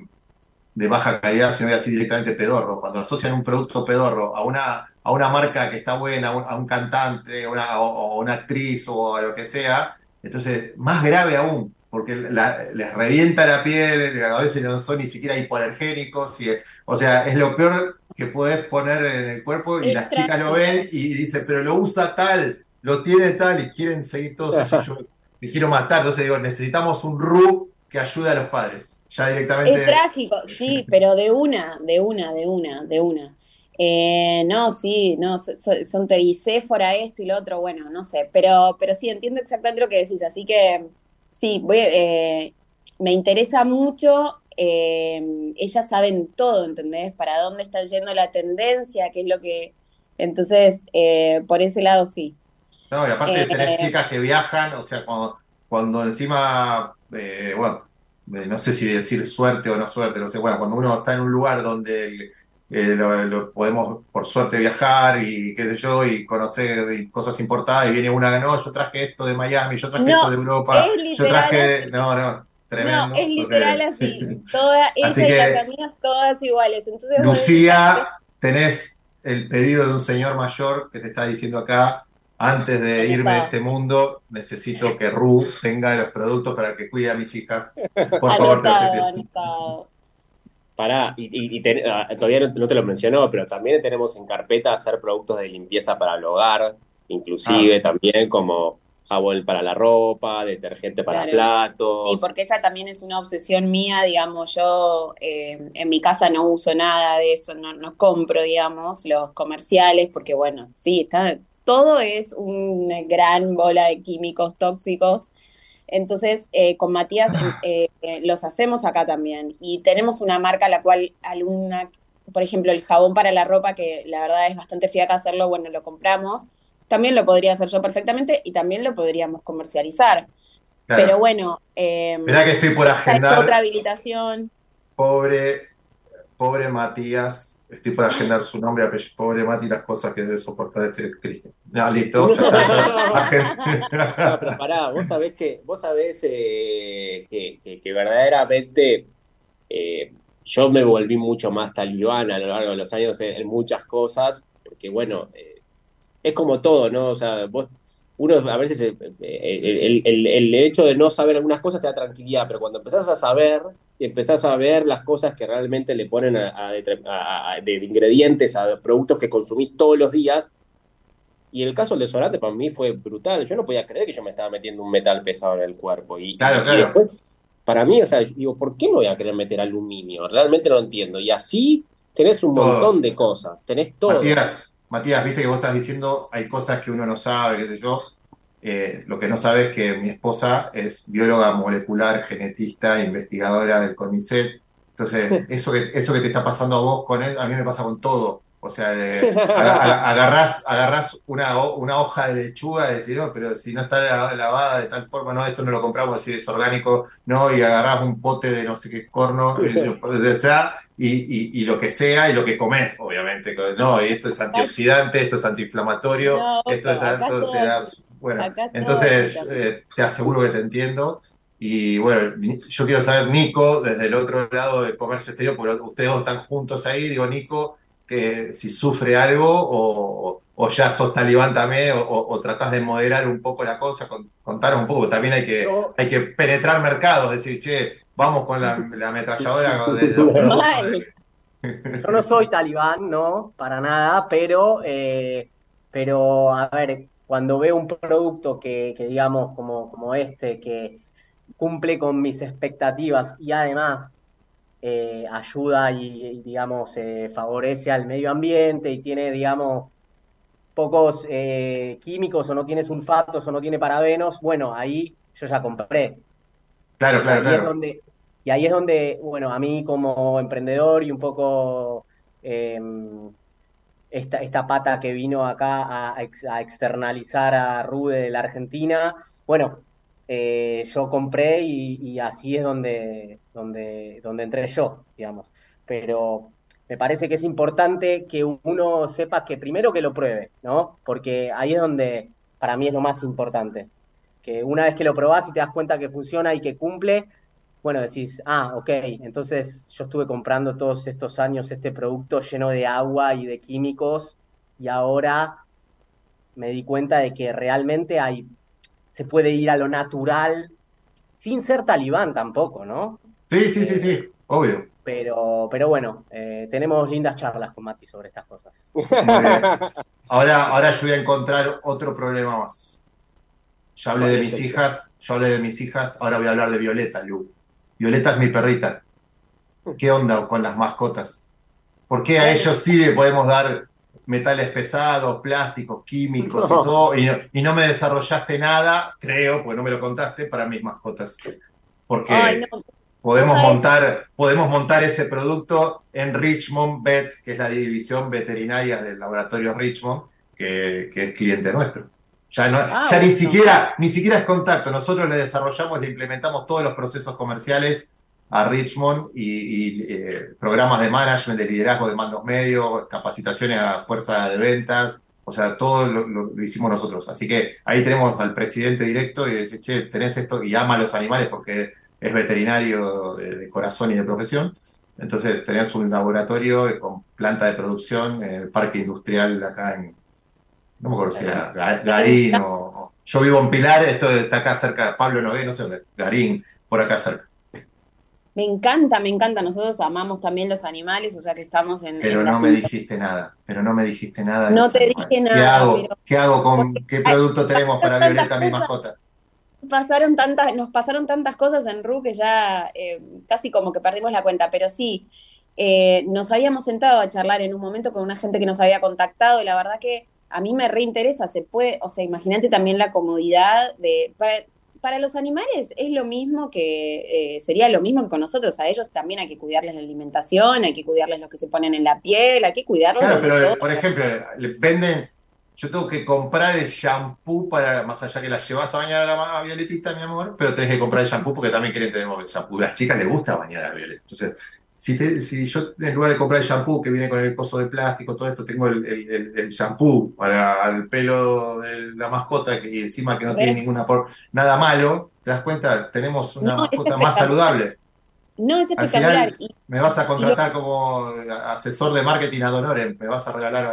de baja calidad, sino así directamente pedorro, cuando asocian un producto pedorro a una, a una marca que está buena, a un, cantante, una, o, una actriz o a lo que sea, entonces más grave aún, porque les revienta la piel, a veces no son ni siquiera hipoalergénicos, y, o sea, es lo peor que puedes poner en el cuerpo y las chicas lo ven y dicen, pero lo usa tal, lo tiene tal y quieren seguir todos así, yo me quiero matar. Entonces digo, necesitamos un RU que ayude a los padres. Ya directamente. Es trágico, sí, pero de una, de una, de una, de una. Eh, no, sí, no, son, son fuera esto y lo otro, bueno, no sé, pero, pero sí, entiendo exactamente lo que decís, así que sí, voy, eh, me interesa mucho, eh, ellas saben todo, ¿entendés? Para dónde está yendo la tendencia, qué es lo que... Entonces, por ese lado sí. No, y aparte tenés eh, chicas que viajan, o sea, cuando, cuando encima, eh, bueno, eh, no sé si decir suerte o no suerte, no sé, bueno, cuando uno está en un lugar donde lo, podemos por suerte viajar y qué sé yo, y conocer cosas importadas, y viene una, no, yo traje esto de Miami, yo traje esto de Europa, yo traje, no, no, tremendo. No, es literal así, toda, así que, las amigas todas iguales. Entonces, Lucía, tenés el pedido de un señor mayor que te está diciendo acá, antes de irme de este mundo, necesito que Ru tenga los productos para que cuide a mis hijas. Por favor, te Pará, y, ah, todavía no, te lo mencionó, pero también tenemos en carpeta hacer productos de limpieza para el hogar, inclusive Ah. también como jabón para la ropa, detergente para Claro. platos. Sí, porque esa también es una obsesión mía, digamos, yo eh, en mi casa no uso nada de eso, no, no compro, digamos, los comerciales, porque bueno, sí, está, todo es una gran bola de químicos tóxicos. Entonces, eh, con Matías eh, eh, los hacemos acá también. Y tenemos una marca a la cual alguna, por ejemplo, el jabón para la ropa, que la verdad es bastante fiaca hacerlo, bueno, lo compramos. También lo podría hacer yo perfectamente y también lo podríamos comercializar. Claro. Pero bueno, eh, Mirá que estoy por agendar. otra habilitación. Pobre, pobre Matías, estoy por agendar su nombre apellido. Pobre Mati, las cosas que debe soportar este Cristian. Listo, ya está. No, pero pará, vos sabés que, vos sabés eh, que, que- que verdaderamente eh, yo me volví mucho más talibán a lo largo de los años en, en muchas cosas, porque bueno, eh, es como todo, ¿no? O sea, vos, uno a veces el, el- el hecho de no saber algunas cosas te da tranquilidad, pero cuando empezás a saber empezás a ver las cosas que realmente le ponen a- a a- de ingredientes a productos que consumís todos los días, y el caso del desodorante para mí fue brutal. Yo no podía creer que yo me estaba metiendo un metal pesado en el cuerpo. Y, Claro, y claro. después, para mí, o sea, digo, ¿por qué me voy a querer meter aluminio? Realmente no entiendo. Y así tenés un Todo. montón de cosas. Tenés todo. Matías, Matías, viste que vos estás diciendo, hay cosas que uno no sabe, qué sé yo. Eh, lo que no sabes es que mi esposa es bióloga molecular, genetista, investigadora del CONICET. Entonces, eso que, eso que te está pasando a vos con él, a mí me pasa con todo. O sea, eh, aga- aga- agarrás, agarrás una, una hoja de lechuga y decís, no, pero si no está la- lavada de tal forma, no, esto no lo compramos, si es orgánico, no, y agarrás un pote de no sé qué corno, o sea, y, y- y lo que sea, y lo que comes, obviamente. No, y esto es antioxidante, esto es antiinflamatorio, No, esto es será- bueno, entonces eh, te aseguro que te entiendo. Y bueno, yo quiero saber, Nico, desde el otro lado del comercio exterior, porque ustedes dos están juntos ahí, digo, Nico, que si sufre algo o, o ya sos talibán también, o, o- o tratás de moderar un poco la cosa, con- contanos un poco, también hay que, hay que penetrar mercados, decir, che, vamos con la, la ametralladora de los productos. Yo no soy talibán, no, para nada, pero, eh, pero a ver, cuando veo un producto que, que digamos como, como este, que cumple con mis expectativas y además eh, ayuda y, y, digamos, eh, favorece al medio ambiente y tiene, digamos, pocos eh, químicos o no tiene sulfatos o no tiene parabenos, bueno, ahí yo ya compré. Claro, claro, ahí es claro. donde, y ahí es donde, bueno, a mí como emprendedor y un poco eh, esta, esta pata que vino acá a, ex- a externalizar a Rude de la Argentina, bueno, eh, yo compré y, y así es donde, donde, donde entré yo, digamos. Pero me parece que es importante que uno sepa que primero que lo pruebe, ¿no? Porque ahí es donde para mí es lo más importante que una vez que lo probás y te das cuenta que funciona y que cumple, bueno, decís, ah, ok, entonces yo estuve comprando todos estos años este producto lleno de agua y de químicos y ahora me di cuenta de que realmente hay, se puede ir a lo natural sin ser talibán tampoco, ¿no? Sí, sí, sí, sí, obvio. Pero, pero bueno, eh, tenemos lindas charlas con Mati sobre estas cosas. Muy bien. Ahora, ahora yo voy a encontrar otro problema más. Ya hablé de mis hijas, yo hablé de mis hijas, ahora voy a hablar de Violeta, Lu. Violeta es mi perrita. ¿Qué onda con las mascotas? ¿Por qué a ellos sí le podemos dar metales pesados, plásticos, químicos y todo? Y no, y no me desarrollaste nada, creo, porque no me lo contaste, para mis mascotas. Porque Ay, no. podemos montar, podemos montar ese producto en Richmond Vet, que es la división veterinaria del laboratorio Richmond, que, que es cliente nuestro. Ya, no, Ah, ya ni siquiera, ni siquiera es contacto. Nosotros le desarrollamos, le implementamos todos los procesos comerciales a Richmond y, y, eh, programas de management, de liderazgo de mandos medios, capacitaciones a fuerza de ventas, o sea, todo lo, lo- lo hicimos nosotros. Así que ahí tenemos al presidente directo y dice, che, tenés esto y ama a los animales porque es veterinario de, de corazón y de profesión. Entonces tenés un laboratorio con planta de producción en el parque industrial acá en, no me acuerdo si era Ga- Garín o, Yo vivo en Pilar, esto está acá cerca, Pablo Nogué, no sé dónde, Garín, por acá cerca. Me encanta, me encanta. Nosotros amamos también los animales, o sea que estamos en. Pero en no me dijiste nada, pero no me dijiste nada. No te animales. dije ¿Qué nada, hago? pero- ¿Qué hago con qué producto tenemos para Violeta, mi cosas. mascota? Pasaron tantas, nos pasaron tantas cosas en RU que ya eh, casi como que perdimos la cuenta, pero sí, eh, nos habíamos sentado a charlar en un momento con una gente que nos había contactado y la verdad que a mí me reinteresa, se puede, o sea, imagínate también la comodidad de, para, para los animales es lo mismo que, eh, sería lo mismo que con nosotros, a ellos también hay que cuidarles la alimentación, hay que cuidarles lo que se ponen en la piel, hay que cuidarlos Claro, pero por ejemplo, le venden, yo tengo que comprar el shampoo para, más allá que la llevas a bañar a la a Violetita, mi amor, pero tenés que comprar el shampoo porque también quieren tener el shampoo. Las chicas les gusta bañar a Violeta. Entonces, si, te- si yo en lugar de comprar el shampoo que viene con el coso de plástico, todo esto, tengo el, el, el- el shampoo para el pelo de la mascota que y encima que no tiene ninguna por, nada malo, ¿te das cuenta? Tenemos una No, mascota más saludable. No, es Al espectacular. final me vas a contratar como asesor de marketing a Donoren, me vas a regalar a...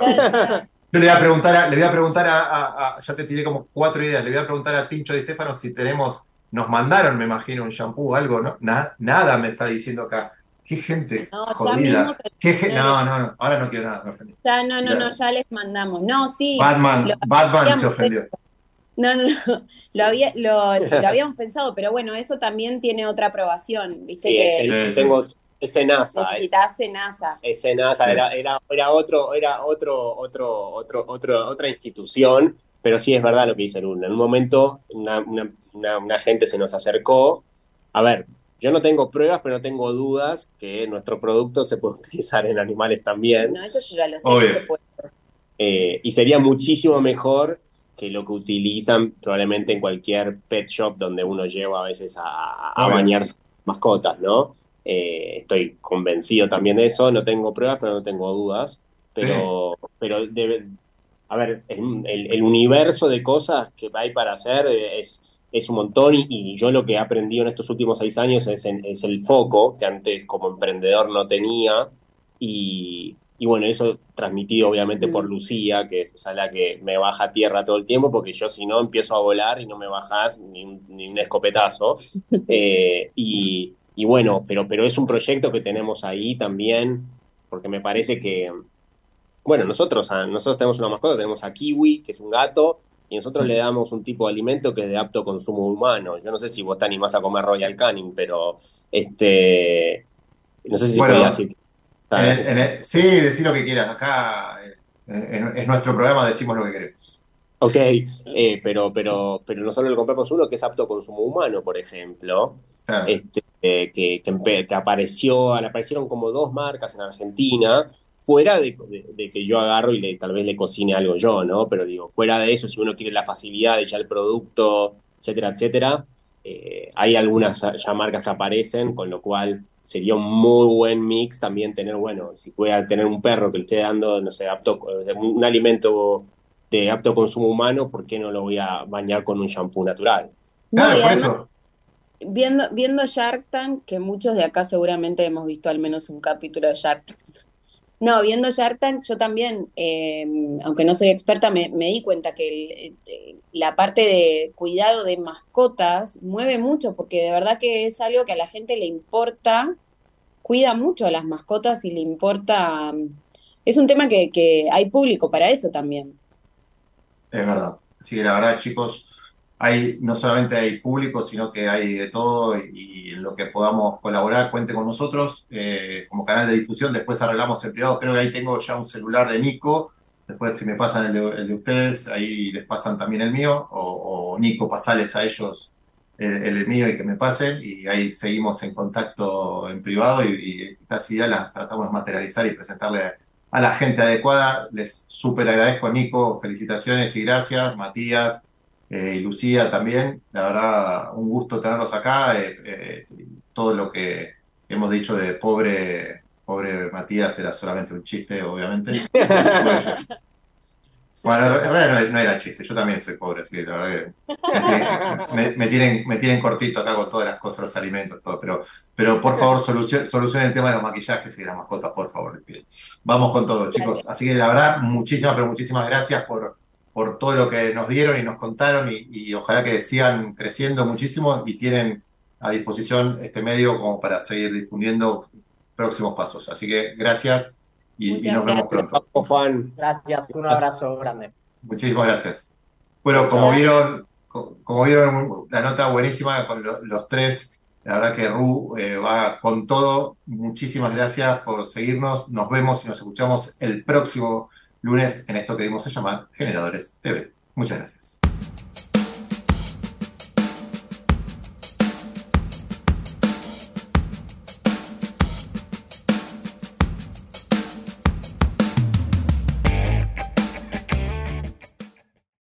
Yo le voy a preguntar, a, le voy a, preguntar a, a- a- ya te tiré como cuatro ideas, le voy a preguntar a Tincho Di Stefano si tenemos, nos mandaron, me imagino, un shampoo o algo, ¿no? Na- nada me está diciendo acá. Qué gente No, jodida. Qué no, no, no, ahora no quiero nada, me ofendí. Ya, no, no, Ya. no, ya les mandamos. No, sí. Batman, lo Batman se habíamos ofendió. No, no, no, lo, había, lo, lo habíamos pensado, pero bueno, eso también tiene otra aprobación, viste Sí, que ese, Sí, sí. tengo ese NASA, eh. necesitas NASA. ese NASA Sí. era, era, era otro, era otro, otro, otro, otro, otra institución, pero sí es verdad lo que dice Luna. En un momento una, una, una- una gente se nos acercó. A ver, yo no tengo pruebas, pero no tengo dudas que nuestro producto se puede utilizar en animales también. No, eso yo ya lo sé Obvio. que se puede. Eh, y sería muchísimo mejor que lo que utilizan probablemente en cualquier pet shop donde uno lleva a veces a, a Obvio. bañar mascotas, ¿no? Eh, estoy convencido también de eso, no tengo pruebas, pero no tengo dudas. Pero, pero debe, a ver, el, el- el universo de cosas que hay para hacer es, es un montón y, y yo lo que he aprendido en estos últimos seis años es, en- es el foco que antes como emprendedor no tenía y, y bueno, eso transmitido obviamente por Lucía, que es esa la que me baja a tierra todo el tiempo, porque yo si no empiezo a volar y no me bajas ni un, ni un escopetazo. Eh, y, y bueno, pero, pero es un proyecto que tenemos ahí también, porque me parece que, bueno, nosotros, a- nosotros tenemos una mascota, tenemos a Kiwi, que es un gato, y nosotros le damos un tipo de alimento que es de apto consumo humano. Yo no sé si vos te animás a comer Royal Canin, pero este, no sé si Bueno, podía decir. En el- en el- sí, decir lo que quieras. Acá eh, eh, es nuestro programa, decimos lo que queremos. Ok, eh, pero, pero, pero nosotros le compramos uno que es apto consumo humano, por ejemplo, Claro. este, eh, que, que, que apareció, aparecieron como dos marcas en Argentina, fuera de, de- de que yo agarro y le, tal vez le cocine algo yo, ¿no? Pero digo, fuera de eso, si uno quiere la facilidad de ya el producto, etcétera, etcétera, eh, hay algunas ya marcas que aparecen, con lo cual sería un muy buen mix también tener, bueno, si puede tener un perro que le esté dando, no sé, apto, eh, un alimento de apto consumo humano, ¿por qué no lo voy a bañar con un shampoo natural? No, Claro, y por además, eso. viendo, viendo Shark Tank, que muchos de acá seguramente hemos visto al menos un capítulo de Shark Tank. No, viendo Shark Tank, yo también, eh, aunque no soy experta, me, di cuenta que el- eh, la parte de cuidado de mascotas mueve mucho, porque de verdad que es algo que a la gente le importa, cuida mucho a las mascotas y le importa. Es un tema que, que hay público para eso también. Es verdad. Que la verdad, chicos, no solamente hay público, sino que hay de todo y, y lo que podamos colaborar, cuente con nosotros eh, como canal de difusión. Después arreglamos el privado. Creo que ahí tengo ya un celular de Nico. Después, si me pasan el de, ustedes, ahí les pasan también el mío. O, Nico, pasales a ellos el, el mío y que me pasen. Y ahí seguimos en contacto en privado y, y estas ideas las tratamos de materializar y presentarle a la gente adecuada. Les súper agradezco Nico, felicitaciones y gracias. Matías eh, y Lucía también. La verdad, un gusto tenerlos acá. Eh, eh, todo lo que hemos dicho de pobre, pobre Matías era solamente un chiste, obviamente. Bueno, en realidad no, era chiste, yo también soy pobre, así que la verdad que me, me tienen, me tienen cortito acá con todas las cosas, los alimentos, todo, pero, pero por favor solucion- solucionen el tema de los maquillajes y las mascotas, por favor. Vamos con todo, chicos. Así que la verdad, muchísimas, pero muchísimas gracias por, por todo lo que nos dieron y nos contaron y, y ojalá que sigan creciendo muchísimo y tienen a disposición este medio como para seguir difundiendo próximos pasos. Así que gracias y, y nos vemos pronto. Juan, gracias, un abrazo grande. Muchísimas gracias. Bueno, como vieron, como vieron, la nota buenísima con los tres. La verdad que Ru eh, va con todo. Muchísimas gracias por seguirnos. Nos vemos y nos escuchamos el próximo lunes en esto que dimos a llamar Generadores TV. Muchas gracias.